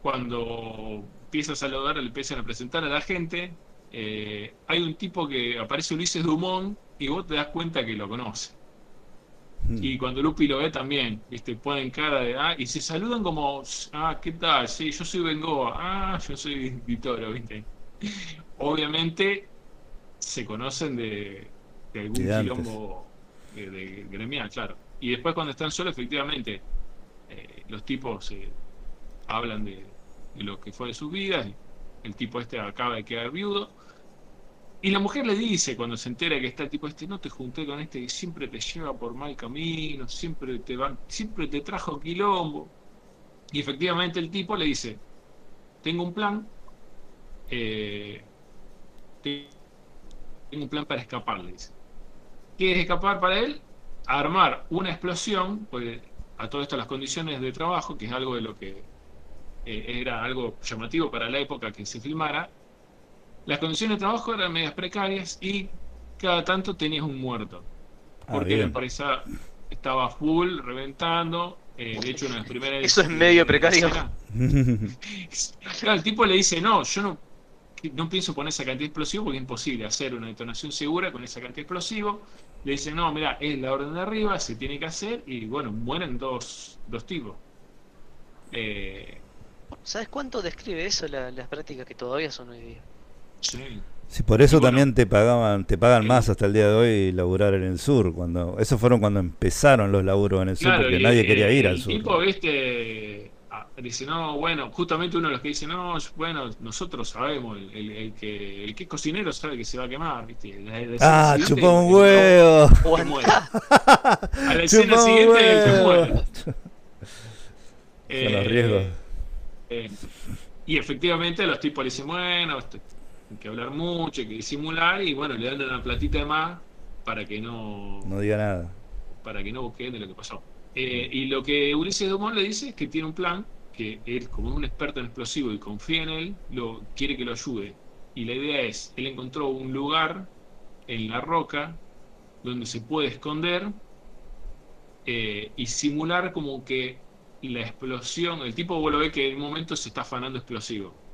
[SPEAKER 4] cuando empieza a saludar, le empiezan a presentar a la gente, eh, hay un tipo que aparece Ulises Dumont y vos te das cuenta que lo conoce.
[SPEAKER 1] Mm.
[SPEAKER 4] Y cuando Lupi lo ve también, ¿viste? ponen cara de, ah, y se saludan como, ah, ¿qué tal? Sí, yo soy Bengoa, ah, yo soy Vitoro, ¿viste? Obviamente se conocen de, de algún
[SPEAKER 1] De
[SPEAKER 4] quilombo de, de gremial, claro. Y después cuando están solos, efectivamente, eh, los tipos eh, hablan de, de lo que fue de sus vidas, el tipo este acaba de quedar viudo, y la mujer le dice cuando se entera que está tipo este, no te junté con este que siempre te lleva por mal camino, siempre te va, siempre te trajo quilombo. Y efectivamente el tipo le dice, tengo un plan, eh, te- tengo un plan para escapar, le dice. ¿Qué es escapar para él? Armar una explosión, pues a todo esto las condiciones de trabajo, que es algo de lo que eh, era algo llamativo para la época que se filmara, las condiciones de trabajo eran medias precarias y cada tanto tenías un muerto.
[SPEAKER 1] Ah,
[SPEAKER 4] Porque la empresa estaba full, reventando. eh, de hecho, una de las primeras.
[SPEAKER 2] Eso es medio precario.
[SPEAKER 4] Claro, el tipo le dice: No, yo no, no pienso poner esa cantidad de explosivo porque es imposible hacer una detonación segura con esa cantidad de explosivo. Le dice: No, mira, es la orden de arriba, se tiene que hacer. Y bueno, mueren dos, dos tipos. Eh,
[SPEAKER 2] ¿Sabes cuánto describe eso la- las prácticas que todavía son hoy día?
[SPEAKER 4] Sí.
[SPEAKER 1] Sí, por eso
[SPEAKER 4] bueno,
[SPEAKER 1] también te pagaban, te pagan
[SPEAKER 4] el-
[SPEAKER 1] más hasta el día de hoy laburar en el sur. Cuando, esos fueron cuando empezaron los laburos en el sur,
[SPEAKER 4] Claro,
[SPEAKER 1] porque
[SPEAKER 4] y,
[SPEAKER 1] nadie
[SPEAKER 4] eh,
[SPEAKER 1] quería ir
[SPEAKER 4] el
[SPEAKER 1] al sur.
[SPEAKER 4] tipo, viste, ah, dice, no, bueno, justamente uno de los que dice, no, bueno, nosotros sabemos, el, el- el que, el que es cocinero sabe que se va a quemar, viste. La- la
[SPEAKER 1] Ah, chupó un huevo.
[SPEAKER 4] el muere. A la escena
[SPEAKER 1] Chupó
[SPEAKER 4] siguiente, el que muere.
[SPEAKER 1] Son los
[SPEAKER 4] Eh,
[SPEAKER 1] riesgos.
[SPEAKER 4] eh, y efectivamente los tipos le dicen, bueno, este, que hablar mucho, hay que disimular, y bueno, le dan una platita de más para que no,
[SPEAKER 1] No diga nada.
[SPEAKER 4] para que no busquen de lo que pasó. Eh, y lo que Ulises Dumont le dice es que tiene un plan, que él, como es un experto en explosivo y confía en él, lo, quiere que lo ayude. Y la idea es, él encontró un lugar en la roca donde se puede esconder eh, y simular como que la explosión, el tipo vos lo ve que en un momento se está afanando explosivo.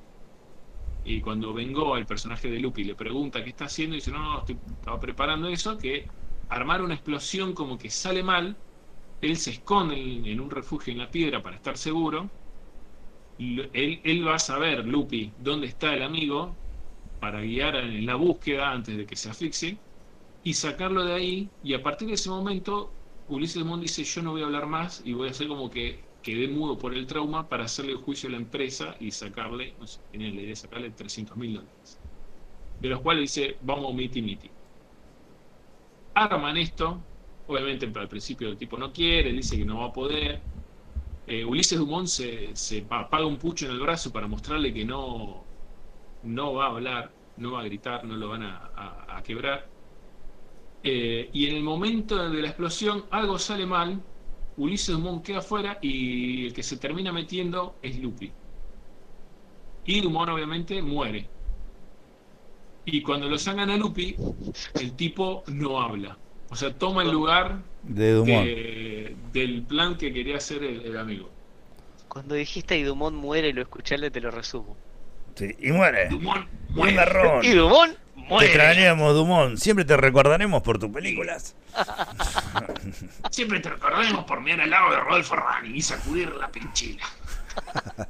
[SPEAKER 4] Y cuando vengó al personaje de Lupi le pregunta qué está haciendo, dice, no, estoy, estaba preparando eso, que armar una explosión como que sale mal, él se esconde en, un refugio en la piedra para estar seguro, él, él va a saber, Lupi, dónde está el amigo, para guiar en la búsqueda antes de que se asfixie, y sacarlo de ahí, y a partir de ese momento, Ulises Dumont dice, yo no voy a hablar más, y voy a hacer como que quedé mudo por el trauma para hacerle juicio a la empresa y sacarle, no sé, tenía la idea de sacarle 300 mil dólares. De los cuales dice, vamos miti miti. Arman esto, obviamente al principio el tipo no quiere, dice que no va a poder. Eh, Ulises Dumont se, se pa- paga un pucho en el brazo para mostrarle que no, no va a hablar, no va a gritar, no lo van a, a- a quebrar. Eh, y en el momento de la explosión algo sale mal, Ulises Dumont queda afuera y el que se termina metiendo es Lupi. Y Dumont obviamente muere. Y cuando lo sacan a Lupi, el tipo no habla. O sea, toma el lugar
[SPEAKER 1] De Dumont.
[SPEAKER 4] que- del plan que quería hacer el, el amigo.
[SPEAKER 2] Cuando dijiste y Dumont muere, lo escucharle te lo resumo.
[SPEAKER 1] Sí, y muere.
[SPEAKER 4] Dumont muere.
[SPEAKER 2] Y Dumont
[SPEAKER 1] Te extrañamos, Dumont. Siempre te recordaremos por tus películas.
[SPEAKER 4] Siempre te recordaremos por mirar al lado de Rodolfo Rani y sacudir la pinchila.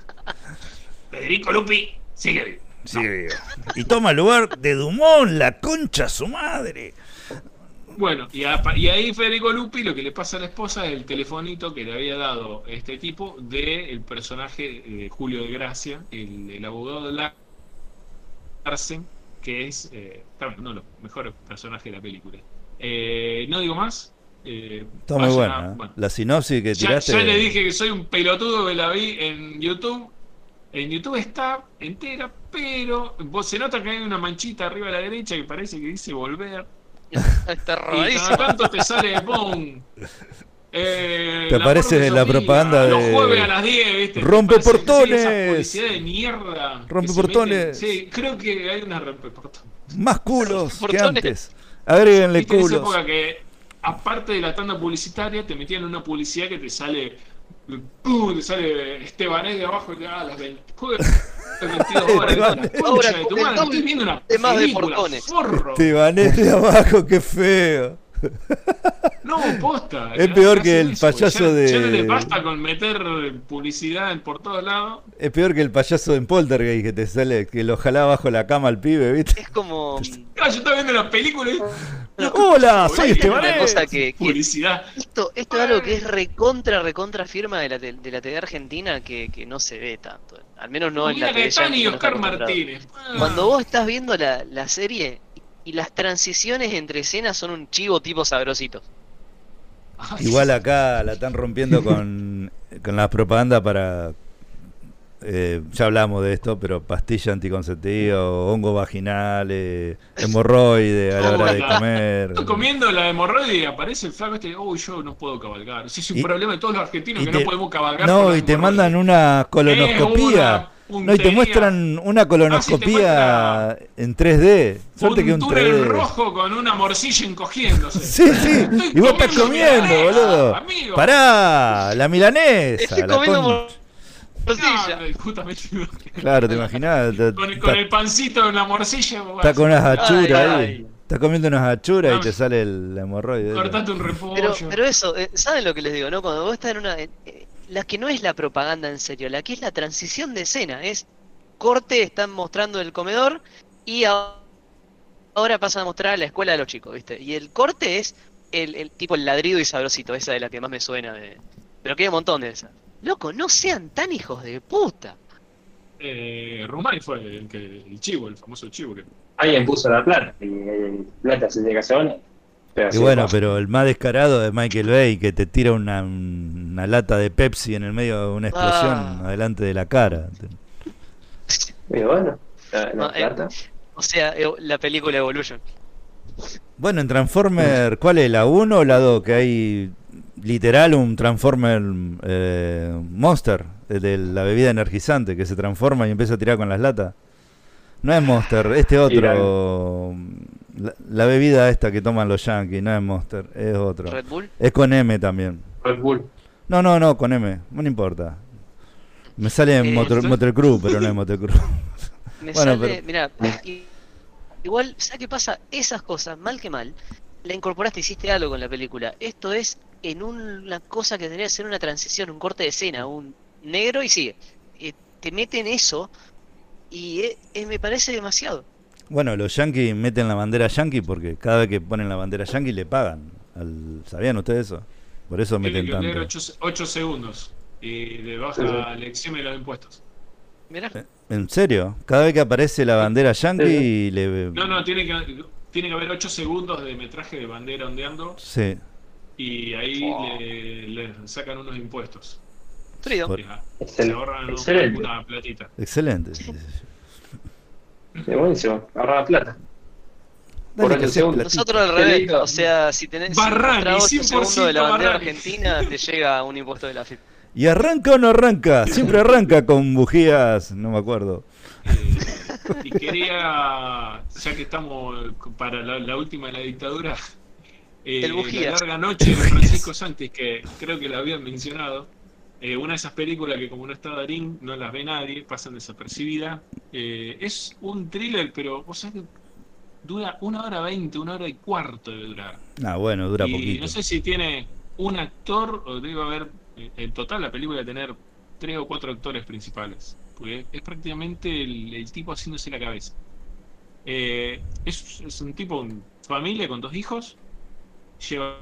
[SPEAKER 4] Federico Lupi sigue vivo.
[SPEAKER 1] Sigue vivo. Y toma el lugar de Dumont, la concha su madre.
[SPEAKER 4] Bueno, y, a- y ahí Federico Lupi lo que le pasa a la esposa es el telefonito que le había dado este tipo del el personaje de Julio de Gracia, el, el abogado de Larsen, que es eh, uno de los mejores personajes de la película. Eh, no digo más. eh,
[SPEAKER 1] Está muy buena.
[SPEAKER 4] a-
[SPEAKER 1] ¿eh?
[SPEAKER 4] bueno.
[SPEAKER 1] La sinopsis que
[SPEAKER 4] Ya,
[SPEAKER 1] tiraste.
[SPEAKER 4] ya le dije que soy un pelotudo que la vi en YouTube. En YouTube está entera, pero vos se nota que hay una manchita arriba a la derecha que parece que dice volver.
[SPEAKER 2] Está
[SPEAKER 4] Y cada tanto te sale ¡pum! Eh,
[SPEAKER 1] Te aparece
[SPEAKER 4] Fuerza
[SPEAKER 1] la propaganda
[SPEAKER 4] Los
[SPEAKER 1] de-
[SPEAKER 4] jueves a las 10, ¿viste?
[SPEAKER 1] ¡Rompe portones!
[SPEAKER 4] publicidad de mierda.
[SPEAKER 1] ¡Rompe portones!
[SPEAKER 4] Sí, creo que hay una rompe portones.
[SPEAKER 1] Más culos que
[SPEAKER 2] Portones.
[SPEAKER 1] antes. Agréguenle
[SPEAKER 4] Viste, en esa
[SPEAKER 1] culos.
[SPEAKER 4] época que, aparte de la tanda publicitaria, te metían una publicidad que te sale. ¡pum! Te sale Estebanés de abajo y te da las 20. joder, las 22 horas.
[SPEAKER 1] Estebanés.
[SPEAKER 4] la concha
[SPEAKER 2] Ahora,
[SPEAKER 4] de estoy viendo una
[SPEAKER 2] de más de portones.
[SPEAKER 4] forro.
[SPEAKER 1] Te banés de abajo, qué feo.
[SPEAKER 4] No, posta.
[SPEAKER 1] Es peor que el
[SPEAKER 4] eso,
[SPEAKER 1] payaso
[SPEAKER 4] ya-
[SPEAKER 1] de-
[SPEAKER 4] Ya no le basta con meter publicidad por todos lados.
[SPEAKER 1] Es peor que el payaso en Poltergeist que te sale, que lo jalaba bajo la cama al pibe, ¿viste?
[SPEAKER 2] Es como.
[SPEAKER 4] Ah, yo estaba viendo la película y.
[SPEAKER 1] Hola, soy
[SPEAKER 2] es una
[SPEAKER 1] Estebanés.
[SPEAKER 2] cosa que, que
[SPEAKER 4] Publicidad.
[SPEAKER 2] esto, esto es algo que es recontra, recontra firma de la, te- de la TV argentina que, que no se ve tanto. Al menos no en la
[SPEAKER 4] Mira
[SPEAKER 2] TV
[SPEAKER 4] y Oscar. Martínez. Ah.
[SPEAKER 2] Cuando vos estás viendo la, la serie y las transiciones entre escenas son un chivo tipo sabrosito.
[SPEAKER 1] Igual acá la están rompiendo con, con las propagandas para. eh, ya hablamos de esto, pero pastilla anticonceptiva, hongo vaginal, eh, hemorroide a la hora de comer.
[SPEAKER 4] Estoy comiendo la hemorroide y aparece el flaco este. Uy, yo no puedo cabalgar. Ese es un
[SPEAKER 1] Y-
[SPEAKER 4] problema de todos los argentinos que
[SPEAKER 1] te-
[SPEAKER 4] no podemos cabalgar.
[SPEAKER 1] No, y te mandan una colonoscopía. No, y te muestran una colonoscopía en 3D. Suerte que
[SPEAKER 4] un
[SPEAKER 1] un
[SPEAKER 4] túnel
[SPEAKER 1] 3D.
[SPEAKER 4] rojo con una morcilla encogiéndose.
[SPEAKER 1] Sí, sí.
[SPEAKER 4] Estoy
[SPEAKER 1] Y vos estás
[SPEAKER 4] comiendo milanesa,
[SPEAKER 1] boludo.
[SPEAKER 4] amigo.
[SPEAKER 1] Pará, la milanesa.
[SPEAKER 2] Estoy
[SPEAKER 1] la
[SPEAKER 2] comiendo
[SPEAKER 1] con-
[SPEAKER 2] morcilla.
[SPEAKER 4] Ah.
[SPEAKER 1] Claro, te imaginas. Está,
[SPEAKER 4] Con, con el pancito en la morcilla. vos
[SPEAKER 1] está con
[SPEAKER 4] a-
[SPEAKER 1] unas achuras
[SPEAKER 2] Ay,
[SPEAKER 1] ahí.
[SPEAKER 2] ay.
[SPEAKER 1] Está comiendo unas achuras y te sale el hemorroide.
[SPEAKER 4] Cortate un repollo.
[SPEAKER 2] Pero, pero eso, eh, ¿saben lo que les digo? no Cuando vos estás en una. eh, la que no es la propaganda en serio, la que es la transición de escena, es corte, están mostrando el comedor y a- ahora pasan a mostrar la escuela de los chicos, ¿viste? Y el corte es el, el tipo el ladrido y sabrosito, esa es la que más me suena de... Pero que hay un montón de esas. Loco, no sean tan hijos de puta.
[SPEAKER 4] Eh, fue el, que, el chivo, el famoso chivo. Que,
[SPEAKER 3] Alguien puso la plata y el plata se bueno. Pero
[SPEAKER 1] Y bueno, pero el más descarado es Michael Bay, que te tira una, una lata de Pepsi en el medio de una explosión
[SPEAKER 2] Ah.
[SPEAKER 1] adelante de la cara.
[SPEAKER 3] Y bueno, la, la
[SPEAKER 2] No, eh. O sea, eh, la película Evolution.
[SPEAKER 1] Bueno, en Transformer, ¿cuál es? ¿La 1 o la 2? Que hay literal un Transformer eh, Monster, el de la bebida energizante, que se transforma y empieza a tirar con las latas. No es Monster, este otro. La, la bebida esta que toman los yankees, no es Monster, es otro.
[SPEAKER 2] Red Bull.
[SPEAKER 1] Es con M también.
[SPEAKER 3] Red Bull.
[SPEAKER 1] No, no, no, con M, no importa. Me sale en
[SPEAKER 2] Eh,
[SPEAKER 1] Motor,
[SPEAKER 4] ¿sí?
[SPEAKER 1] Motor Crew, pero no es Motor Crew.
[SPEAKER 2] Me
[SPEAKER 1] Bueno,
[SPEAKER 2] sale,
[SPEAKER 1] pero-
[SPEAKER 2] mirá, igual, ¿sabes qué pasa? Esas cosas, mal que mal, la incorporaste, hiciste algo con la película. Esto es en una cosa que tendría que ser una transición, un corte de escena, un negro y sigue. Eh, te meten eso y eh, eh, me parece demasiado.
[SPEAKER 1] Bueno, los yankees meten la bandera yankee porque cada vez que ponen la bandera yankee le pagan. Al, ¿Sabían ustedes eso? Por eso
[SPEAKER 4] tiene
[SPEAKER 1] meten tanto.
[SPEAKER 4] 8, segundos y le baja el examen de los impuestos.
[SPEAKER 2] Mirá,
[SPEAKER 1] ¿En serio? Cada vez que aparece la bandera yankee le...
[SPEAKER 4] No, no, tiene que, tiene que haber 8 segundos de metraje de bandera ondeando
[SPEAKER 1] Sí.
[SPEAKER 4] y ahí
[SPEAKER 2] Oh.
[SPEAKER 4] le, le sacan unos impuestos.
[SPEAKER 2] Frío.
[SPEAKER 1] Por-
[SPEAKER 4] Y, ah, Se ahorran
[SPEAKER 3] Excelente.
[SPEAKER 4] una platita.
[SPEAKER 1] Excelente. Sí,
[SPEAKER 3] buenísimo. Ahorra la plata. Por
[SPEAKER 1] Dale,
[SPEAKER 3] segundos.
[SPEAKER 2] Nosotros al revés, o sea, si tenés
[SPEAKER 4] Barrani,
[SPEAKER 2] si mostrás 8
[SPEAKER 4] 100%
[SPEAKER 2] segundos de la bandera
[SPEAKER 4] Barrani.
[SPEAKER 2] argentina, te llega un impuesto de la FIP.
[SPEAKER 1] ¿Y arranca o no arranca? Siempre arranca con bujías, no me acuerdo.
[SPEAKER 4] Eh, y quería, ya que estamos para la, la última de la dictadura, eh,
[SPEAKER 2] El
[SPEAKER 4] La larga noche de Francisco Santis, que creo que la habían mencionado. Eh, una de esas películas que como no está Darín, no las ve nadie, pasan desapercibidas. Eh, es un thriller, pero vos sabés que dura una hora veinte, una hora y cuarto de durar.
[SPEAKER 1] Ah, bueno, dura
[SPEAKER 4] y
[SPEAKER 1] poquito.
[SPEAKER 4] no sé si tiene un actor o debe haber, eh, en total la película debe tener tres o cuatro actores principales. Porque es prácticamente el, el tipo haciéndose la cabeza. Eh, es, es un tipo, un familia con dos hijos, lleva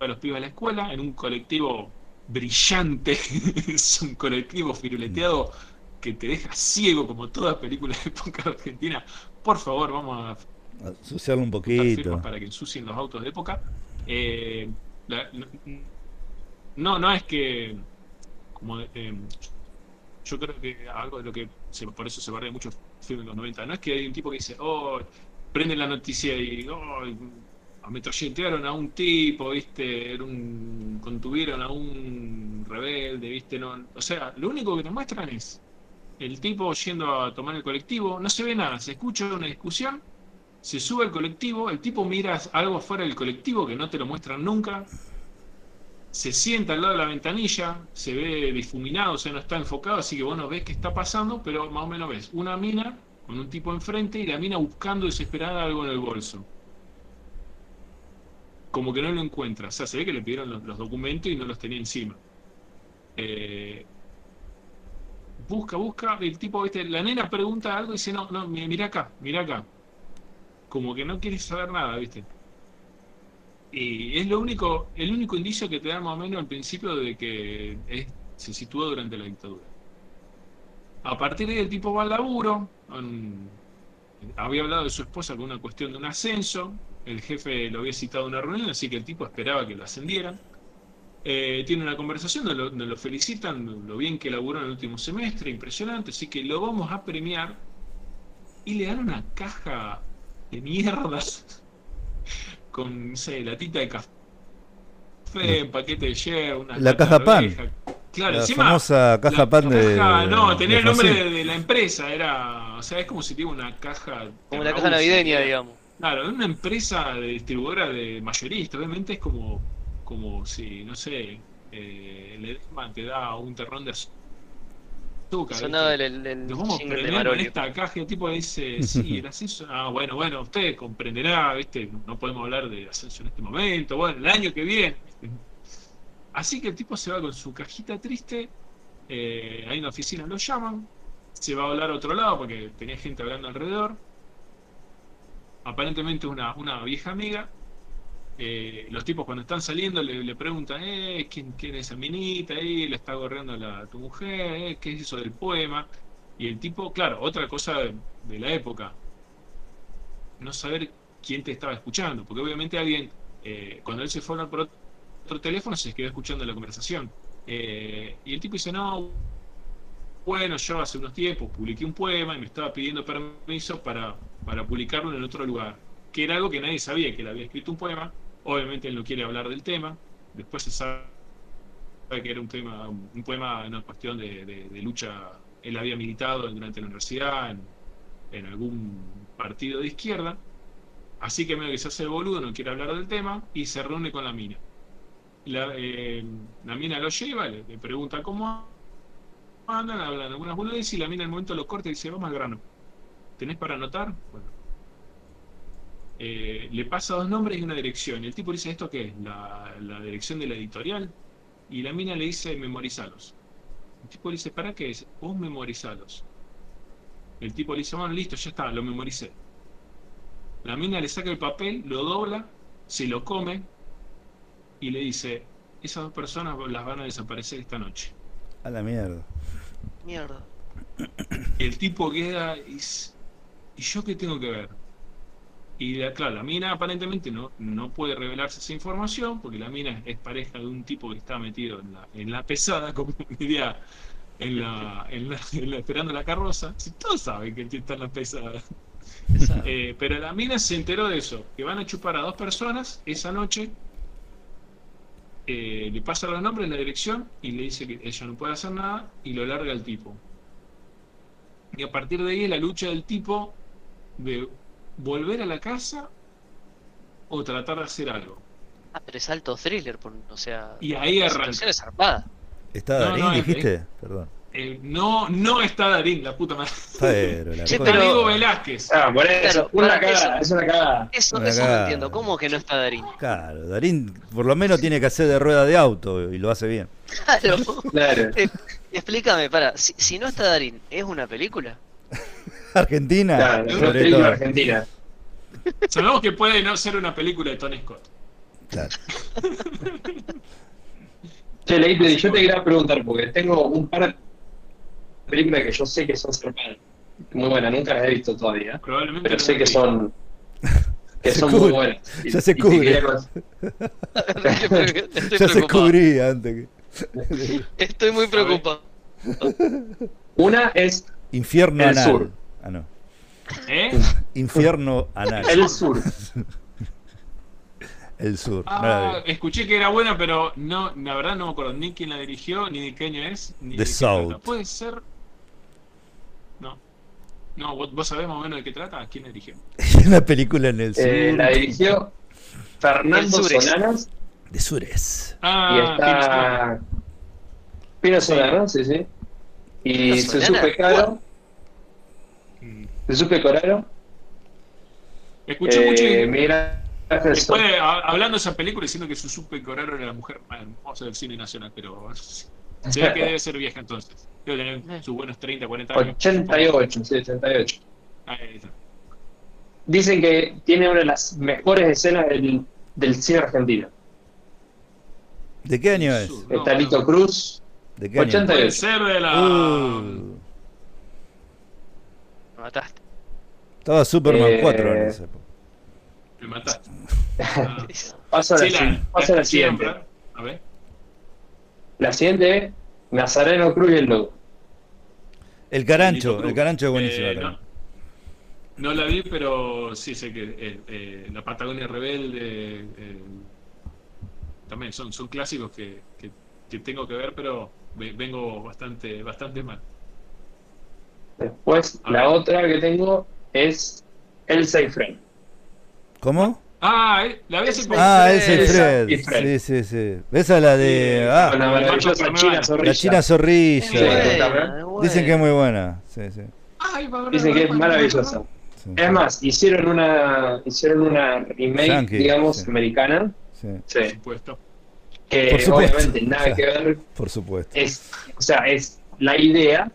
[SPEAKER 4] a los pibes a la escuela en un colectivo brillante, es un colectivo firuleteado que te deja ciego como toda película de época argentina. Por favor, vamos a
[SPEAKER 1] Asociarlo un
[SPEAKER 4] juntar
[SPEAKER 1] poquito.
[SPEAKER 4] para que ensucien los autos de época. Eh, la- no, no es que como eh, yo creo que algo de lo que se- por eso se barrea mucho film en los 90, no es que hay un tipo que dice, oh, prende la noticia y oh, ametralletearon a un tipo, viste, contuvieron a un rebelde, viste, no, o sea, lo único que nos muestran es el tipo yendo a tomar el colectivo, no se ve nada, se escucha una discusión se sube al colectivo, el tipo mira algo fuera del colectivo que no te lo muestran nunca, se sienta al lado de la ventanilla, se ve difuminado, o sea, no está enfocado, así que vos no ves qué está pasando, pero más o menos ves una mina con un tipo enfrente y la mina buscando desesperada algo en el bolso. Como que no lo encuentra, o sea, se ve que le pidieron los, documentos y no los tenía encima. Eh, busca, busca, el tipo, viste, la nena pregunta algo y dice, no, no, mi- mira acá, mira acá como que no quieres saber nada, ¿viste? Y es lo único, el único indicio que te da más o menos al principio de que se sitúa durante la dictadura. A partir de ahí el tipo va al laburo, había hablado de su esposa con una cuestión de un ascenso, el jefe lo había citado a una reunión, así que el tipo esperaba que lo ascendieran. Eh, tiene una conversación donde lo, donde lo felicitan, lo bien que laburó en el último semestre, impresionante, así que lo vamos a premiar y le dan una caja de mierda con, no sé, latita de café, un paquete de yerba, una
[SPEAKER 1] La caja
[SPEAKER 4] de
[SPEAKER 1] pan.
[SPEAKER 4] Claro,
[SPEAKER 1] la
[SPEAKER 4] encima,
[SPEAKER 1] famosa caja
[SPEAKER 4] la
[SPEAKER 1] pan de.
[SPEAKER 4] caja- no, tenía
[SPEAKER 1] de
[SPEAKER 4] el nombre de, de la empresa, era, o sea, es como si tuviera una caja
[SPEAKER 2] Como la
[SPEAKER 4] Terraus,
[SPEAKER 2] caja navideña,
[SPEAKER 4] era-
[SPEAKER 2] digamos.
[SPEAKER 4] Claro, una empresa de distribuidora de mayorista, obviamente es como, como si, no sé, eh, te da un terrón de azúcar.
[SPEAKER 2] El
[SPEAKER 4] Nos vamos en esta caja el tipo dice, sí, el ascenso, ah, bueno, bueno, usted comprenderá, ¿viste? No podemos hablar de ascenso en este momento, bueno, el año que viene. ¿viste? Así que el tipo se va con su cajita triste, eh, ahí en la oficina lo llaman, se va a hablar a otro lado porque tenía gente hablando alrededor. Aparentemente una, una vieja amiga. Eh, los tipos cuando están saliendo le, le preguntan, eh, ¿quién, ¿quién es esa minita ahí? Le está gorreando la, tu mujer, eh, ¿qué es eso del poema? Y el tipo, claro, otra cosa de, la época, no saber quién te estaba escuchando, porque obviamente alguien, eh, cuando él se fue a por otro teléfono, se quedó escuchando la conversación. Y el tipo dice, no, bueno, yo hace unos tiempos publiqué un poema y me estaba pidiendo permiso para, para publicarlo en otro lugar, que era algo que nadie sabía, que él había escrito un poema, obviamente él no quiere hablar del tema, después se sabe que era un tema, un poema, una cuestión de, lucha, él había militado durante la universidad, en, algún partido de izquierda, así que medio que se hace boludo, no quiere hablar del tema, y se reúne con la mina. La, eh, mina lo lleva, le, le pregunta cómo andan, hablan algunas boludeces, y la mina en el momento lo corta y dice, vamos al grano. ¿Tenés para anotar? Bueno. Eh, le pasa dos nombres y una dirección. Y el tipo dice, ¿esto qué es? La, la dirección de la editorial. Y la mina le dice, memorizalos. El tipo le dice, ¿para qué es? Vos memorizalos. El tipo le dice, bueno, listo, ya está, lo memoricé. La mina le saca el papel, lo dobla, se lo come y le dice, esas dos personas las van a desaparecer esta noche.
[SPEAKER 1] A la mierda.
[SPEAKER 2] Mierda.
[SPEAKER 4] El tipo queda, y, s- ¿y yo qué tengo que ver? Y la- claro, la mina aparentemente no, no puede revelarse esa información, porque la mina es pareja de un tipo que está metido en la, en la pesada, como diría, en la, en la- en la- esperando la carroza. Si todos saben que el tío está en la pesada.
[SPEAKER 2] Esa-
[SPEAKER 4] Eh, pero la mina se enteró de eso, que van a chupar a dos personas esa noche. eh, le pasa los nombres, la dirección y le dice que ella no puede hacer nada y lo larga al tipo. Y a partir de ahí la lucha del tipo de volver a la casa o tratar de hacer algo.
[SPEAKER 2] Ah, pero es alto thriller, por- o sea.
[SPEAKER 4] Y ahí
[SPEAKER 2] la
[SPEAKER 4] arranca.
[SPEAKER 2] es zarpada.
[SPEAKER 1] ¿Está
[SPEAKER 4] No,
[SPEAKER 1] Darín,
[SPEAKER 4] no,
[SPEAKER 1] dijiste? Perdón.
[SPEAKER 4] Eh, no, no está Darín, la puta madre.
[SPEAKER 1] Pero la
[SPEAKER 4] Está
[SPEAKER 2] pero-
[SPEAKER 4] Diego Velázquez.
[SPEAKER 3] Ah, por eso,
[SPEAKER 2] Claro,
[SPEAKER 3] una cagada,
[SPEAKER 2] eso-
[SPEAKER 3] es una cagada.
[SPEAKER 2] Eso,
[SPEAKER 1] Una
[SPEAKER 2] eso no
[SPEAKER 1] cagada.
[SPEAKER 2] entiendo. ¿Cómo que no está Darín?
[SPEAKER 1] Claro, Darín por lo menos tiene que hacer de rueda de auto y lo hace bien.
[SPEAKER 2] Claro.
[SPEAKER 3] Claro.
[SPEAKER 2] Eh, explícame, para, si, si no está Darín, ¿es una película?
[SPEAKER 1] Argentina,
[SPEAKER 3] Claro, es una
[SPEAKER 1] sobre
[SPEAKER 3] película
[SPEAKER 1] todo.
[SPEAKER 3] argentina.
[SPEAKER 4] Sabemos que puede no ser una película de Tony Scott.
[SPEAKER 1] Claro.
[SPEAKER 3] Che, Leite, yo te quería preguntar, porque tengo un par de películas que yo sé que son. Muy buenas, nunca las he visto todavía.
[SPEAKER 4] Probablemente
[SPEAKER 3] Pero
[SPEAKER 4] no
[SPEAKER 3] sé que son. que
[SPEAKER 1] Se
[SPEAKER 3] son
[SPEAKER 1] cubre.
[SPEAKER 3] muy buenas. Y-
[SPEAKER 1] Ya se cubre.
[SPEAKER 3] quería
[SPEAKER 1] Ya se cubría antes que.
[SPEAKER 2] Estoy muy preocupado.
[SPEAKER 3] Una es
[SPEAKER 1] Infierno
[SPEAKER 3] El
[SPEAKER 1] anal.
[SPEAKER 3] sur.
[SPEAKER 1] Ah, no.
[SPEAKER 4] ¿Eh?
[SPEAKER 1] Infierno anal.
[SPEAKER 3] El Sur.
[SPEAKER 1] El sur.
[SPEAKER 4] Ah, escuché que era buena, pero no, la verdad no me acuerdo ni quién la dirigió, ni de qué año es, ni
[SPEAKER 1] The
[SPEAKER 4] de
[SPEAKER 1] South.
[SPEAKER 4] Puede ser. No. No, ¿vos, vos sabés más o menos de qué trata? ¿Quién la dirigió?
[SPEAKER 1] Una película en el sur.
[SPEAKER 3] Eh, la dirigió Fernando. Solanas
[SPEAKER 1] De sures.
[SPEAKER 4] Ah,
[SPEAKER 3] y está. Pino Solanas, sí, sí. Y
[SPEAKER 2] ¿Pino
[SPEAKER 3] Susupe
[SPEAKER 4] Mm.
[SPEAKER 3] Susupe Coraro.
[SPEAKER 4] Escuché mucho.
[SPEAKER 3] Eh,
[SPEAKER 4] y-
[SPEAKER 3] Ángel
[SPEAKER 4] después, hablando de esa película, diciendo que Susupe Coraro era la mujer más hermosa del cine nacional, pero se ve que debe ser vieja entonces. Debe tener sus buenos 30, 40 años.
[SPEAKER 3] 88, sí, 88.
[SPEAKER 4] Ahí está.
[SPEAKER 3] Dicen que tiene una de las mejores escenas del, del cine argentino.
[SPEAKER 1] ¿De qué año es?
[SPEAKER 4] No,
[SPEAKER 3] Está Lito
[SPEAKER 4] no.
[SPEAKER 3] Cruz.
[SPEAKER 1] ¿De qué año?
[SPEAKER 3] 80.
[SPEAKER 4] Puede ser de la.
[SPEAKER 1] Uh,
[SPEAKER 2] mataste.
[SPEAKER 1] estaba Superman
[SPEAKER 3] Eh,
[SPEAKER 1] 4 en esa época.
[SPEAKER 4] Me mataste. Ah.
[SPEAKER 3] Paso a la,
[SPEAKER 4] Sí, la-
[SPEAKER 3] paso la
[SPEAKER 4] la-
[SPEAKER 3] siguiente.
[SPEAKER 4] siempre. A ver.
[SPEAKER 3] La siguiente es Nazareno Cruz y el Lobo.
[SPEAKER 1] El Carancho, el Carancho es buenísimo.
[SPEAKER 4] Eh, no, no la vi, pero sí sé que eh, eh, La Patagonia Rebelde eh, también son, son clásicos que, que- que tengo que ver, pero ve- vengo bastante, bastante mal.
[SPEAKER 3] Después, la otra que tengo es Elsa y Fred.
[SPEAKER 1] ¿Cómo?
[SPEAKER 4] Ah, eh, la poco.
[SPEAKER 1] Ah, es
[SPEAKER 3] Elsa
[SPEAKER 1] Fred.
[SPEAKER 3] y Fred.
[SPEAKER 1] Sí, sí, sí. Esa es la de.
[SPEAKER 4] Sí,
[SPEAKER 1] Ah,
[SPEAKER 3] Con la maravillosa
[SPEAKER 4] Macho
[SPEAKER 3] China. Zorrilla.
[SPEAKER 1] la China Zorrilla.
[SPEAKER 3] Sí.
[SPEAKER 1] Dicen que es muy buena. Sí, sí.
[SPEAKER 4] Ay, va
[SPEAKER 3] Dicen que es maravillosa.
[SPEAKER 1] sí.
[SPEAKER 3] Es más, hicieron una, hicieron una remake,
[SPEAKER 1] Yankee,
[SPEAKER 3] digamos,
[SPEAKER 1] sí.
[SPEAKER 3] americana.
[SPEAKER 1] Sí.
[SPEAKER 3] Sí.
[SPEAKER 4] Por supuesto.
[SPEAKER 3] que
[SPEAKER 1] Por supuesto.
[SPEAKER 3] obviamente nada que ver,
[SPEAKER 1] Por supuesto.
[SPEAKER 3] es, o sea, es la idea,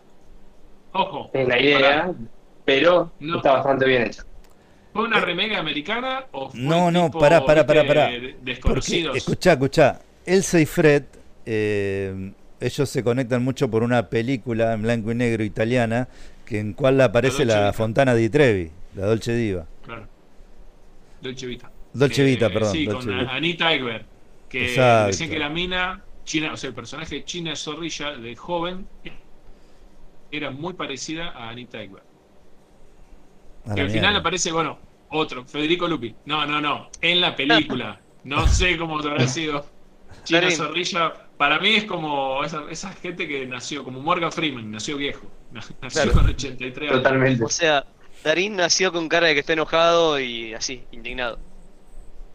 [SPEAKER 4] Ojo.
[SPEAKER 3] es la idea, pero
[SPEAKER 4] No.
[SPEAKER 3] está bastante bien hecha.
[SPEAKER 4] ¿Fue una remake americana o fue
[SPEAKER 1] No, no, pará, pará, pará, pará.
[SPEAKER 4] Desconocidos.
[SPEAKER 1] escuchá, escuchá. Elsa y Fred, eh, ellos se conectan mucho por una película en blanco y negro italiana, que en cual aparece
[SPEAKER 4] La.
[SPEAKER 1] Fontana di Trevi, la Dolce Diva.
[SPEAKER 4] Claro. Dolce Vita.
[SPEAKER 1] Dolce Vita, perdón.
[SPEAKER 4] Sí,
[SPEAKER 1] Dolce
[SPEAKER 4] con
[SPEAKER 1] Vita.
[SPEAKER 4] Anita Ekberg. Que
[SPEAKER 1] Exacto.
[SPEAKER 4] decían que la mina, China, o sea, el personaje de China Zorrilla de joven era muy parecida a Anita Ekberg.
[SPEAKER 1] La
[SPEAKER 4] al final aparece, bueno, otro, Federico Lupi. No, no, no, en la película. No sé cómo habrá sido. China. Zorrilla, para mí es como esa, esa gente que nació, como Morgan Freeman, nació viejo. Nació
[SPEAKER 2] Claro.
[SPEAKER 4] con 83 años.
[SPEAKER 3] Totalmente.
[SPEAKER 2] O sea, Darín nació con cara de que está enojado y así, indignado.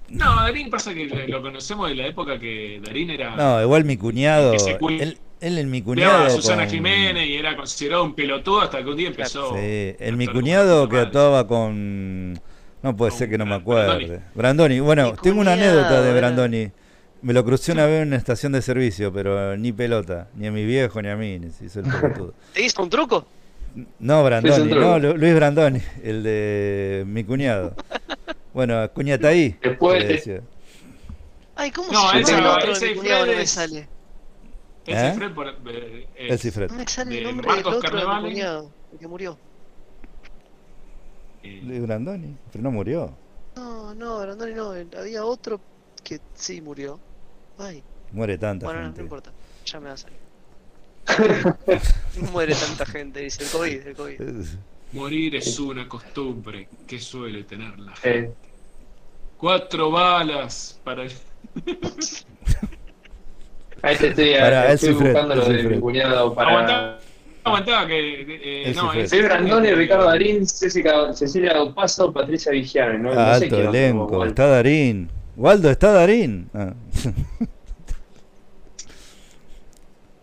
[SPEAKER 4] No, Darín pasa que lo conocemos de la época que Darín era.
[SPEAKER 1] No, igual mi cuñado.
[SPEAKER 4] Que se cu-
[SPEAKER 1] Él, él en mi cuñado.
[SPEAKER 4] a Susana
[SPEAKER 1] con-
[SPEAKER 4] Jiménez y era considerado un pelotudo hasta que un día empezó.
[SPEAKER 1] Sí, el mi cuñado que actuaba con. No puede
[SPEAKER 4] Con
[SPEAKER 1] ser que no me
[SPEAKER 4] Bra-
[SPEAKER 1] acuerde. Brandoni. Bueno,
[SPEAKER 2] Mi
[SPEAKER 1] tengo una anécdota de Brandoni. Me lo crucé una vez en una estación de servicio, pero ni pelota. Ni a mi viejo ni a mí. Ni se hizo el pelotudo.
[SPEAKER 2] ¿Te hizo un truco?
[SPEAKER 1] No, Brandoni. No, Lu- Luis Brandoni. El de mi cuñado. Bueno, cuñata ahí.
[SPEAKER 3] Después.
[SPEAKER 2] Ay, ¿cómo
[SPEAKER 4] No,
[SPEAKER 2] se llama el otro
[SPEAKER 4] ese
[SPEAKER 2] de mi cuñado? No me sale.
[SPEAKER 4] Ese
[SPEAKER 1] ¿Eh?
[SPEAKER 4] Por- eh,
[SPEAKER 1] El.
[SPEAKER 2] No me sale el nombre del otro
[SPEAKER 4] Carnevale.
[SPEAKER 2] cuñado, el que murió.
[SPEAKER 4] eh,
[SPEAKER 1] Luis Brandoni. Pero no murió.
[SPEAKER 2] No, no, Brandoni no, el- había otro que sí murió. Ay,
[SPEAKER 1] Muere tanta
[SPEAKER 2] bueno, no,
[SPEAKER 1] gente.
[SPEAKER 2] no importa, ya me va a salir. No muere tanta gente, dice el COVID, el COVID.
[SPEAKER 4] morir es una costumbre que suele tener la gente.
[SPEAKER 3] Eh,
[SPEAKER 4] Cuatro balas para el.
[SPEAKER 3] ahí te estoy,
[SPEAKER 1] Pará,
[SPEAKER 3] estoy
[SPEAKER 1] el Cifred,
[SPEAKER 3] buscando lo de mi cuñado para.
[SPEAKER 4] Aguantá, aguantá, que. eh, no, es-
[SPEAKER 3] Soy Brandoni, Ricardo Darín, Cecilia, Cecilia Dopazo, Patricia Vigiano. No, no sé
[SPEAKER 1] Alto elenco.
[SPEAKER 3] como-
[SPEAKER 1] Está Darín. Waldo, está Darín. Ah.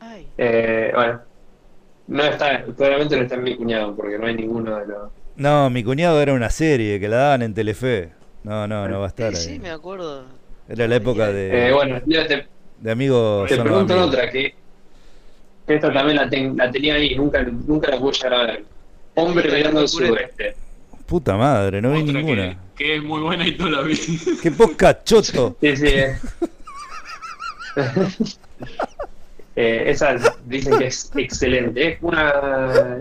[SPEAKER 2] Ay,
[SPEAKER 3] Eh, bueno, no está, claramente no está en mi cuñado, porque no hay ninguno de los.
[SPEAKER 1] No, mi cuñado era una serie que la daban en Telefe. No, no, no va a estar
[SPEAKER 2] sí, sí,
[SPEAKER 1] ahí.
[SPEAKER 2] me acuerdo.
[SPEAKER 1] Era la época de,
[SPEAKER 3] Eh, bueno, ya te,
[SPEAKER 1] de amigos.
[SPEAKER 3] te
[SPEAKER 1] amigos.
[SPEAKER 3] otra que, que esta también la, ten- la tenía ahí, nunca, nunca la pude llegar a ver. Hombre mirando al sudoeste.
[SPEAKER 1] Puta madre, no vi ninguna.
[SPEAKER 4] que, que es muy buena y no la vi.
[SPEAKER 1] Qué poca choto.
[SPEAKER 3] Sí, sí. eh. Eh, esa dicen que es excelente. Es una.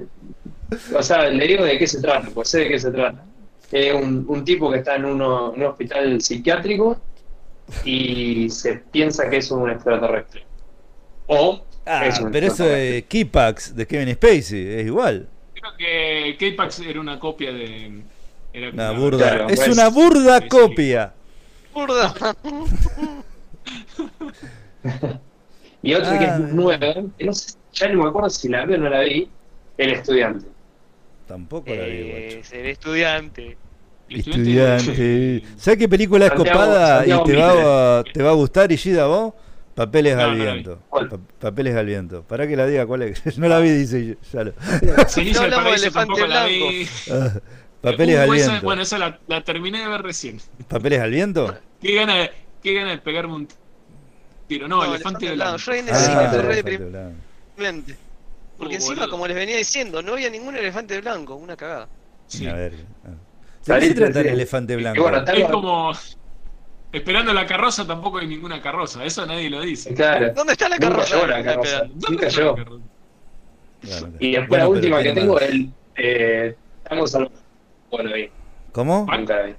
[SPEAKER 3] O sea, le digo de qué se trata, pues sé de qué se trata. Es un, un tipo que está en, uno, en un hospital psiquiátrico y se piensa que es un extraterrestre. O
[SPEAKER 1] Ah,
[SPEAKER 3] es un
[SPEAKER 1] pero eso de Keypax de Kevin Spacey es igual.
[SPEAKER 4] Creo que K-Pax era una copia de. Era
[SPEAKER 1] Una
[SPEAKER 4] una-
[SPEAKER 1] burda.
[SPEAKER 3] Claro,
[SPEAKER 1] es
[SPEAKER 3] pues.
[SPEAKER 1] una burda
[SPEAKER 4] Sí, sí.
[SPEAKER 1] copia.
[SPEAKER 2] Burda.
[SPEAKER 3] Y otra que
[SPEAKER 1] Ah,
[SPEAKER 3] es nueva, no sé, ya no me acuerdo si la vi o no la vi, El Estudiante.
[SPEAKER 1] Tampoco la vi, guacho.
[SPEAKER 2] Eh, ser estudiante.
[SPEAKER 1] Estudiante. ¿Sabes qué película es
[SPEAKER 3] Santiago-
[SPEAKER 1] copada
[SPEAKER 3] Santiago
[SPEAKER 1] y te va, a, te va a gustar, Ishida, vos? Papeles
[SPEAKER 4] No,
[SPEAKER 1] al viento. Papeles al viento. Para que la diga cuál es. no la vi, dice ya lo.
[SPEAKER 4] Ceniza
[SPEAKER 2] No
[SPEAKER 4] del Paraíso tampoco la vi.
[SPEAKER 1] Ah, Papeles
[SPEAKER 4] Uh,
[SPEAKER 1] al
[SPEAKER 4] esa-
[SPEAKER 1] viento.
[SPEAKER 4] bueno, esa la, la terminé de ver recién.
[SPEAKER 1] ¿Papeles al viento?
[SPEAKER 4] Qué gana, de- qué gana de pegarme un tiro. No,
[SPEAKER 2] No,
[SPEAKER 4] elefante
[SPEAKER 2] Elefante
[SPEAKER 4] blanco.
[SPEAKER 2] Blanco. Yo
[SPEAKER 1] Ah,
[SPEAKER 2] necesito
[SPEAKER 1] blanco.
[SPEAKER 2] Porque
[SPEAKER 4] Uh,
[SPEAKER 2] encima,
[SPEAKER 4] boludo.
[SPEAKER 2] como les venía diciendo, no había ningún elefante blanco, una cagada.
[SPEAKER 4] Sí.
[SPEAKER 1] A ver. ah. ¿De qué se trata el elefante blanco?
[SPEAKER 3] bueno,
[SPEAKER 4] Es como. Esperando la carroza tampoco hay ninguna carroza. Eso nadie lo dice.
[SPEAKER 3] Claro.
[SPEAKER 2] ¿Dónde está la
[SPEAKER 3] Nunca
[SPEAKER 2] carroza?
[SPEAKER 3] llegó la carroza.
[SPEAKER 4] ¿Dónde
[SPEAKER 3] Nunca
[SPEAKER 4] está la carroza?
[SPEAKER 1] Claro.
[SPEAKER 3] Y después
[SPEAKER 1] Bueno,
[SPEAKER 3] la última que tengo es el eh, Tango Salvaje. Bueno, vi.
[SPEAKER 1] ¿Cómo?
[SPEAKER 3] Nunca la vi.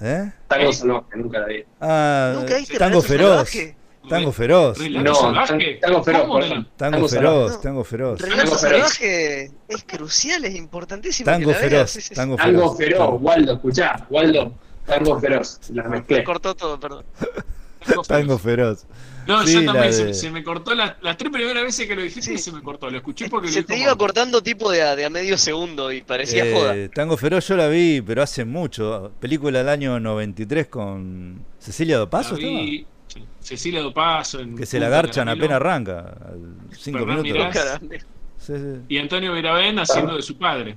[SPEAKER 1] ¿Eh?
[SPEAKER 3] Tango. Salvaje, nunca la vi.
[SPEAKER 1] Ah,
[SPEAKER 2] ¿Nunca
[SPEAKER 1] Tango feroz.
[SPEAKER 2] Salvaje?
[SPEAKER 1] Tango feroz.
[SPEAKER 3] No,
[SPEAKER 4] salvaje.
[SPEAKER 3] Tango Feroz.
[SPEAKER 1] Tango
[SPEAKER 3] Tango
[SPEAKER 1] feroz, tango feroz.
[SPEAKER 2] Relato
[SPEAKER 3] Tango feroz.
[SPEAKER 2] salvaje es crucial, es importantísimo.
[SPEAKER 1] Tango feroz,
[SPEAKER 2] sí, sí.
[SPEAKER 1] tango
[SPEAKER 3] Tango
[SPEAKER 1] feroz.
[SPEAKER 3] Feroz, Waldo, escuchá, Waldo. Tango Feroz, la
[SPEAKER 2] Me
[SPEAKER 3] mezclé.
[SPEAKER 2] cortó todo, perdón.
[SPEAKER 1] Tango feroz.
[SPEAKER 4] No,
[SPEAKER 1] Sí,
[SPEAKER 4] yo también
[SPEAKER 1] de-
[SPEAKER 4] se, se me cortó la- las tres primeras veces que lo dijiste
[SPEAKER 2] Sí.
[SPEAKER 4] se me cortó. Lo escuché porque
[SPEAKER 2] Se
[SPEAKER 4] lo
[SPEAKER 2] te iba cortando tipo de a, de a medio segundo y parecía
[SPEAKER 1] Eh,
[SPEAKER 2] joda.
[SPEAKER 1] Tango feroz yo la vi, pero hace mucho. Película del año 93 con Cecilia Dopazo.
[SPEAKER 4] La vi, sí, Cecilia Dopazo. en
[SPEAKER 1] Que se la garchan
[SPEAKER 4] Caramelo,
[SPEAKER 1] apenas arranca. Cinco
[SPEAKER 4] Fernán
[SPEAKER 1] minutos. Sí, sí.
[SPEAKER 4] Y Antonio Viravén haciendo de su padre.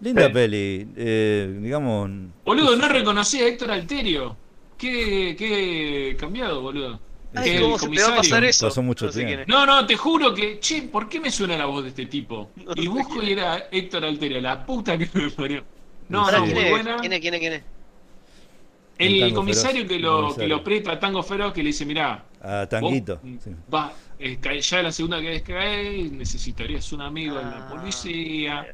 [SPEAKER 1] Linda
[SPEAKER 3] Sí.
[SPEAKER 1] peli. eh, digamos.
[SPEAKER 4] Boludo, no reconocí a Héctor Alterio. ¿Qué, qué cambiado, boludo?
[SPEAKER 2] Ay,
[SPEAKER 4] el
[SPEAKER 2] ¿cómo se te va a pasar eso?
[SPEAKER 1] Pasó mucho
[SPEAKER 2] No
[SPEAKER 1] tiempo.
[SPEAKER 4] No, no, te juro que, che, ¿por qué me suena la voz de este tipo?
[SPEAKER 2] No
[SPEAKER 4] y busco y era Héctor Altera, la puta que me parió. No,
[SPEAKER 2] ¿quién,
[SPEAKER 4] muy
[SPEAKER 2] es?
[SPEAKER 4] buena.
[SPEAKER 2] ¿Quién es? ¿Quién es? ¿Quién es?
[SPEAKER 4] El comisario
[SPEAKER 1] Feroz,
[SPEAKER 4] que lo, que lo presta a Tango Feroz que le dice, mirá,
[SPEAKER 1] A Tanguito. sí.
[SPEAKER 4] va, eh, ya la segunda vez que caes, necesitarías un amigo en la
[SPEAKER 2] Ah.
[SPEAKER 4] policía.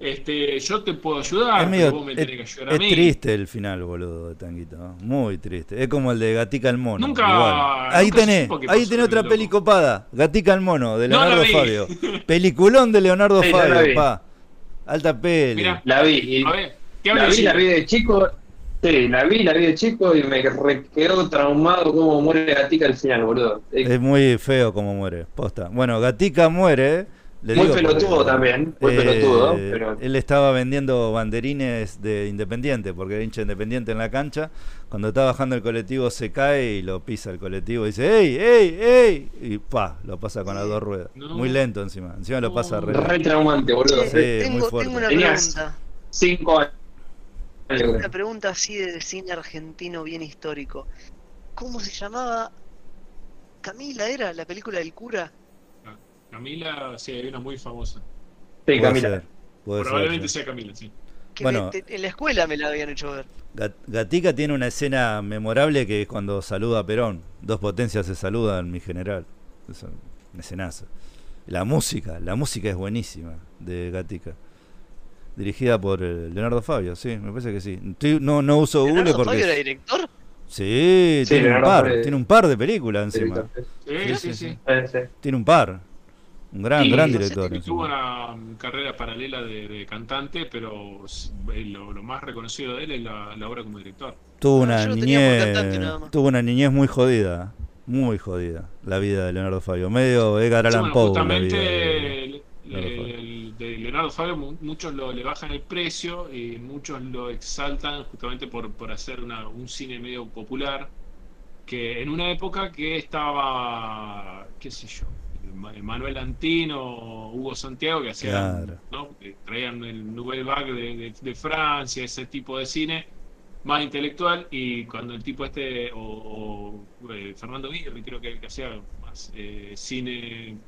[SPEAKER 4] Este, yo te puedo ayudar,
[SPEAKER 1] Es, medio-
[SPEAKER 4] pero vos me
[SPEAKER 1] es-
[SPEAKER 4] tenés que ayudar a
[SPEAKER 1] es
[SPEAKER 4] mí.
[SPEAKER 1] triste el final, boludo, de Tanguito. ¿no? Muy triste. Es como el de Gatica el Mono.
[SPEAKER 4] Nunca-
[SPEAKER 1] igual. Ahí
[SPEAKER 4] nunca
[SPEAKER 1] tenés, ahí tenés otra
[SPEAKER 4] el
[SPEAKER 1] peli
[SPEAKER 4] loco.
[SPEAKER 1] copada. Gatica el Mono, de Leonardo. Fabio. Peliculón de Leonardo
[SPEAKER 3] Sí,
[SPEAKER 1] Fabio, pa. Alta peli.
[SPEAKER 4] Mirá,
[SPEAKER 3] La vi. Y
[SPEAKER 4] a ver, ¿qué habla
[SPEAKER 3] la vi, la vi de chico. Sí, la vi, la vi de chico y me re- quedó traumado cómo muere Gatica al final, boludo. Es
[SPEAKER 1] Es muy feo como muere, posta. Bueno, Gatica muere. Le
[SPEAKER 3] Muy
[SPEAKER 1] digo
[SPEAKER 3] pelotudo
[SPEAKER 1] porque,
[SPEAKER 3] también, muy pelotudo,
[SPEAKER 1] eh,
[SPEAKER 3] pero-
[SPEAKER 1] Él estaba vendiendo banderines de Independiente, porque era hincha de Independiente en la cancha. Cuando está bajando el colectivo se cae y lo pisa el colectivo y dice, ¡Ey, ey, ey! Y pa, lo pasa con las dos ruedas.
[SPEAKER 4] No.
[SPEAKER 1] Muy lento encima. Encima lo pasa re
[SPEAKER 3] re traumante, boludo.
[SPEAKER 1] Sí,
[SPEAKER 2] tengo,
[SPEAKER 1] muy fuerte.
[SPEAKER 2] tengo una
[SPEAKER 3] Tenías-
[SPEAKER 2] pregunta.
[SPEAKER 3] Cinco años.
[SPEAKER 2] Una pregunta así de cine argentino bien histórico. ¿Cómo se llamaba? Camila era la película del cura.
[SPEAKER 4] Camila, sí, hay una muy famosa.
[SPEAKER 3] Sí, Camila.
[SPEAKER 1] ser, puede ser,
[SPEAKER 4] Probablemente
[SPEAKER 1] sí.
[SPEAKER 4] sea Camila, sí.
[SPEAKER 2] Que
[SPEAKER 1] Bueno.
[SPEAKER 2] me- te- en la escuela me la habían hecho ver.
[SPEAKER 1] Gat- Gatica tiene una escena memorable que es cuando saluda a Perón. Dos potencias se saludan, mi general. Es un escenazo. La música, la música es buenísima de Gatica. Dirigida por eh, Leonardo Fabio, sí, me parece que sí. Estoy- no, no uso Google
[SPEAKER 2] ¿Leonardo
[SPEAKER 1] porque.
[SPEAKER 2] Fabio era director?
[SPEAKER 1] Sí,
[SPEAKER 3] Sí,
[SPEAKER 1] tiene un par, tiene un par de películas encima.
[SPEAKER 4] Sí,
[SPEAKER 1] Sí,
[SPEAKER 4] sí,
[SPEAKER 1] sí,
[SPEAKER 4] sí.
[SPEAKER 1] sí.
[SPEAKER 3] Sí.
[SPEAKER 1] Tiene un par. Un gran,
[SPEAKER 3] Sí,
[SPEAKER 1] gran
[SPEAKER 3] no sé,
[SPEAKER 1] director.
[SPEAKER 4] Y tuvo una carrera paralela de, de cantante, pero eh, lo, lo más reconocido de él es la, la obra como director.
[SPEAKER 1] Tuvo
[SPEAKER 2] Ah,
[SPEAKER 1] una niñez, tuvo una niñez muy jodida, muy jodida, la vida de Leonardo Fabio, medio Edgar
[SPEAKER 4] Sí,
[SPEAKER 1] Allan
[SPEAKER 4] bueno,
[SPEAKER 1] Poe.
[SPEAKER 4] justamente el- de Leonardo Fabio, mu- muchos lo, le bajan el precio y muchos lo exaltan justamente por, por hacer una- un cine medio popular, que en una época que estaba, qué sé yo, Ma- Manuel Antino, Hugo Santiago, que hacían,
[SPEAKER 1] Claro.
[SPEAKER 4] ¿no? Que traían el Nouvelle Vague de, de- de Francia, ese tipo de cine más intelectual, y cuando el tipo este, o, o, eh, Fernando Birri, creo que, que hacía más eh, cine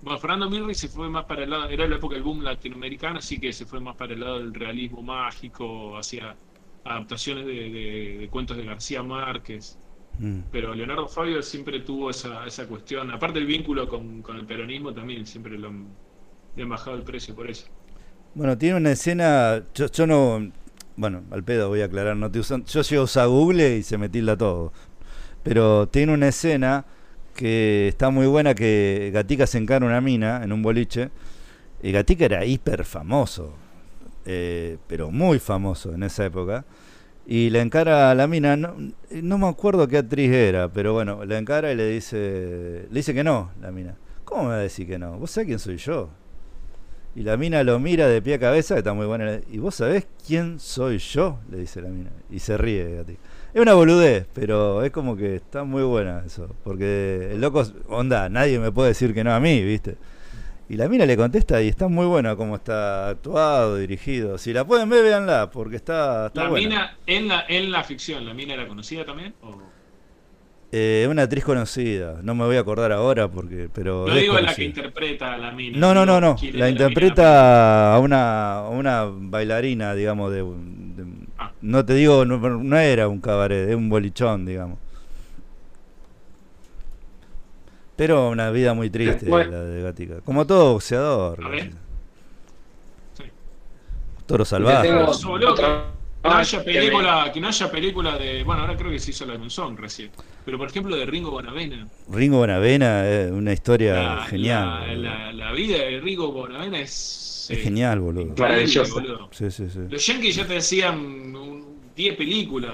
[SPEAKER 4] bueno, Fernando Mirri se fue más para el lado, era la época del boom latinoamericano, así que se fue más para el lado del realismo mágico, hacía adaptaciones de, de- de cuentos de García Márquez.
[SPEAKER 1] Mm.
[SPEAKER 4] Pero Leonardo Fabio siempre tuvo esa, esa cuestión, aparte el vínculo con, con el peronismo también, siempre lo han, le han bajado el precio por eso.
[SPEAKER 1] Bueno, tiene una escena, yo, yo no, bueno, al pedo voy a aclarar, no te usan, yo llego a Google y se me tilda todo. Pero tiene una escena que está muy buena que Gatica se encara una mina en un boliche. Y Gatica era hiper famoso, eh, pero muy famoso en esa época. Y le encara a la mina, no, no me acuerdo qué actriz era, pero bueno, le encara y le dice, le dice que no, la mina. ¿Cómo me va a decir que no? ¿Vos sabés quién soy yo? Y la mina lo mira de pie a cabeza, que está muy buena. ¿Y vos sabés quién soy yo? Le dice la mina. Y se ríe, Gatica. Es una boludez, pero es como que está muy buena eso. Porque el loco, onda, nadie me puede decir que no a mí, ¿viste? Y la mina le contesta y está muy buena como está actuado, dirigido. Si la pueden ver, véanla, porque está, está
[SPEAKER 4] la
[SPEAKER 1] buena.
[SPEAKER 4] mina, en la, en la ficción, ¿la mina era conocida también? ¿O-
[SPEAKER 1] Eh, una actriz conocida, no me voy a acordar ahora, porque pero
[SPEAKER 4] No digo la que interpreta a la mina.
[SPEAKER 1] No, no, no, no. La interpreta a una, a una bailarina, digamos, de. No te digo, no, no era un cabaret, es un bolichón, digamos. Pero una vida muy triste
[SPEAKER 3] Bueno.
[SPEAKER 1] la de Gatica. Como todo boxeador.
[SPEAKER 4] A ver. Sí.
[SPEAKER 1] Toro salvaje.
[SPEAKER 4] Que no haya película, que no haya película de. Bueno, ahora creo que se hizo la de Monzón recién. Pero por ejemplo de Ringo Bonavena.
[SPEAKER 1] Ringo Bonavena es una historia
[SPEAKER 4] La,
[SPEAKER 1] genial.
[SPEAKER 4] la,
[SPEAKER 1] boludo.
[SPEAKER 4] la- la vida de Ringo Bonavena es.
[SPEAKER 1] es
[SPEAKER 4] eh,
[SPEAKER 1] genial, boludo.
[SPEAKER 3] Claro. Maravillosa.
[SPEAKER 4] boludo.
[SPEAKER 1] Sí, sí, sí.
[SPEAKER 4] Los Yankees ya te decían un- 10 películas.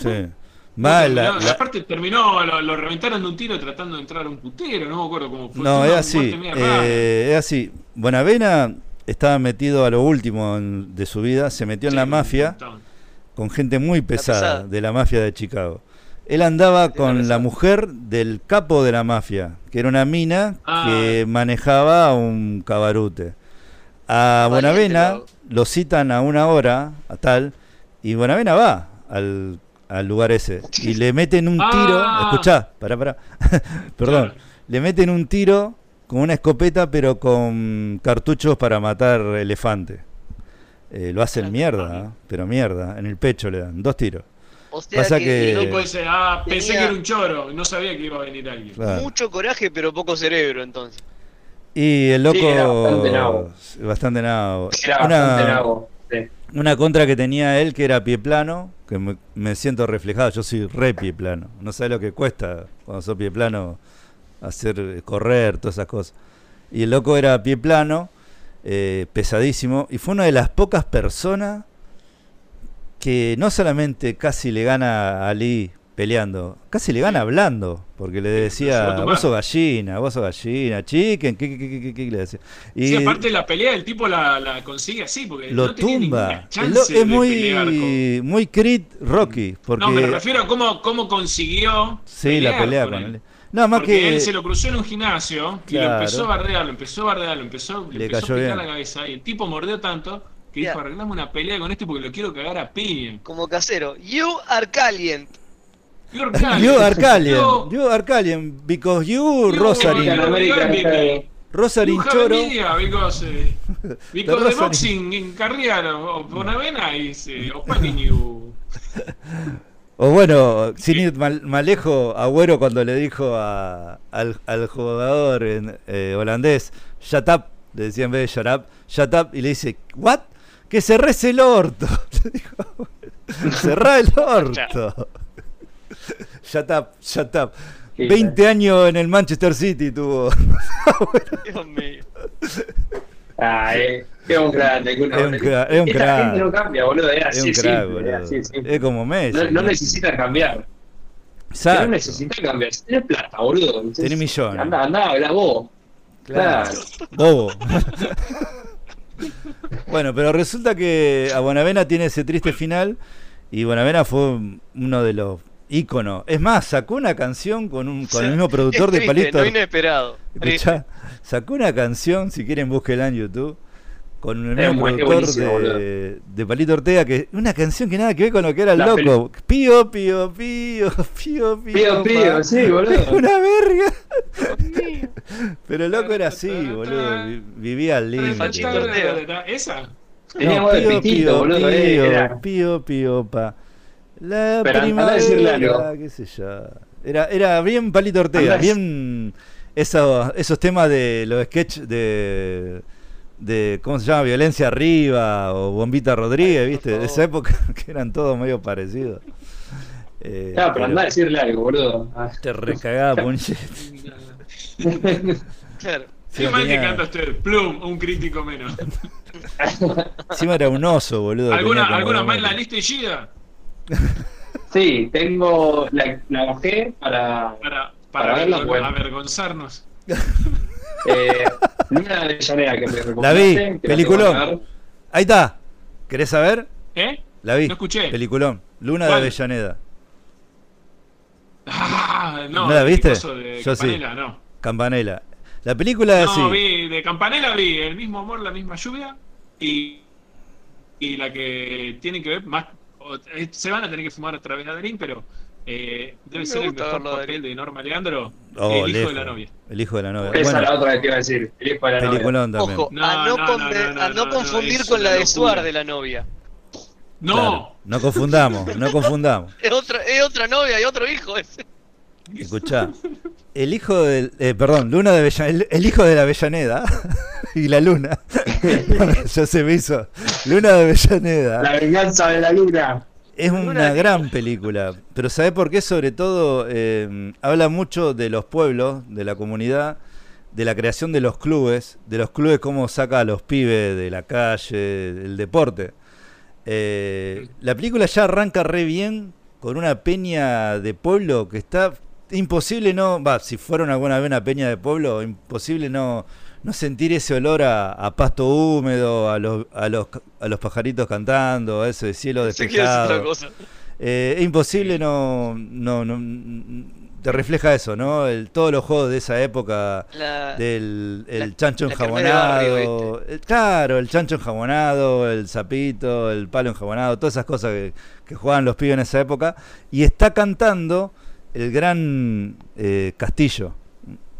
[SPEAKER 1] Sí.
[SPEAKER 4] No,
[SPEAKER 1] la- la-
[SPEAKER 4] Aparte terminó, lo, lo reventaron de un tiro tratando de entrar a un putero, no me acuerdo cómo fue.
[SPEAKER 1] No, es así. eh, es así. Bonavena estaba metido a lo último en- de su vida, se metió en la mafia con gente muy pesada,
[SPEAKER 2] pesada.
[SPEAKER 1] de la mafia de Chicago. Él andaba con la mujer del capo de la mafia, que era una mina
[SPEAKER 4] Ah.
[SPEAKER 1] que manejaba un cabarute. A
[SPEAKER 2] Valiente,
[SPEAKER 1] Bonavena
[SPEAKER 2] lo-
[SPEAKER 1] lo citan a una hora, a tal, y Bonavena va al, al lugar ese. Y le meten un
[SPEAKER 4] Ah.
[SPEAKER 1] tiro, escuchá, pará, pará, perdón,
[SPEAKER 4] Claro.
[SPEAKER 1] le meten un tiro con una escopeta pero con cartuchos para matar elefante. Eh, lo hacen mierda, ¿eh? pero mierda, en el pecho le dan, dos tiros.
[SPEAKER 2] O sea
[SPEAKER 1] Pasa
[SPEAKER 2] que,
[SPEAKER 1] que-
[SPEAKER 4] dice, ah, pensé
[SPEAKER 2] Tenía-
[SPEAKER 4] que era un choro, no sabía que iba a venir alguien.
[SPEAKER 1] Claro.
[SPEAKER 2] mucho coraje, pero poco cerebro, entonces.
[SPEAKER 1] Y el loco...
[SPEAKER 3] Sí, era bastante nabo.
[SPEAKER 1] bastante nabo.
[SPEAKER 3] Era
[SPEAKER 1] Una-
[SPEAKER 3] bastante nabo.
[SPEAKER 1] Una contra que tenía él que era pie plano, que me, siento reflejado, yo soy re pie plano. No sabes lo que cuesta cuando sos pie plano hacer correr, todas esas cosas. Y el loco era pie plano, eh, pesadísimo, y fue una de las pocas personas que no solamente casi le gana a Ali peleando, casi le gana hablando, porque le decía, vos sos gallina, vos sos gallina, chicken, ¿qué, qué, qué, qué, qué?", le decía. Y
[SPEAKER 4] Sí, aparte la pelea el tipo la, la consigue así, porque
[SPEAKER 1] lo
[SPEAKER 4] no
[SPEAKER 1] tumba. lo- es
[SPEAKER 4] con-
[SPEAKER 1] muy, muy Creed Rocky, porque
[SPEAKER 4] No, me refiero a cómo, cómo consiguió
[SPEAKER 1] sí, la pelea
[SPEAKER 4] con
[SPEAKER 1] con
[SPEAKER 4] él.
[SPEAKER 1] él. Nada más
[SPEAKER 4] Porque
[SPEAKER 1] que
[SPEAKER 4] él se lo cruzó en un gimnasio y
[SPEAKER 1] Claro.
[SPEAKER 4] lo empezó a bardear, lo empezó a bardear, lo empezó,
[SPEAKER 1] Le
[SPEAKER 4] le empezó
[SPEAKER 1] cayó
[SPEAKER 4] a picar
[SPEAKER 1] bien.
[SPEAKER 4] la cabeza y el tipo mordió tanto que dijo, arreglame una pelea con este porque lo quiero cagar a piña.
[SPEAKER 2] Como casero. You are
[SPEAKER 4] You
[SPEAKER 1] you are
[SPEAKER 4] You-
[SPEAKER 1] you are because you,
[SPEAKER 4] you-
[SPEAKER 1] Rosarin, Rosarin
[SPEAKER 4] you
[SPEAKER 1] Choro,
[SPEAKER 4] media because, eh, because the
[SPEAKER 1] Rosarin.
[SPEAKER 4] boxing in career of Bonavena is eh, opening you.
[SPEAKER 1] o bueno, sin ir mal, más lejos, Agüero cuando le dijo a- al, al jugador en, eh, holandés, shut up, le decía en vez de shut up, shut up, y le dice, what? Que rece el orto. Le dijo, Cerrá el orto. Shut up, shut up.
[SPEAKER 3] Sí,
[SPEAKER 1] 20 años en el Manchester City tuvo.
[SPEAKER 2] Dios mío.
[SPEAKER 3] Ah, eh, es un grande.
[SPEAKER 1] Es un cra- es un
[SPEAKER 3] Esta
[SPEAKER 1] crack.
[SPEAKER 3] gente no cambia, boludo. Es
[SPEAKER 1] Es
[SPEAKER 3] así,
[SPEAKER 1] un crack,
[SPEAKER 3] simple,
[SPEAKER 1] boludo.
[SPEAKER 3] es así.
[SPEAKER 1] Es como Messi.
[SPEAKER 3] No, no necesita cambiar.
[SPEAKER 1] Exacto.
[SPEAKER 3] no necesita cambiar. Tenés plata, boludo. Entonces,
[SPEAKER 1] Tenés millones.
[SPEAKER 3] Anda, anda, habla vos.
[SPEAKER 1] Claro.
[SPEAKER 3] Claro.
[SPEAKER 1] Bobo. bueno, pero resulta que a Bonavena tiene ese triste final y Bonavena fue uno de los Es más, sacó una canción con un con el mismo productor
[SPEAKER 2] Es
[SPEAKER 1] de Palito.
[SPEAKER 2] No inesperado.
[SPEAKER 1] Escuchá, sacó una canción, si quieren búsquela en YouTube, con el mismo
[SPEAKER 3] es
[SPEAKER 1] productor de, de Palito Ortega, que una canción que nada que ver con lo que era el
[SPEAKER 3] La
[SPEAKER 1] loco. Pío, pío, pío, pío, pío.
[SPEAKER 3] Pío, pío, sí, boludo.
[SPEAKER 1] Una verga. Pero el loco era así, boludo. vi- Vivía al límite.
[SPEAKER 4] ¿Esa?
[SPEAKER 1] No, pío, pío,
[SPEAKER 3] boludo.
[SPEAKER 1] pío, pío, pío, pa. La
[SPEAKER 3] Pero andá a decirle
[SPEAKER 1] primavera,
[SPEAKER 3] algo.
[SPEAKER 1] qué sé yo. Era, era bien Palito Ortega,
[SPEAKER 3] Andá a-
[SPEAKER 1] bien esos, esos temas de los sketches de, de, ¿cómo se llama? Violencia Arriba o Bombita Rodríguez,
[SPEAKER 2] Ay,
[SPEAKER 1] ¿viste? De esa época que eran todos medio parecidos. Eh,
[SPEAKER 3] Claro, pero
[SPEAKER 1] pero
[SPEAKER 3] anda a decirle algo, boludo. Ah.
[SPEAKER 1] te recagaba Punche.
[SPEAKER 2] Claro.
[SPEAKER 1] Sí,
[SPEAKER 4] Qué mal que
[SPEAKER 1] tenía-
[SPEAKER 4] canta usted. Plum, un crítico menos.
[SPEAKER 1] Encima era un oso, boludo.
[SPEAKER 4] ¿Alguna, ¿alguna más en la lista y Gida?
[SPEAKER 3] Sí, tengo. La, la bajé para.
[SPEAKER 4] Para,
[SPEAKER 3] Para
[SPEAKER 4] para,
[SPEAKER 3] verla, bueno.
[SPEAKER 4] avergonzarnos.
[SPEAKER 3] Eh, Luna de Avellaneda, que me
[SPEAKER 1] La vi, peliculón. Ahí está. ¿Querés saber?
[SPEAKER 4] ¿Eh?
[SPEAKER 1] La vi.
[SPEAKER 4] No escuché.
[SPEAKER 1] Peliculón. Luna de
[SPEAKER 4] ¿Cuál?
[SPEAKER 1] Avellaneda.
[SPEAKER 4] Ah, no,
[SPEAKER 1] ¿No la viste?
[SPEAKER 4] de
[SPEAKER 1] Yo sí.
[SPEAKER 4] No.
[SPEAKER 1] Campanela. La película es
[SPEAKER 4] No,
[SPEAKER 1] así.
[SPEAKER 4] vi, de Campanella vi El mismo amor, la misma lluvia y, y la que tiene que ver más. O- eh, Se van a tener que fumar otra vez Adelín, pero eh, debe
[SPEAKER 2] Me
[SPEAKER 4] ser el mejor
[SPEAKER 2] a
[SPEAKER 4] papel
[SPEAKER 2] Darín.
[SPEAKER 4] de Norma Leandro,
[SPEAKER 1] Oh,
[SPEAKER 4] el hijo
[SPEAKER 1] lejos.
[SPEAKER 4] de la novia.
[SPEAKER 1] El hijo de la novia.
[SPEAKER 3] Esa es
[SPEAKER 1] Bueno,
[SPEAKER 3] la otra que te iba a decir. El hijo de la novia.
[SPEAKER 1] peliculón también.
[SPEAKER 2] Ojo,
[SPEAKER 4] No,
[SPEAKER 2] a no,
[SPEAKER 4] no, no,
[SPEAKER 2] a confundir con la de. Suar de la novia.
[SPEAKER 4] No,
[SPEAKER 1] Claro, no confundamos, no confundamos.
[SPEAKER 2] Es otra, es otra novia y otro hijo ese.
[SPEAKER 1] Escuchá. El hijo del. eh, perdón, Luna de Avella- el, el hijo de la Avellaneda y la luna. ya se me hizo. Luna de Avellaneda.
[SPEAKER 3] La venganza de la luna.
[SPEAKER 1] Es
[SPEAKER 2] Luna
[SPEAKER 1] una
[SPEAKER 2] de-
[SPEAKER 1] gran película, pero ¿sabés por qué? Sobre todo eh, habla mucho de los pueblos, de la comunidad, de la creación de los clubes, de los clubes cómo saca a los pibes de la calle, del deporte. Eh, la película ya arranca re bien con una peña de pueblo que está imposible no, va, si fueron alguna vez una peña de pueblo, imposible no, no sentir ese olor a, a pasto húmedo, a los, a los, a los pajaritos cantando, a ese cielo despejado. Eh, es imposible no, no, no- te refleja eso, ¿no? El, todos los juegos de esa época
[SPEAKER 2] La-
[SPEAKER 1] del el
[SPEAKER 2] la-
[SPEAKER 1] chancho enjabonado. el- claro, el chancho enjabonado, el sapito, el palo enjabonado, todas esas cosas que, que jugaban los pibes en esa época. Y está cantando el gran eh, Castillo.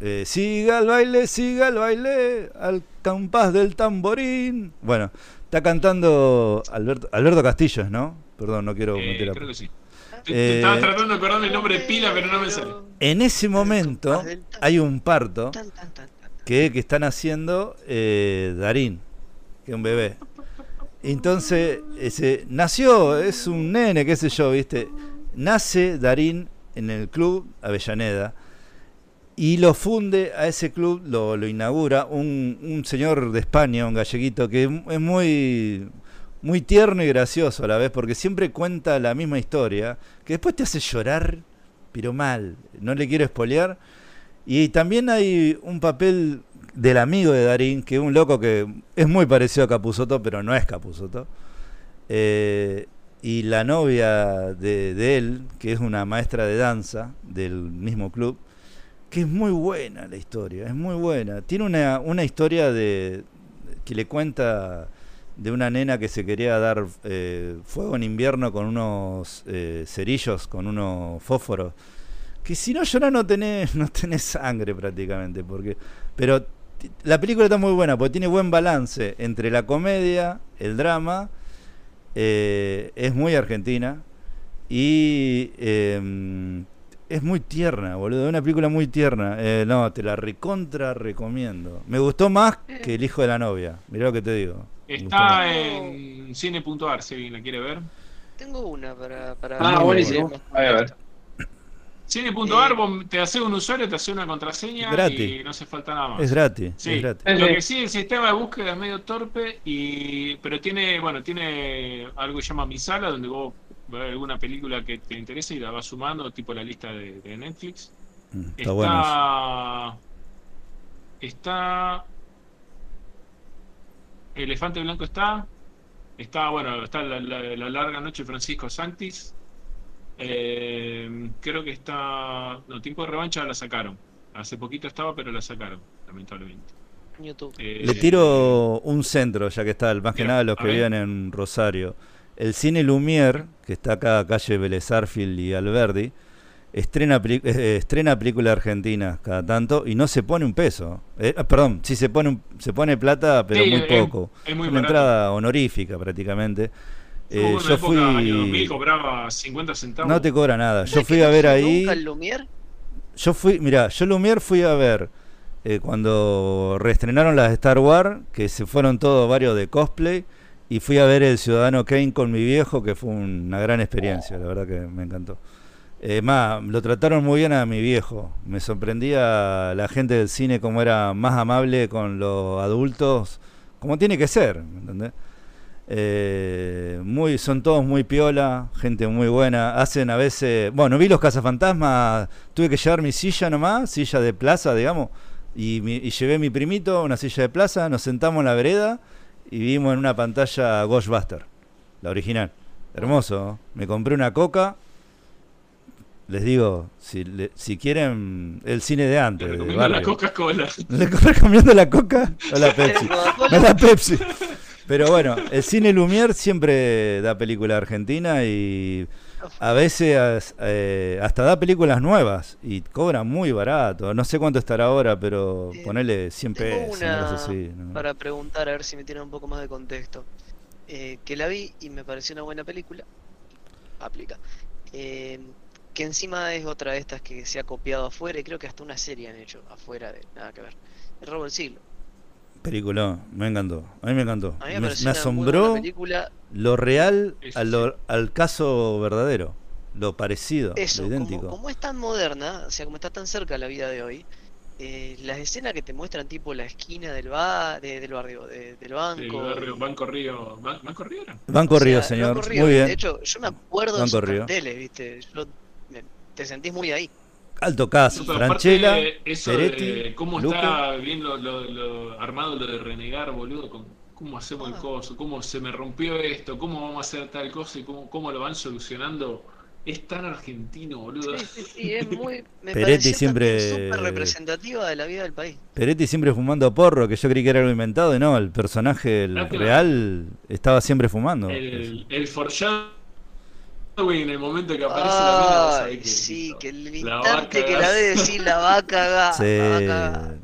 [SPEAKER 1] Eh, siga el baile, siga el baile, al compás del tamborín. Bueno, está cantando Alberto, Alberto Castillo, ¿no? Perdón, no quiero
[SPEAKER 4] Eh,
[SPEAKER 1] meter a-
[SPEAKER 4] creo que sí.
[SPEAKER 1] Eh,
[SPEAKER 4] Estaba tratando de acordarme el nombre de pila, pero no me sale.
[SPEAKER 1] En ese momento hay un parto que, que están haciendo eh, Darín, que es un bebé. Entonces, ese, nació, es un nene, qué sé yo, ¿viste? Nace Darín en el club Avellaneda y lo funde a ese club, lo, lo inaugura un, un señor de España, un galleguito, que es muy, muy tierno y gracioso a la vez, porque siempre cuenta la misma historia, que después te hace llorar, pero mal. No le quiero espolear. Y también hay un papel del amigo de Darín, que es un loco que es muy parecido a Capuzoto, pero no es Capuzoto. Eh, y la novia de, de él, que es una maestra de danza del mismo club, que es muy buena la historia, es muy buena. Tiene una, una historia de que le cuenta de una nena que se quería dar eh, fuego en invierno con unos eh, cerillos, con unos fósforos. Que si no lloras no tenés, no tenés sangre prácticamente. porque Pero la película está muy buena porque tiene buen balance entre la comedia, el drama, eh, es muy argentina y eh, es muy tierna, boludo. Es una película muy tierna. Eh, no, te la recontra recomiendo. Me gustó más que El hijo de la novia. Mirá lo que te digo.
[SPEAKER 4] Está en cine.ar, si alguien la quiere ver.
[SPEAKER 2] Tengo una para. para
[SPEAKER 3] Ah, buenísimo. A ver.
[SPEAKER 4] Cine.ar,
[SPEAKER 2] Eh.
[SPEAKER 4] vos te hace un usuario, te hace una contraseña
[SPEAKER 1] Gratis.
[SPEAKER 4] y no hace falta nada más.
[SPEAKER 1] Es gratis.
[SPEAKER 4] Sí,
[SPEAKER 1] Es gratis.
[SPEAKER 4] lo que sí, el sistema de búsqueda es medio torpe, y pero tiene, bueno, tiene algo que se llama Mi Sala, donde vos ves alguna película que te interesa y la vas sumando, tipo la lista de, de Netflix.
[SPEAKER 1] Mm, Está,
[SPEAKER 4] Está,
[SPEAKER 1] bueno eso.
[SPEAKER 4] está Elefante Blanco está, está, bueno, está la, la- la larga noche de Francisco Santis. Eh, creo que está, no, Tiempo de Revancha la sacaron. Hace poquito estaba, pero la sacaron, lamentablemente.
[SPEAKER 2] YouTube.
[SPEAKER 4] Eh,
[SPEAKER 1] Le tiro un centro, ya que está, más que
[SPEAKER 4] Mira,
[SPEAKER 1] nada los
[SPEAKER 4] a
[SPEAKER 1] que viven en Rosario. El cine Lumière, que está acá, calle Vélez Arfield y Alberdi, estrena, eh, estrena película argentina cada tanto y no se pone un peso. Eh, ah, perdón, sí se pone, un- se pone plata, pero
[SPEAKER 4] Sí,
[SPEAKER 1] muy
[SPEAKER 4] es-
[SPEAKER 1] poco.
[SPEAKER 4] es muy
[SPEAKER 1] una
[SPEAKER 4] barato.
[SPEAKER 1] entrada honorífica prácticamente. Eh,
[SPEAKER 4] Hubo una
[SPEAKER 1] yo
[SPEAKER 4] época, año
[SPEAKER 1] fui...
[SPEAKER 4] 2000, cobraba 50 centavos.
[SPEAKER 1] No te cobra nada. Yo
[SPEAKER 2] ¿Sabes
[SPEAKER 1] fui a ver ahí...
[SPEAKER 2] Nunca al Lumière?
[SPEAKER 1] Yo fui, mira, yo Lumière fui a ver eh, cuando reestrenaron las de Star Wars, que se fueron todos varios de cosplay, y fui a ver El Ciudadano Kane con mi viejo, que fue una gran experiencia, la verdad que me encantó. Eh, más, lo trataron muy bien a mi viejo. Me sorprendía la gente del cine como era más amable con los adultos, como tiene que ser, ¿me entendés? Eh, muy, son todos muy piola, gente muy buena. Hacen a veces. Bueno, vi los cazafantasmas. Tuve que llevar mi silla nomás, silla de plaza, digamos. Y, mi- y llevé mi primito, una silla de plaza. Nos sentamos en la vereda y vimos en una pantalla Ghostbuster, la original. Hermoso. ¿no? Me compré una coca. Les digo, si, le- si quieren el cine de
[SPEAKER 4] Te
[SPEAKER 1] antes, de
[SPEAKER 4] recomiendo la. Coca-Cola.
[SPEAKER 1] ¿Le recomiendo la coca o la Pepsi? La Pepsi. Pero bueno, el cine Lumière siempre da película argentina y a veces eh, hasta da películas nuevas y cobra muy barato. No sé cuánto estará ahora, pero
[SPEAKER 2] Eh,
[SPEAKER 1] ponele 100
[SPEAKER 2] Tengo
[SPEAKER 1] pesos, una
[SPEAKER 2] una
[SPEAKER 1] cosa así. ¿no?
[SPEAKER 2] para preguntar, a ver si me tiene un poco más de contexto. Eh, que la vi y me pareció una buena película. Aplica. Eh, que encima es otra de estas que se ha copiado afuera y creo que hasta una serie han hecho afuera de nada que ver. El robo del siglo.
[SPEAKER 1] Película, me encantó. A mí me encantó.
[SPEAKER 2] A mí
[SPEAKER 1] Me,
[SPEAKER 2] me,
[SPEAKER 1] me asombró
[SPEAKER 2] película.
[SPEAKER 1] lo real
[SPEAKER 4] Eso
[SPEAKER 1] a lo- al caso verdadero, lo parecido,
[SPEAKER 2] Eso,
[SPEAKER 1] lo
[SPEAKER 2] como,
[SPEAKER 1] idéntico.
[SPEAKER 2] como es tan moderna, o sea, como está tan cerca la vida de hoy, eh, las escenas que te muestran tipo la esquina del, ba de- del barrio, de- del
[SPEAKER 4] Del
[SPEAKER 2] banco.
[SPEAKER 4] barrio Banco Río. ¿Ban- ¿Banco Río era?
[SPEAKER 1] Banco
[SPEAKER 2] o sea,
[SPEAKER 1] Río,
[SPEAKER 2] Banco
[SPEAKER 1] señor.
[SPEAKER 2] Río,
[SPEAKER 1] Muy
[SPEAKER 2] De
[SPEAKER 1] bien.
[SPEAKER 2] hecho, yo me acuerdo de
[SPEAKER 1] Banco
[SPEAKER 2] esos
[SPEAKER 1] Río.
[SPEAKER 2] carteles, ¿viste? Yo- me- te sentís muy ahí.
[SPEAKER 1] Alto caso. Franchella,
[SPEAKER 4] eso
[SPEAKER 1] Peretti,
[SPEAKER 4] de cómo
[SPEAKER 1] Luque.
[SPEAKER 4] está bien lo, lo- lo armado lo de renegar, boludo, con cómo hacemos el coso, cómo se me rompió esto, cómo vamos a hacer tal cosa y cómo, cómo lo van solucionando es tan argentino, boludo.
[SPEAKER 2] Sí, sí, sí, es muy. Me
[SPEAKER 1] Peretti siempre-
[SPEAKER 2] súper representativa de la vida del país.
[SPEAKER 1] Peretti siempre fumando porro, que yo creí que era algo inventado, y no, el personaje el
[SPEAKER 4] claro.
[SPEAKER 1] real estaba siempre fumando.
[SPEAKER 4] El, el foreshadowing en el momento que aparece la mina, que.
[SPEAKER 2] sí, que el instante que la ve decir la va a cagar.
[SPEAKER 1] Sí.
[SPEAKER 2] la va a cagar.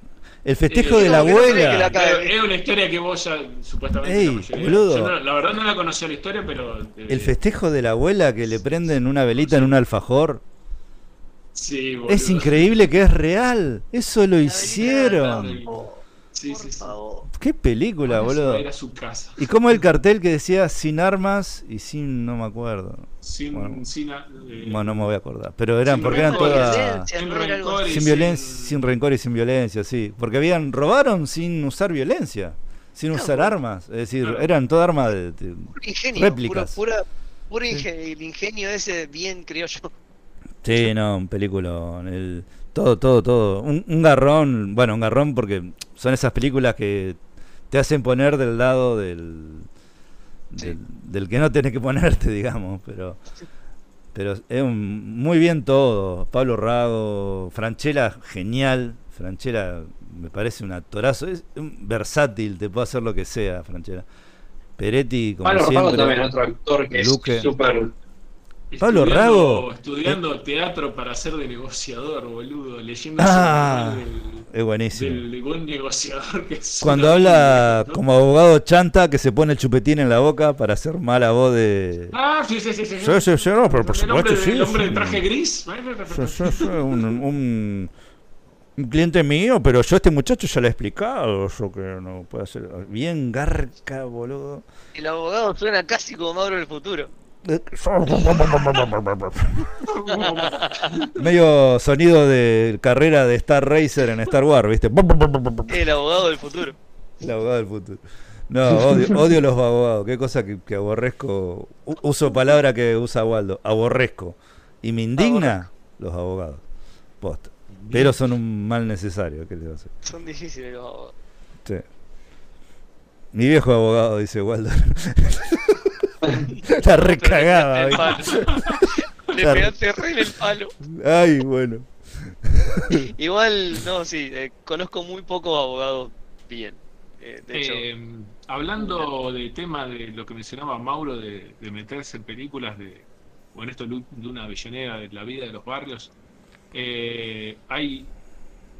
[SPEAKER 1] El festejo
[SPEAKER 4] Eh,
[SPEAKER 1] de la abuela.
[SPEAKER 2] la
[SPEAKER 4] Es una historia que vos ya supuestamente
[SPEAKER 1] Ey,
[SPEAKER 4] la
[SPEAKER 1] boludo.
[SPEAKER 4] Yo no- la verdad no la conocía la historia, pero. eh,
[SPEAKER 1] El festejo de la abuela que le prenden una velita en un alfajor.
[SPEAKER 4] Sí, boludo.
[SPEAKER 1] Es increíble que es real. Eso lo
[SPEAKER 2] La
[SPEAKER 1] hicieron.
[SPEAKER 4] Sí, sí, sí.
[SPEAKER 1] Qué película, boludo.
[SPEAKER 4] Era su casa.
[SPEAKER 1] Y como el cartel que decía sin armas y sin no me acuerdo.
[SPEAKER 4] Sin,
[SPEAKER 1] Bueno.
[SPEAKER 4] sin, eh,
[SPEAKER 1] Bueno, no me voy a acordar. Pero eran porque eran todas
[SPEAKER 4] sin
[SPEAKER 2] ¿no?
[SPEAKER 4] Rencor
[SPEAKER 1] violencia, sin rencor y sin violencia, sí. Porque habían robaron sin usar violencia, sin
[SPEAKER 2] Claro,
[SPEAKER 1] usar
[SPEAKER 2] bueno.
[SPEAKER 1] armas. Es decir,
[SPEAKER 4] Claro.
[SPEAKER 1] eran todas armas de, de-
[SPEAKER 2] Puro ingenio.
[SPEAKER 1] Réplicas.
[SPEAKER 2] Puro, pura, puro el ingenio ese bien criollo.
[SPEAKER 1] Sí, no, un película. El, todo, todo, todo. Un, un garrón, bueno, un garrón porque son esas películas que te hacen poner del lado del, del, del que no tenés que ponerte, digamos. Pero, pero es un- muy bien todo. Pablo Rago, Franchella, genial. Franchella me parece un actorazo. Es un versátil, te puede hacer lo que sea, Franchella. Peretti, como
[SPEAKER 3] Pablo Rago también, otro actor que
[SPEAKER 1] Luque.
[SPEAKER 3] es súper.
[SPEAKER 1] Pablo
[SPEAKER 4] Estudiando-
[SPEAKER 1] Rago.
[SPEAKER 4] Estudiando teatro para ser de negociador, boludo. Leyendo
[SPEAKER 1] Ah, Es buenísimo.
[SPEAKER 4] del, del buen negociador que es
[SPEAKER 1] Cuando habla como abogado chanta que se pone el chupetín en la boca para hacer mala voz de...
[SPEAKER 4] Ah, sí, sí, sí. sí,
[SPEAKER 1] Sí, sí, sí, no, pero por
[SPEAKER 4] el hombre,
[SPEAKER 1] supuesto, sí,
[SPEAKER 4] El hombre de traje gris.
[SPEAKER 1] Sí, sí, sí, un, un- un cliente mío, pero yo a este muchacho ya le he explicado yo que no puede hacer... Bien garca, boludo.
[SPEAKER 2] El abogado suena casi como Mauro del futuro.
[SPEAKER 1] Medio sonido de carrera de Star Racer en Star Wars, ¿viste?
[SPEAKER 2] El abogado del futuro.
[SPEAKER 1] El abogado del futuro. No, odio, odio los abogados. Qué cosa que, que aborrezco. Uso palabra que usa Waldo. Aborrezco. Y me indigna los abogados. Posta. Pero son un mal necesario. ¿Qué le va a hacer?
[SPEAKER 2] Son difíciles los abogados.
[SPEAKER 1] Sí. Mi viejo abogado, dice Waldo. La
[SPEAKER 2] palo. Le pegaste re en el palo.
[SPEAKER 1] Ay, bueno.
[SPEAKER 2] Igual, no, sí, eh, conozco muy pocos abogados bien. Eh, de hecho,
[SPEAKER 4] Eh, hablando del tema de lo que mencionaba Mauro de, de meterse en películas de, o en esto de una Avellaneda, de la vida de los barrios, eh, hay,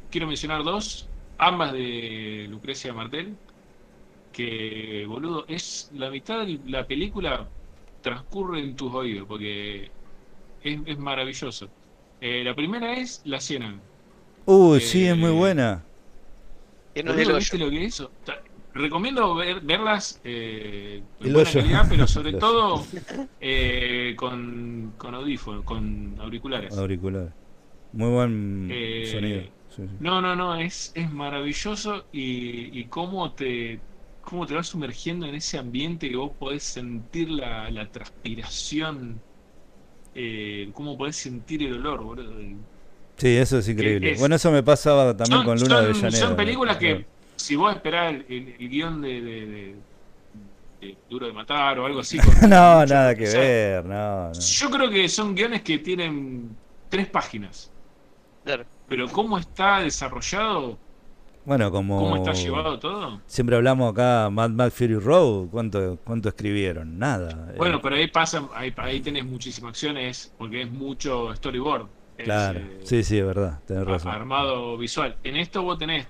[SPEAKER 4] quiero mencionar dos, ambas de Lucrecia Martel, que, boludo, es la mitad de la película transcurre en tus oídos, porque es, es maravilloso. Eh, la primera es La Ciénaga.
[SPEAKER 1] Uy, sí, es muy
[SPEAKER 4] Eh,
[SPEAKER 1] buena.
[SPEAKER 4] Boludo. ¿viste lo que es eso? Recomiendo ver- verlas eh, en buena calidad, pero sobre todo eh, con, con audífonos, con auriculares.
[SPEAKER 1] Auricular. Muy buen
[SPEAKER 4] Eh,
[SPEAKER 1] sonido. Sí, sí.
[SPEAKER 4] No, no, no, es, es maravilloso y, y cómo te cómo te vas sumergiendo en ese ambiente que vos podés sentir la, la transpiración, eh, cómo podés sentir el olor, boludo.
[SPEAKER 1] Sí, eso es increíble.
[SPEAKER 4] es-
[SPEAKER 1] bueno, eso me pasaba también
[SPEAKER 4] Son-
[SPEAKER 1] con Luna
[SPEAKER 4] son-
[SPEAKER 1] de Avellaneda.
[SPEAKER 4] Son películas que,
[SPEAKER 1] Claro.
[SPEAKER 4] si vos esperás el, el- el guion de, de- de- de Duro de Matar o algo así.
[SPEAKER 1] No,
[SPEAKER 4] mucho-
[SPEAKER 1] nada que
[SPEAKER 4] o sea,
[SPEAKER 1] ver, no, no.
[SPEAKER 4] Yo creo que son guiones que tienen tres páginas,
[SPEAKER 2] Claro.
[SPEAKER 4] pero cómo está desarrollado,
[SPEAKER 1] Bueno, como
[SPEAKER 4] cómo está llevado todo.
[SPEAKER 1] siempre hablamos acá, Mad Max Fury Road, ¿cuánto, cuánto escribieron? Nada.
[SPEAKER 4] Bueno,
[SPEAKER 1] Eh,
[SPEAKER 4] pero ahí pasa, ahí, ahí tenés muchísimas acciones porque es mucho storyboard. es,
[SPEAKER 1] claro,
[SPEAKER 4] eh,
[SPEAKER 1] sí, sí, es verdad, tenés razón.
[SPEAKER 4] armado visual. En esto vos tenés,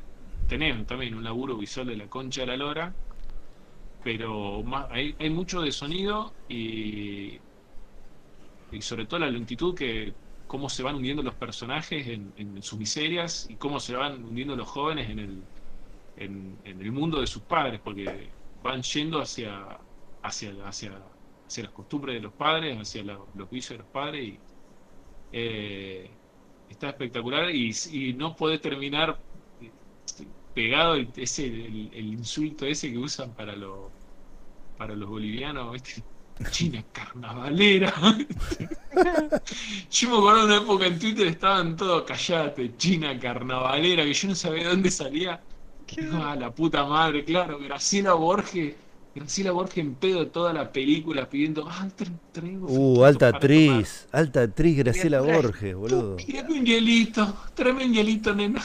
[SPEAKER 4] tenés también un laburo visual de la concha de la lora, pero más, hay, hay mucho de sonido y, y sobre todo la lentitud que cómo se van hundiendo los personajes en, sus miserias y cómo se van hundiendo los jóvenes en el, en, el mundo de sus padres, porque van yendo hacia, hacia, hacia, hacia las costumbres de los padres, hacia la- los vicios de los padres y eh, está espectacular y, no podés terminar este, pegado el, ese, el insulto ese que usan para, lo, para los bolivianos, ¿viste? China carnavalera. yo me acuerdo de una época en Twitter estaban todos callate, China carnavalera, que yo no sabía de dónde salía. Ah, la puta madre, claro, Graciela Borges Graciela Borges en pedo toda la película pidiendo. Ah, tra- traigo
[SPEAKER 1] Uh, alta actriz, alta actriz Graciela Borges, boludo.
[SPEAKER 4] tomar". Tráeme un hielito, tráeme un hielito, nena.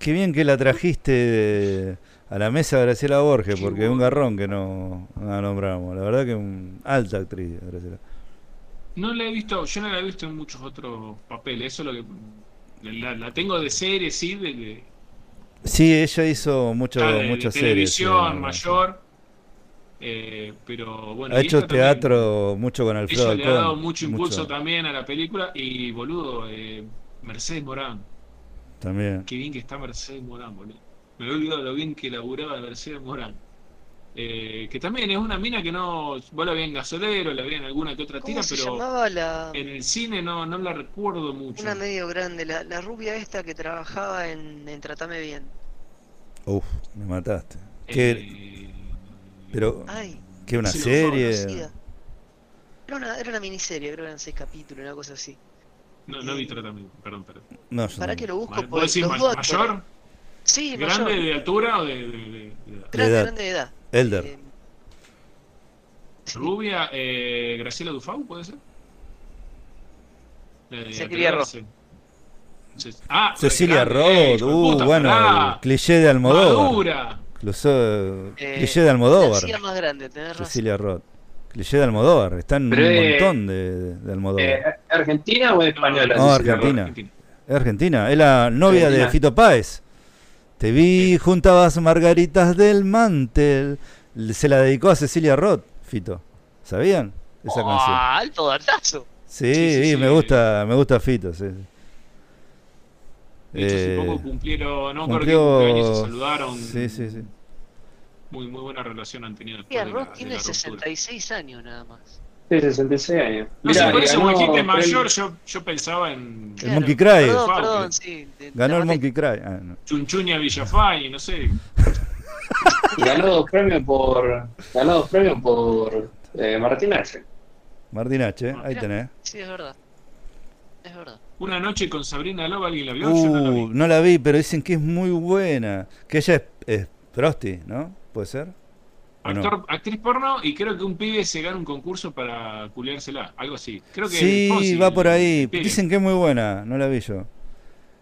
[SPEAKER 1] Qué bien que la trajiste de- a la mesa Graciela Borges, porque es un garrón que no, no la nombramos. La verdad que es un alta actriz, Graciela.
[SPEAKER 4] No la he visto, yo no la he visto en muchos otros papeles. Eso es lo que. La, la tengo de serie, sí, de, de,
[SPEAKER 1] Sí, ella hizo mucho,
[SPEAKER 4] ah, de- de
[SPEAKER 1] muchas series.
[SPEAKER 4] televisión
[SPEAKER 1] sí.
[SPEAKER 4] mayor. eh, pero bueno.
[SPEAKER 1] Ha hecho
[SPEAKER 4] también.
[SPEAKER 1] teatro mucho con Alfredo
[SPEAKER 4] Ella le ha dado mucho impulso también a la película. Y boludo, eh, Mercedes Morán.
[SPEAKER 1] También.
[SPEAKER 4] Qué bien que está Mercedes Morán, boludo. Me había olvidado lo bien que laburaba Mercedes Morán. Eh, que también es una mina que no. Vos la vi en Gasolero, la vi en alguna que otra
[SPEAKER 2] ¿Cómo
[SPEAKER 4] tira,
[SPEAKER 2] se
[SPEAKER 4] pero
[SPEAKER 2] llamaba la
[SPEAKER 4] en el cine no, no la recuerdo mucho.
[SPEAKER 2] una medio grande, la, la rubia esta que trabajaba en, en Tratame Bien?
[SPEAKER 1] Uf, me mataste. ¿Qué,
[SPEAKER 4] Eh,
[SPEAKER 1] pero,
[SPEAKER 2] Ay,
[SPEAKER 1] ¿qué una serie?
[SPEAKER 2] Era una, era una miniserie, creo que eran seis capítulos, una cosa así.
[SPEAKER 4] no, no vi tratamiento, perdón, perdón.
[SPEAKER 1] No, yo
[SPEAKER 2] ¿Para
[SPEAKER 1] no.
[SPEAKER 2] que lo busco?
[SPEAKER 4] ¿Vos
[SPEAKER 2] Porque
[SPEAKER 4] decís
[SPEAKER 2] los
[SPEAKER 4] ma-
[SPEAKER 2] dos actores-
[SPEAKER 4] mayor?
[SPEAKER 2] Sí,
[SPEAKER 4] ¿Grande
[SPEAKER 2] mayor.
[SPEAKER 4] de altura o de, de- de- de edad?
[SPEAKER 2] Grande, de edad.
[SPEAKER 1] Elder.
[SPEAKER 2] Eh.
[SPEAKER 4] Rubia, eh, Graciela Dufau, ¿puede ser?
[SPEAKER 2] Cecilia.
[SPEAKER 4] Ce- Ah,
[SPEAKER 1] Cecilia Roth, uh,
[SPEAKER 4] puta,
[SPEAKER 1] bueno, cliché de Almodóvar.
[SPEAKER 4] Madura.
[SPEAKER 1] Incluso,
[SPEAKER 2] Eh,
[SPEAKER 1] cliché de Almodóvar.
[SPEAKER 2] Más grande, tenés razón.
[SPEAKER 1] Cecilia Roth. Cliché de Almodóvar. Están
[SPEAKER 3] Pero,
[SPEAKER 1] un montón de, de Almodóvar.
[SPEAKER 3] Eh, ¿Argentina o española?
[SPEAKER 1] No,
[SPEAKER 3] Roth?
[SPEAKER 1] Argentina. Es argentina, es la novia de
[SPEAKER 3] Argentina.
[SPEAKER 1] Fito Páez. Te vi, juntabas margaritas del mantel. Se la dedicó a Cecilia Roth, Fito. ¿Sabían? Esa canción.
[SPEAKER 2] ¡Ah, alto datazo!
[SPEAKER 1] Sí,
[SPEAKER 4] Sí, sí, sí.
[SPEAKER 1] me gusta, me gusta Fito, sí.
[SPEAKER 4] De hecho, hace
[SPEAKER 1] Eh,
[SPEAKER 4] poco cumplieron, no
[SPEAKER 1] cumplió-
[SPEAKER 4] cumpleaños se saludaron.
[SPEAKER 1] Sí, sí, sí.
[SPEAKER 4] Muy, muy buena relación han tenido
[SPEAKER 2] Roth
[SPEAKER 4] de
[SPEAKER 2] tiene
[SPEAKER 4] la ruptura.
[SPEAKER 2] 66 años nada más.
[SPEAKER 3] Sí, 66 años.
[SPEAKER 4] No sé,
[SPEAKER 3] Mirá,
[SPEAKER 4] por
[SPEAKER 3] y
[SPEAKER 4] eso dijiste mayor, yo, yo pensaba en
[SPEAKER 1] El Monkey Cry.
[SPEAKER 2] Perdón, perdón, sí. te-
[SPEAKER 1] Ganó el. Monkey Cry. Ah, no.
[SPEAKER 4] Chunchuña Villafay, no sé.
[SPEAKER 3] y ganó dos premios por. Ganó dos premios por eh, Martín H.
[SPEAKER 1] Martín H, ¿eh? ahí
[SPEAKER 2] Mirá.
[SPEAKER 1] tenés.
[SPEAKER 2] Sí, es verdad. Es verdad.
[SPEAKER 4] Una noche con Sabrina Loba, ¿alguien la vio? Yo no la
[SPEAKER 1] Uh,
[SPEAKER 4] vi.
[SPEAKER 1] no la vi, pero dicen que es muy buena. Que ella es, es Frosty, ¿no? ¿Puede ser?
[SPEAKER 4] Actor, actriz porno y creo que un pibe se gana un concurso para culiársela, algo así. Creo que
[SPEAKER 1] Sí,
[SPEAKER 4] Fonsi,
[SPEAKER 1] va por ahí. Dicen que es muy buena, no la vi yo.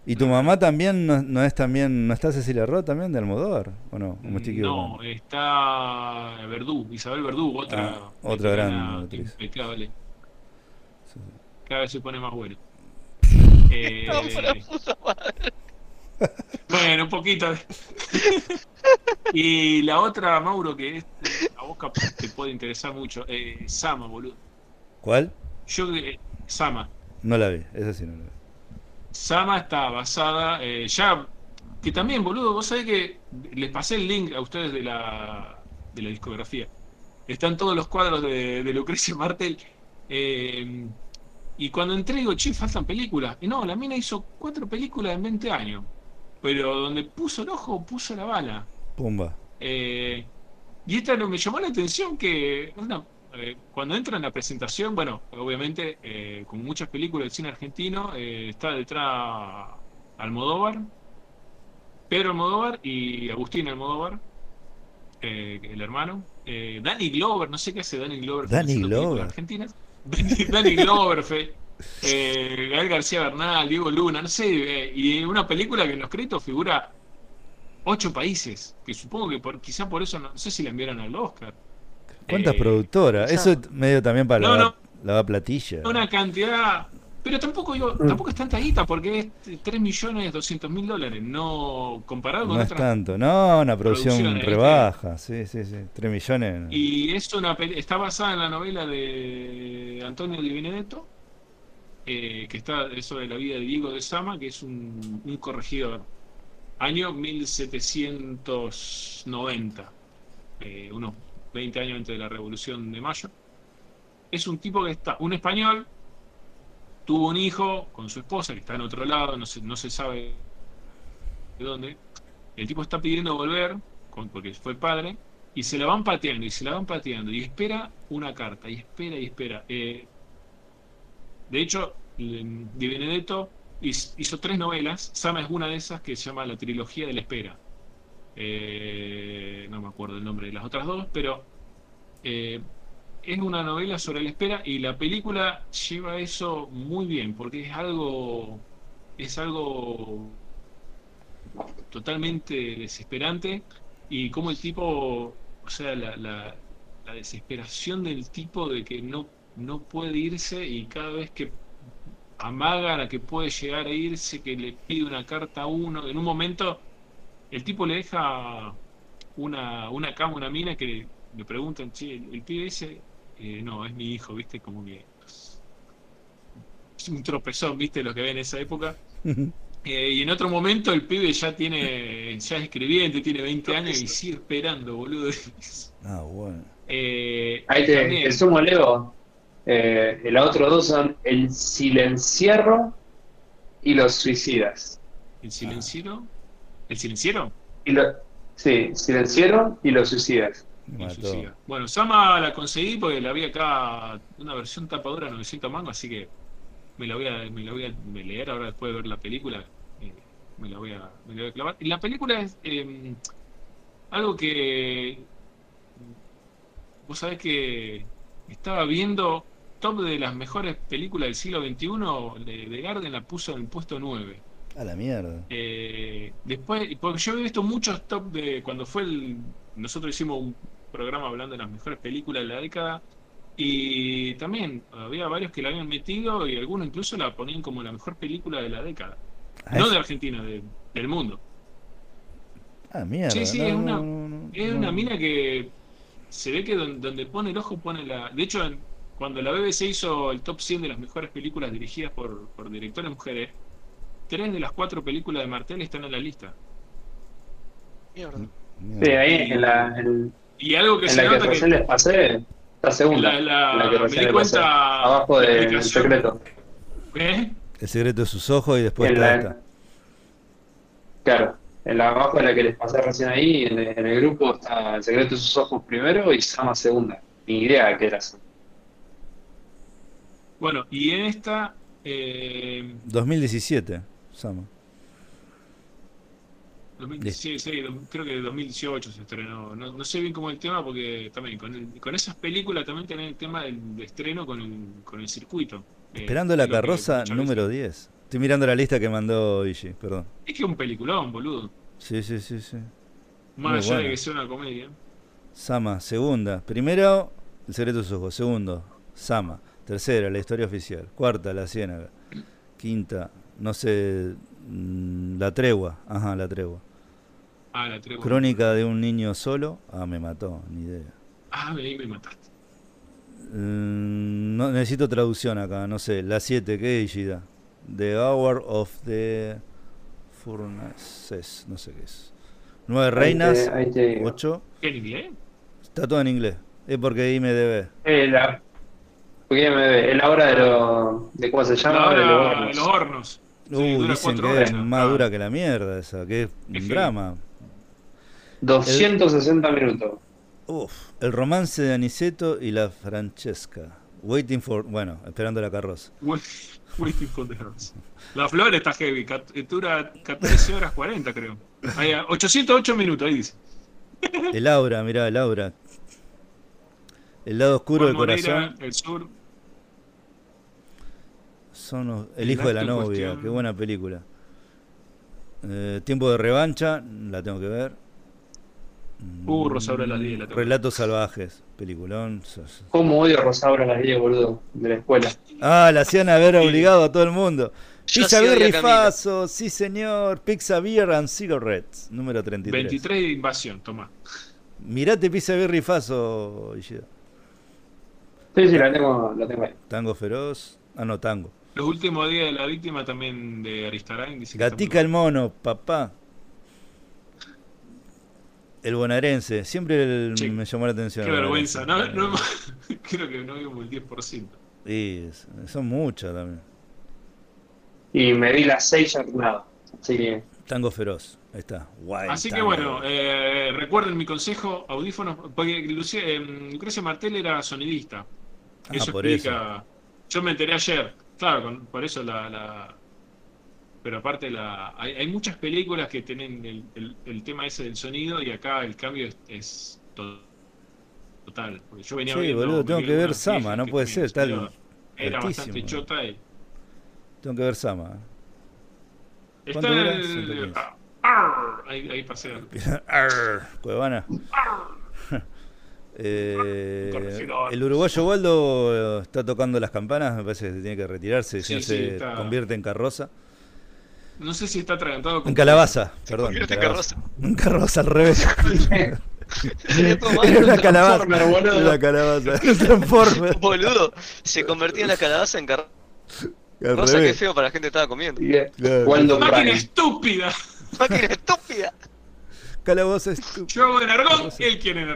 [SPEAKER 1] ¿Y tu mamá también no, no es también, no está Cecilia Roth también de Almodóvar? ¿O no? ¿O me estoy
[SPEAKER 4] No,
[SPEAKER 1] equivocando?
[SPEAKER 4] está Verdú, Isabel Verdú, otra,
[SPEAKER 1] Ah, otra gran actriz.
[SPEAKER 4] impecable. Cada vez se pone más bueno. Eh, bueno, un poquito. y la otra, Mauro, que es, eh, a vos capaz te puede interesar mucho, eh, Sama, boludo.
[SPEAKER 1] ¿Cuál?
[SPEAKER 4] Yo, eh, Sama.
[SPEAKER 1] No la vi, esa sí no la vi.
[SPEAKER 4] Sama está basada, eh, ya, que también, boludo, vos sabés que les pasé el link a ustedes de la, de la discografía. Están todos los cuadros de, de Lucrecia Martel. eh, y cuando entré digo, che, faltan películas. Y no, la mina hizo cuatro películas en 20 años. Pero donde puso el ojo, puso la bala.
[SPEAKER 1] Pumba.
[SPEAKER 4] Eh, y esta no me llamó la atención que una- eh, cuando entra en la presentación, bueno, obviamente, eh, como muchas películas del cine argentino, eh, está detrás Almodóvar, Pedro Almodóvar y Agustín Almodóvar, el hermano. Danny Glover, no sé qué hace Danny Glover.
[SPEAKER 1] Danny Glover.
[SPEAKER 4] Argentinas. Danny Glover, fe- eh, Gael García Bernal, Diego Luna, no sé, eh, y una película que en los créditos figura ocho países, que supongo que por, quizá por eso no, sé si la enviaron al Oscar.
[SPEAKER 1] ¿Cuántas
[SPEAKER 4] Eh,
[SPEAKER 1] productoras?
[SPEAKER 2] quizá.
[SPEAKER 1] Eso es medio también para
[SPEAKER 4] No,
[SPEAKER 1] lavar platilla.
[SPEAKER 4] Una cantidad, pero tampoco digo, tampoco es tanta guita porque es 3 millones 200 mil dólares, no comparado con
[SPEAKER 1] No es
[SPEAKER 4] otras.
[SPEAKER 1] tanto. No, una producción rebaja. Sí, sí, sí. 3 millones.
[SPEAKER 4] Y es una peli- está basada en la novela de Antonio Di Benedetto, eh, que está es sobre la vida de Diego de Sama, que es un, un corregidor. Año 1790, eh, unos 20 años antes de la Revolución de Mayo. Es un tipo que está, un español, tuvo un hijo con su esposa, que está en otro lado, no se, no se sabe de dónde. El tipo está pidiendo volver, con- porque fue padre, y se la van pateando y se la van pateando y espera una carta y espera y espera. Eh, de hecho, le- Di Benedetto hiz- hizo tres novelas. Sama es una de esas que se llama La trilogía de la espera. Eh, no me acuerdo el nombre de las otras dos, pero eh, es una novela sobre la espera y la película lleva eso muy bien, porque es algo, es algo totalmente desesperante y como el tipo, o sea, la desesperación del tipo de que no, no puede irse y cada vez que amagan a que puede llegar a irse, que le pide una carta a uno, en un momento el tipo le deja una, una cama, una mina que le preguntan, che, el pibe dice, eh, no, es mi hijo, viste, como que es un tropezón, viste, lo que ve en esa época. Eh, y en otro momento el pibe ya tiene, ya es escribiente, tiene 20 años y sigue esperando, boludo.
[SPEAKER 1] Ah, bueno.
[SPEAKER 4] Eh,
[SPEAKER 3] Ahí te, te sumo, Leo. Eh, los otros dos son el silencierro y los suicidas.
[SPEAKER 4] ¿El silenciero? ¿El silenciero?
[SPEAKER 3] Y lo, sí, silenciero y los suicidas.
[SPEAKER 4] El suicida. Bueno, Sama la conseguí porque la vi acá, una versión tapadura 900 mangos, así que me la voy a, me la voy a me leer ahora después de ver la película. eh, me, la voy a, me la voy a clavar. Y la película es eh, algo que. Vos sabés que estaba viendo top de las mejores películas del siglo XXI, de, de Garden la puso en el puesto 9.
[SPEAKER 1] A la mierda.
[SPEAKER 4] Eh, después, porque yo he visto muchos top de cuando fue el. Nosotros hicimos un programa hablando de las mejores películas de la década. Y también había varios que la habían metido y algunos incluso la ponían como la mejor película de la década.
[SPEAKER 1] Ah,
[SPEAKER 4] No
[SPEAKER 1] es-
[SPEAKER 4] de Argentina, de- del mundo.
[SPEAKER 1] Ah, mierda.
[SPEAKER 4] Sí, sí,
[SPEAKER 1] no,
[SPEAKER 4] es una-
[SPEAKER 1] no, no,
[SPEAKER 4] Es una mina que se ve que don- donde pone el ojo pone la... De hecho, en- cuando la BBC hizo el top 100 de las mejores películas dirigidas por, por directores mujeres, tres de las cuatro películas de Martel están en la lista.
[SPEAKER 2] Mierda.
[SPEAKER 1] Mierda.
[SPEAKER 3] Sí, ahí en la, en,
[SPEAKER 4] Y algo que
[SPEAKER 3] en
[SPEAKER 4] se
[SPEAKER 3] la que
[SPEAKER 4] nota que...
[SPEAKER 3] les pasé, está segunda.
[SPEAKER 4] La, la-
[SPEAKER 3] en la que
[SPEAKER 4] me
[SPEAKER 3] recién
[SPEAKER 4] di
[SPEAKER 3] les pasé.
[SPEAKER 4] cuenta...
[SPEAKER 3] Abajo
[SPEAKER 4] la
[SPEAKER 3] del
[SPEAKER 4] explicación.
[SPEAKER 3] secreto.
[SPEAKER 4] ¿Eh?
[SPEAKER 1] El secreto de sus ojos y después
[SPEAKER 3] la-
[SPEAKER 1] esta.
[SPEAKER 3] Claro, en la abajo de la que les pasé recién ahí, en, el- en el grupo está El secreto de sus ojos primero y Sama segunda. Ni idea que era eso.
[SPEAKER 4] Bueno, y en esta... eh,
[SPEAKER 1] 2017, Sama.
[SPEAKER 4] 2016, sí, do- creo que 2018 se estrenó. No, no sé bien cómo es el tema porque también con, el- con esas películas también tenés el tema del de estreno con el, con el circuito. Eh,
[SPEAKER 1] Esperando la carroza número
[SPEAKER 4] veces-
[SPEAKER 1] 10. Estoy mirando la lista que mandó Igi, perdón.
[SPEAKER 4] Es que es un peliculón, boludo.
[SPEAKER 1] Sí, sí, sí, sí.
[SPEAKER 4] Más
[SPEAKER 1] Muy
[SPEAKER 4] allá de que sea una comedia.
[SPEAKER 1] Sama, segunda. Primero, El secreto de sus ojos. Segundo, Sama. Tercera, La historia oficial. Cuarta, La ciénaga. Quinta, no sé, mm, La tregua. Ajá, La tregua.
[SPEAKER 4] Ah, la tregua.
[SPEAKER 1] Crónica de un niño solo. Ah, me mató, ni idea.
[SPEAKER 4] Ah, ahí me mataste.
[SPEAKER 1] Mm, no, necesito traducción acá, no sé. La 7, ¿qué es Ishida? The Hour of the Furnaces, no sé qué es. Nueve reinas,
[SPEAKER 3] Ahí te, ahí te digo.
[SPEAKER 1] 8.
[SPEAKER 4] ¿Qué en inglés?
[SPEAKER 1] Está todo en inglés. Es porque IMDB.
[SPEAKER 3] Eh, la, porque es la hora de lo. de ¿Cómo se llama? De los hornos.
[SPEAKER 4] los hornos. Sí,
[SPEAKER 1] Uh, dicen que
[SPEAKER 4] horas.
[SPEAKER 1] es más
[SPEAKER 4] Ah,
[SPEAKER 1] dura que la mierda esa, que es un drama.
[SPEAKER 3] 260 minutos.
[SPEAKER 1] Uf, el romance de Aniceto y la Francesca. Waiting for, bueno, esperando la carroza.
[SPEAKER 4] Wait- Waiting for the Hearts. La flor está heavy. cat- Dura 14 horas 40, creo. Ahí, 808 minutos, ahí dice.
[SPEAKER 1] El aura, mirá, el aura. El lado oscuro del
[SPEAKER 4] Moreira,
[SPEAKER 1] corazón.
[SPEAKER 4] El sur.
[SPEAKER 1] Son los- el
[SPEAKER 4] El
[SPEAKER 1] hijo de la novia,
[SPEAKER 4] cuestión.
[SPEAKER 1] qué buena película. Eh, Tiempo de revancha, la tengo que ver.
[SPEAKER 4] Uh, Rosaura a las 10, la tengo que ver.
[SPEAKER 1] Relatos salvajes, peliculón.
[SPEAKER 3] ¿Cómo odio a Rosaura a las 10, boludo? De la escuela.
[SPEAKER 1] Ah, la hacían haber obligado a todo el mundo.
[SPEAKER 2] Yo
[SPEAKER 1] Pizza. Rifazo, sí señor. Pizza Beer and Cigarettes, número 33.
[SPEAKER 4] 23 de invasión, toma.
[SPEAKER 1] Mirate Pizza Beer Rifazo, Ishida.
[SPEAKER 3] Sí, sí, la tengo, la tengo ahí.
[SPEAKER 1] Tango Feroz. Ah, no, Tango.
[SPEAKER 4] Los últimos días de la víctima también de Aristarain. Dice
[SPEAKER 1] Gatica el mono, papá. El bonaerense, siempre el-
[SPEAKER 4] Sí.
[SPEAKER 1] me llamó la atención.
[SPEAKER 4] Qué vergüenza. No, no, creo que no vimos el 10%.
[SPEAKER 1] Y son muchas también.
[SPEAKER 3] Y me vi las 6 ya nada. Así que.
[SPEAKER 1] Tango feroz, ahí está. Wild
[SPEAKER 4] Así que bueno, eh, recuerden mi consejo, audífonos, porque Lucia, eh, Lucrecia Martel era sonidista.
[SPEAKER 1] Ah,
[SPEAKER 4] Eso
[SPEAKER 1] por
[SPEAKER 4] explica. Yo me enteré ayer, claro, con- por eso la, la- Pero aparte, la, hay, hay muchas películas que tienen el, el- el tema ese del sonido y acá el cambio es, es to- Total. Porque yo venía
[SPEAKER 5] Sí,
[SPEAKER 4] viendo
[SPEAKER 5] boludo, tengo que ver Sama, no puede ser, tal-
[SPEAKER 4] Era bastante chota y.
[SPEAKER 5] Tengo que ver Sama.
[SPEAKER 4] Está el.
[SPEAKER 5] 115.
[SPEAKER 4] ah, ah, Ahí, ahí pasé.
[SPEAKER 5] Arr, Cuevana. Eh, el uruguayo Waldo eh, está tocando las campanas, me parece que se tiene que retirarse, si
[SPEAKER 4] Sí,
[SPEAKER 5] no
[SPEAKER 4] sí,
[SPEAKER 5] se
[SPEAKER 4] está-
[SPEAKER 5] convierte en carroza.
[SPEAKER 4] No sé si está atragantado
[SPEAKER 5] En calabaza, perdón.
[SPEAKER 2] convierte en
[SPEAKER 5] calabaza. En carroza al revés. Era una calabaza.
[SPEAKER 3] Boludo.
[SPEAKER 5] Una calabaza. Un Transformer.
[SPEAKER 2] Boludo, se convertía en la calabaza en carroza.
[SPEAKER 5] Al
[SPEAKER 2] Cosa que
[SPEAKER 5] revés.
[SPEAKER 2] feo para la gente que estaba comiendo.
[SPEAKER 5] Claro.
[SPEAKER 3] Waldo
[SPEAKER 4] ¡Máquina estúpida!
[SPEAKER 2] Máquina estúpida.
[SPEAKER 5] Calabaza estúpida.
[SPEAKER 4] Yo hago en Argón, él quiere en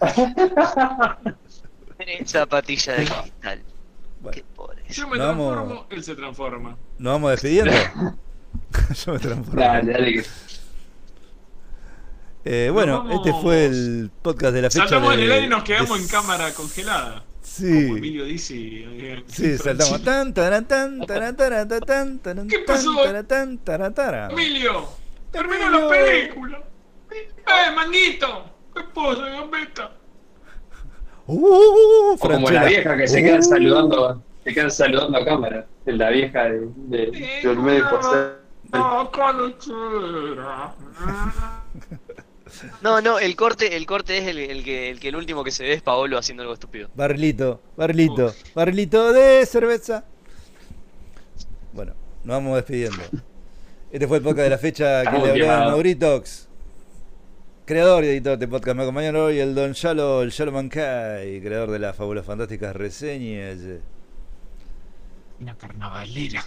[SPEAKER 4] Argón.
[SPEAKER 2] Zapatilla de cristal.
[SPEAKER 5] Bueno,
[SPEAKER 2] Qué pobre.
[SPEAKER 4] Yo me
[SPEAKER 5] No, vamos-
[SPEAKER 4] transformo, él se transforma.
[SPEAKER 5] ¿Nos vamos despidiendo? Yo me transformo.
[SPEAKER 3] Dale, dale.
[SPEAKER 5] Eh, bueno,
[SPEAKER 4] vamos-
[SPEAKER 5] este fue el podcast de la fecha.
[SPEAKER 4] Saltamos en el aire y nos quedamos
[SPEAKER 5] de-
[SPEAKER 4] en cámara congelada.
[SPEAKER 5] Sí.
[SPEAKER 4] Como Emilio dice. eh,
[SPEAKER 5] Sí, saltamos. Tan, taran, tan, taran, taran, tan, tan, taran,
[SPEAKER 4] ¿Qué
[SPEAKER 5] tan,
[SPEAKER 4] pasó?
[SPEAKER 5] taran, tan, taran, taran.
[SPEAKER 4] Emilio, terminó la película. ¡Eh, manguito! ¿Qué pasa, gambeta?
[SPEAKER 5] Uh,
[SPEAKER 3] O como la vieja que se
[SPEAKER 5] Uh.
[SPEAKER 3] quedan saludando, se quedan saludando a cámara. La vieja de, de, de Olmedo y Porcel.
[SPEAKER 4] No.
[SPEAKER 2] No, no, el corte, el corte es el, el que, el que el último que se ve es Paolo haciendo algo estúpido.
[SPEAKER 5] Barrilito, barrilito, barrilito de cerveza. Bueno, nos vamos despidiendo. Este fue el podcast de la fecha que
[SPEAKER 3] Estamos
[SPEAKER 5] le hablaba. Mauritox, creador y editor de este podcast. Me acompañaron hoy el Don Yalo, el Yalo Mancay, creador de las fábulas fantásticas reseñas.
[SPEAKER 4] Una carnavalera.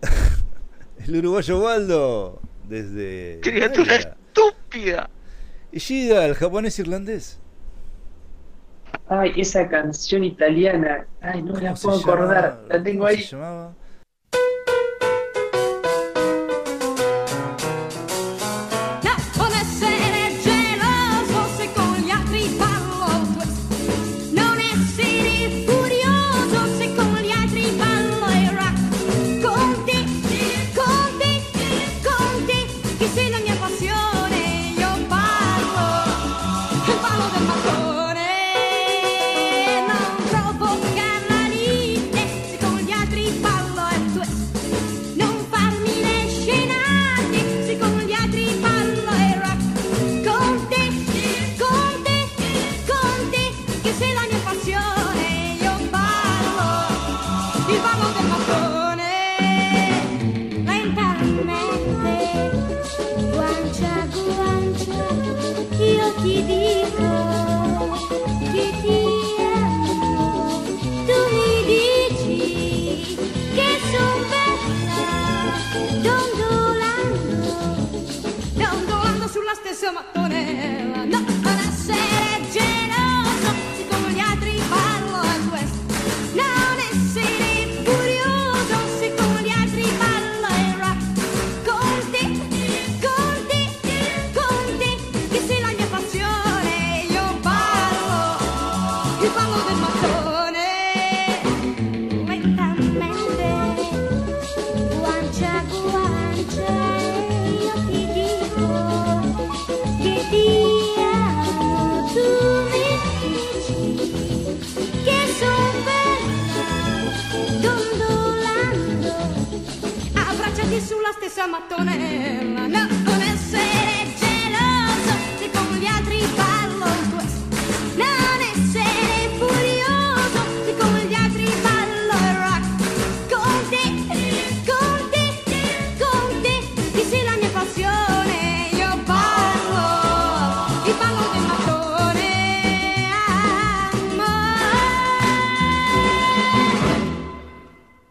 [SPEAKER 5] El uruguayo Waldo, desde.
[SPEAKER 2] Criatura
[SPEAKER 5] Italia.
[SPEAKER 2] estúpida.
[SPEAKER 5] Y Gida, el japonés irlandés.
[SPEAKER 3] Ay, esa canción italiana. Ay, no me la
[SPEAKER 5] ¿Cómo se
[SPEAKER 3] puedo acordar.
[SPEAKER 5] llamaba?
[SPEAKER 3] La tengo
[SPEAKER 5] ¿Cómo
[SPEAKER 3] ahí.
[SPEAKER 5] se llamaba?
[SPEAKER 6] mattone